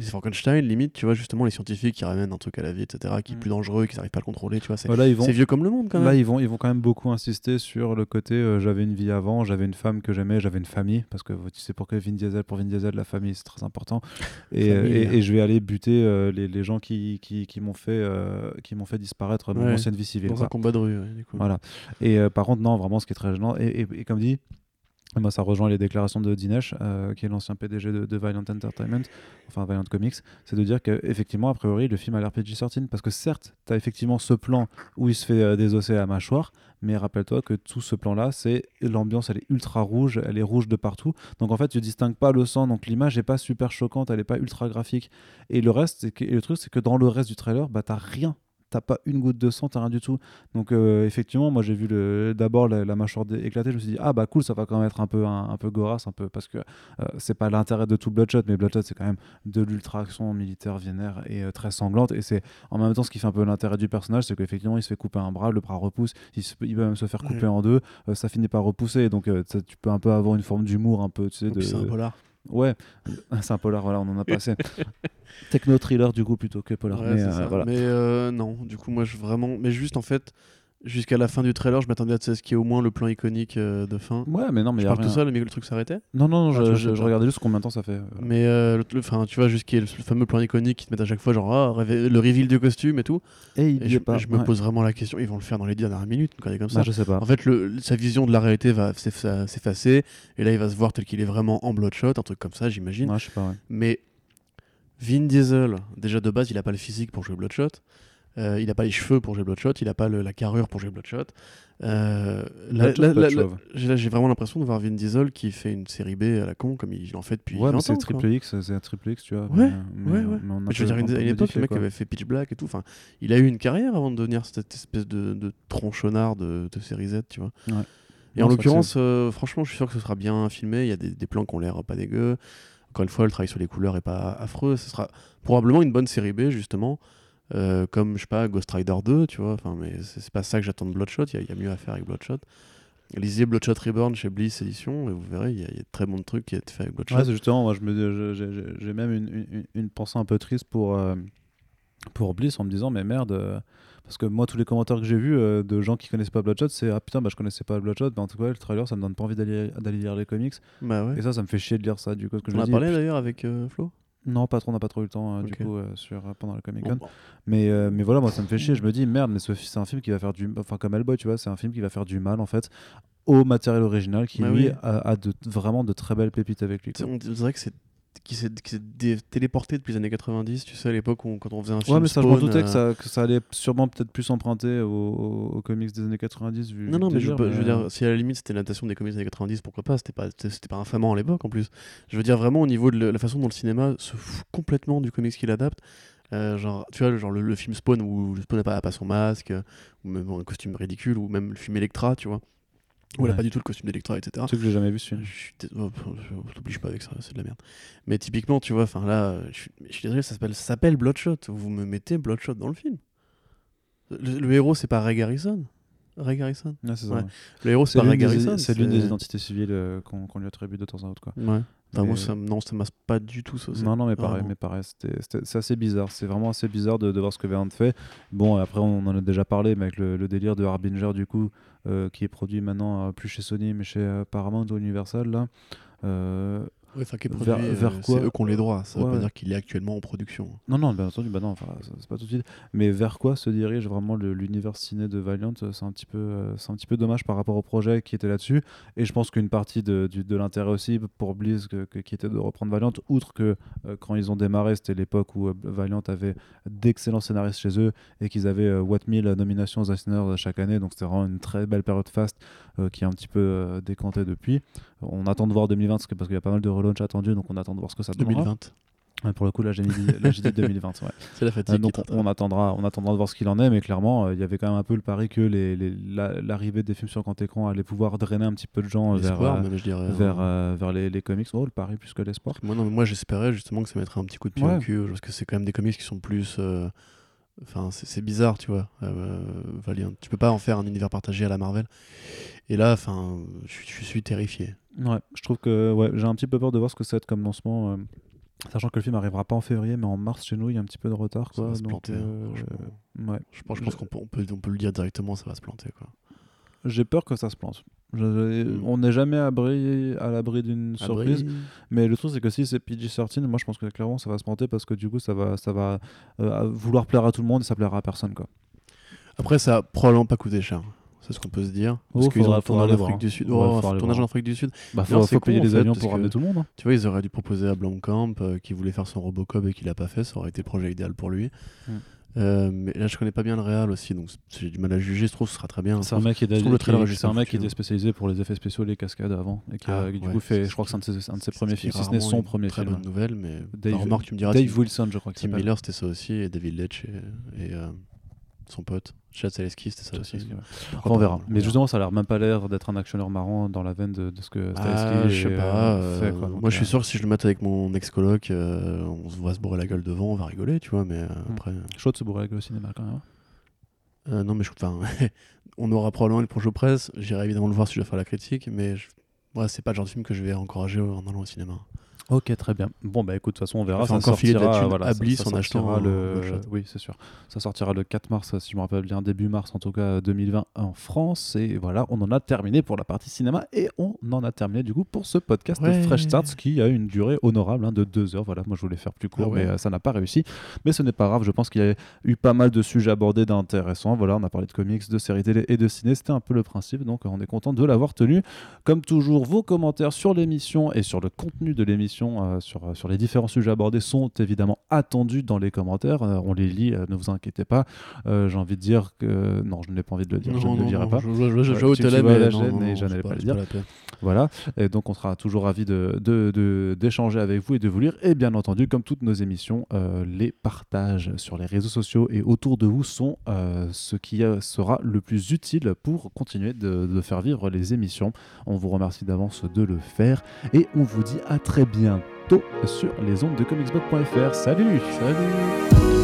C'est Frankenstein, limite, tu vois, justement, les scientifiques qui ramènent un truc à la vie, etc., qui est Mm. plus dangereux, qui n'arrivent pas à le contrôler, tu vois, c'est Voilà, vont. vieux comme le monde quand même. Là, ils vont, ils vont quand même beaucoup insister sur le côté euh, j'avais une vie avant, j'avais une femme que j'aimais, j'avais une famille. Parce que tu sais pourquoi Vin Diesel, pour Vin Diesel, la famille c'est très important. Et, Famille, et, hein. et je vais aller buter euh, les, les gens qui, qui, qui m'ont fait, euh, qui fait disparaître mon Ouais. ancienne vie civile. dans quoi. un combat de rue, ouais, du coup. Voilà. Et euh, par contre, non, vraiment, ce qui est très gênant, et comme dit, moi, ça rejoint les déclarations de Dinesh, euh, qui est l'ancien PDG de, de Violent Entertainment, enfin Comics, c'est de dire qu'effectivement, a priori, le film a l'air PG-13, parce que certes, tu as effectivement ce plan où il se fait euh, désosser la mâchoire, mais rappelle-toi que tout ce plan-là, c'est l'ambiance, elle est ultra rouge, elle est rouge de partout. Donc en fait, tu distingues pas le sang, donc l'image n'est pas super choquante, elle n'est pas ultra graphique. Et le reste, et le truc, c'est que dans le reste du trailer, bah, t'as rien. T'as pas une goutte de sang, t'as rien du tout. Donc euh, effectivement, moi j'ai vu le, d'abord la, la mâchoire éclater, je me suis dit ah bah cool, ça va quand même être un peu un, un peu gorasse, un peu parce que euh, c'est pas l'intérêt de tout Bloodshot, mais Bloodshot c'est quand même de l'ultra action militaire vénère et euh, très sanglante et c'est en même temps ce qui fait un peu l'intérêt du personnage, c'est qu'effectivement il se fait couper un bras, le bras repousse, il, se- il va même se faire couper Ouais. en deux, euh, ça finit par repousser, donc ça- tu peux un peu avoir une forme d'humour un peu, tu sais, de c'est un polar. Ouais, c'est un polar, voilà, on en a passé. Techno thriller du coup plutôt que polar, Ouais, mais euh, ça. voilà. Mais euh, non, du coup, moi, je vraiment. Mais juste, en fait, jusqu'à la fin du trailer, je m'attendais à ce qu'il y ait au moins le plan iconique euh, de fin. Ouais, mais non, mais je y a parle tout seul, mais le truc s'arrêtait. Non, non, non, Ah, tu je, vois, je- c'est je pas- regardais juste combien de temps ça fait. voilà. Mais euh, le- le- tu vois, jusqu'à le, le fameux plan iconique qui te met à chaque fois, genre, ah, le reveal du costume et tout. Et il Et je, pas. je me ouais. pose vraiment la question, ils vont le faire dans les dix dernières minutes, une connerie comme ça. Bah, je sais pas. En fait, le, sa vision de la réalité va s'effa- s'effacer, et là, il va se voir tel qu'il est vraiment en Bloodshot, un truc comme ça, j'imagine. Ouais, je sais pas, ouais. Mais Vin Diesel, déjà de base, il a pas le physique pour jouer Bloodshot. Euh, il a pas les cheveux pour jouer Bloodshot. Il a pas le- la carrure pour jouer Bloodshot. Euh, là, j'ai là, j'ai vraiment l'impression de voir Vin Diesel qui fait une série B à la con, comme il en fait depuis Ouais, mais 20 c'est triple X, c'est un triple X, tu vois. Ouais, mais, ouais, mais- ouais. mais on a je veux dire, à une modifié, le mec quoi. avait fait Pitch Black et tout. Enfin, il a eu une carrière avant de devenir cette espèce de, de tronchonnard de, de série Z, tu vois. Ouais. Et Non, en l'occurrence, euh, franchement, je suis sûr que ce sera bien filmé. Il y a des, des plans qui ont l'air pas dégueux. Encore une fois, le travail sur les couleurs est pas affreux. Ce sera probablement une bonne série B, justement. Euh, comme, je sais pas, Ghost Rider 2, tu vois. Enfin, mais c'est pas ça que j'attends de Bloodshot. Il y a- y, a mieux à faire avec Bloodshot. Lisez Bloodshot Reborn chez Bliss Edition et vous verrez, il y, a- y a de très bons trucs qui ont été faits avec Bloodshot. Ouais, justement, moi, je me, j'ai même une, une- une pensée un peu triste pour, euh, pour Bliss en me disant, mais merde, euh, parce que moi, tous les commentaires que j'ai vus de gens qui connaissent pas Bloodshot, c'est ah putain, bah, je connaissais pas Bloodshot, mais en tout cas, le trailer, ça me donne pas envie d'aller lire les comics. Bah ouais. Et ça, ça me fait chier de lire ça, du coup. je On me a parlé d'ailleurs avec Flo? Non, pas trop, on n'a pas trop eu le temps, euh, du coup, euh, sur, euh, pendant le Comic Con. Bon, bon. Mais, euh, mais voilà, moi, ça me fait chier. Je me dis, merde, mais ce c'est un film qui va faire du. Enfin, comme Hellboy, tu vois, c'est un film qui va faire du mal, en fait, au matériel original, qui Bah lui oui. a, a de, vraiment de très belles pépites avec lui. On dirait que c'est qui s'est qui s'est dé- téléporté depuis les années 90, tu sais, à l'époque où quand on faisait un film. Ouais, mais ça, je m'en Spawn, doutais euh, que, ça, que ça allait sûrement peut-être plus emprunter aux, aux- aux comics des années 90. Vu Non, non, le mais je, veux dire, si à la limite c'était l'adaptation des comics des années 90, pourquoi pas C'était pas, c'était pas infamant à l'époque en plus. Je veux dire, vraiment au niveau de le- la façon dont le cinéma se fout complètement du comics qu'il adapte. Euh, genre, tu vois, genre le, le film Spawn où Spawn n'a pas, pas son masque, euh, ou même un costume ridicule, ou même le film Electra, tu vois, où elle a Ouais. pas du tout le costume d'Electra, etc. Sais que j'ai jamais vu ce film. Je oh, je t'oblige pas avec ça, c'est de la merde. Mais typiquement, tu vois, enfin là, je suis, je suis désolé, ça s'appelle, Bloodshot. Vous me mettez Bloodshot dans le film. Le, le héros, c'est pas Ray Garrison. Ray Garrison. Ouais, ça, Ouais. ouais. Le héros, c'est pas Ray Garrison. c'est l'une des identités civiles euh, qu'on lui attribue de temps en temps. Quoi. Ouais. Enfin, moi, Mais- ça, non, ça masse pas du tout ça. Non, non, mais pareil, mais pareil c'est assez bizarre. C'est vraiment assez bizarre de, de voir ce que Vernon fait. Bon, après, on en a déjà parlé, mais avec le, le délire de Harbinger, du coup, euh, qui est produit maintenant euh, plus chez Sony, mais chez euh, Paramount ou Universal, là. Ouais, enfin, qui est Vers- produit, euh, vers quoi C'est eux qui ont les droits. Ça veut Ouais, pas ouais. dire qu'il est actuellement en production. Non, non, bien entendu, bah non, c'est pas tout de suite. Mais vers quoi se dirige vraiment l'univers ciné de Valiant euh, C'est un, petit peu, euh, c'est un petit peu dommage par rapport au projet qui était là-dessus. Et je pense qu'une partie de, l'intérêt aussi pour Blizz, que- que- qui était de reprendre Valiant, outre que euh, quand ils ont démarré, c'était l'époque où euh, Valiant avait d'excellents scénaristes chez eux et qu'ils avaient euh, what 1000 nominations aux Eisner chaque année. Donc c'était vraiment une très belle période fast qui est un petit peu décantée depuis. On attend de voir 2020 parce que- parce qu'il y a pas mal de relaunch attendus, donc on attend de voir ce que ça donnera. 2020. Ouais, pour le coup, là j'ai dit 2020. Ouais. C'est la Euh, fatigue. donc qui on, attendra, on attendra de voir ce qu'il en est, mais clairement, euh, il y avait quand même un peu le pari que la- l'arrivée des films sur grand écran allait pouvoir drainer un petit peu de gens vers, euh, même, je dirais. vers, hein. euh, vers les, les comics. Oh, le pari plus que l'espoir. Moi, non, mais moi j'espérais justement que ça mettrait un petit coup de pied Ouais. au cul, parce que c'est quand même des comics qui sont plus. Enfin, c'est bizarre, tu vois. euh, Valiant. Tu peux pas en faire un univers partagé à la Marvel. Et là, enfin, je, je suis terrifié. Ouais, je trouve que ouais, j'ai un petit peu peur de voir ce que ça va être comme lancement. euh, sachant que le film arrivera pas en février, mais en mars chez nous, il y a un petit peu de retard. Ça va se donc, planter. hein, euh, ouais. Je pense, je pense qu'on peut, on peut, on peut le dire directement, ça va se planter. Quoi. J'ai peur que ça se plante. Je- Mm. On n'est jamais abri, à l'abri d'une surprise. Abri- Mais le truc, c'est que si c'est PG-13, moi je pense que clairement ça va se planter parce que du coup ça va, ça va euh, vouloir plaire à tout le monde et ça plaira à personne. Quoi. Après, ça a probablement pas coûté cher. C'est ce qu'on peut se dire. Parce Oh, qu'ils faudra- ont tourné en Afrique du Sud. Oh, tournage voir. en Afrique du Sud. Bah, Non, faut, payer con, les avions parce pour ramener tout le monde. hein. Tu vois, ils auraient dû proposer à Blomkamp, euh, qui voulait faire son Robocop et qui l'a pas fait. Ça aurait été le projet idéal pour lui. Mm. Euh, mais là, je connais pas bien le Real aussi, donc j'ai du mal à juger. Je trouve que ce sera très bien. C'est un mec qui, est- trouve le qui- trailer est qui- juste c'est un mec qui était hein. spécialisé pour les effets spéciaux, les cascades avant, et qui, a- Ah, du coup fait, je crois que c'est un de ses, un de ses C'est premiers est films, si ce n'est son premier Très film. bonne nouvelle, mais Dave- remarque, tu me diras. Dave Wilson, je crois qu'il Tim. Miller, c'était ça aussi, et David Letch et, et, euh, son pote. Chad Zaleski, c'était ça aussi. On verra. Mais justement, ça a l'air même pas l'air d'être un actionneur marrant dans la veine de, de ce que Ah, Stahelski je sais est, pas. euh, fait. euh, quoi. Donc, moi, je suis euh, sûr que si je le mette avec mon ex-coloc, euh, on se voit se bourrer la gueule devant, on va rigoler, tu vois, mais euh, Mm. après. Chaud de se bourrer la gueule au cinéma quand même. hein. euh, non, mais je, enfin, on aura probablement une prochaine presse. J'irai évidemment le voir si je dois faire la critique, mais je... ouais, c'est pas le genre de film que je vais encourager en allant au cinéma. Ok, très bien. Bon, bah écoute, de toute façon, on verra. Ça sortira, voilà, à Bliss ça en achetant un le. Bloodshot. Oui, c'est sûr. Ça sortira le 4 mars, si je me rappelle bien, début mars en tout cas 2020 en France. Et voilà, on en a terminé pour la partie cinéma et on en a terminé du coup pour ce podcast Ouais. Fresh Starts qui a une durée honorable hein, de deux heures. Voilà, moi je voulais faire plus court, Ah ouais. mais euh, ça n'a pas réussi. Mais ce n'est pas grave. Je pense qu'il y a eu pas mal de sujets abordés d'intéressants. Voilà, on a parlé de comics, de séries télé et de ciné. C'était un peu le principe. Donc on est content de l'avoir tenu. Comme toujours, vos commentaires sur l'émission et sur le contenu de l'émission, euh, sur, euh, sur les différents sujets abordés, sont évidemment attendus dans les commentaires. Euh, on les lit, ne vous inquiétez pas. J'ai envie de dire que. Non, je n'ai pas envie de le dire, je ne le dirai pas. Je, je, tu- tu vois la et n'allais pas le dire. Voilà, et donc on sera toujours ravis de, de- de- d'échanger avec vous et de vous lire. Et bien entendu, comme toutes nos émissions, euh, les partages sur les réseaux sociaux et autour de vous sont euh, ce qui sera le plus utile pour continuer de, de faire vivre les émissions. On vous remercie d'avance de le faire et on vous dit à très bientôt sur les ondes de comicsblog.fr. Salut Salut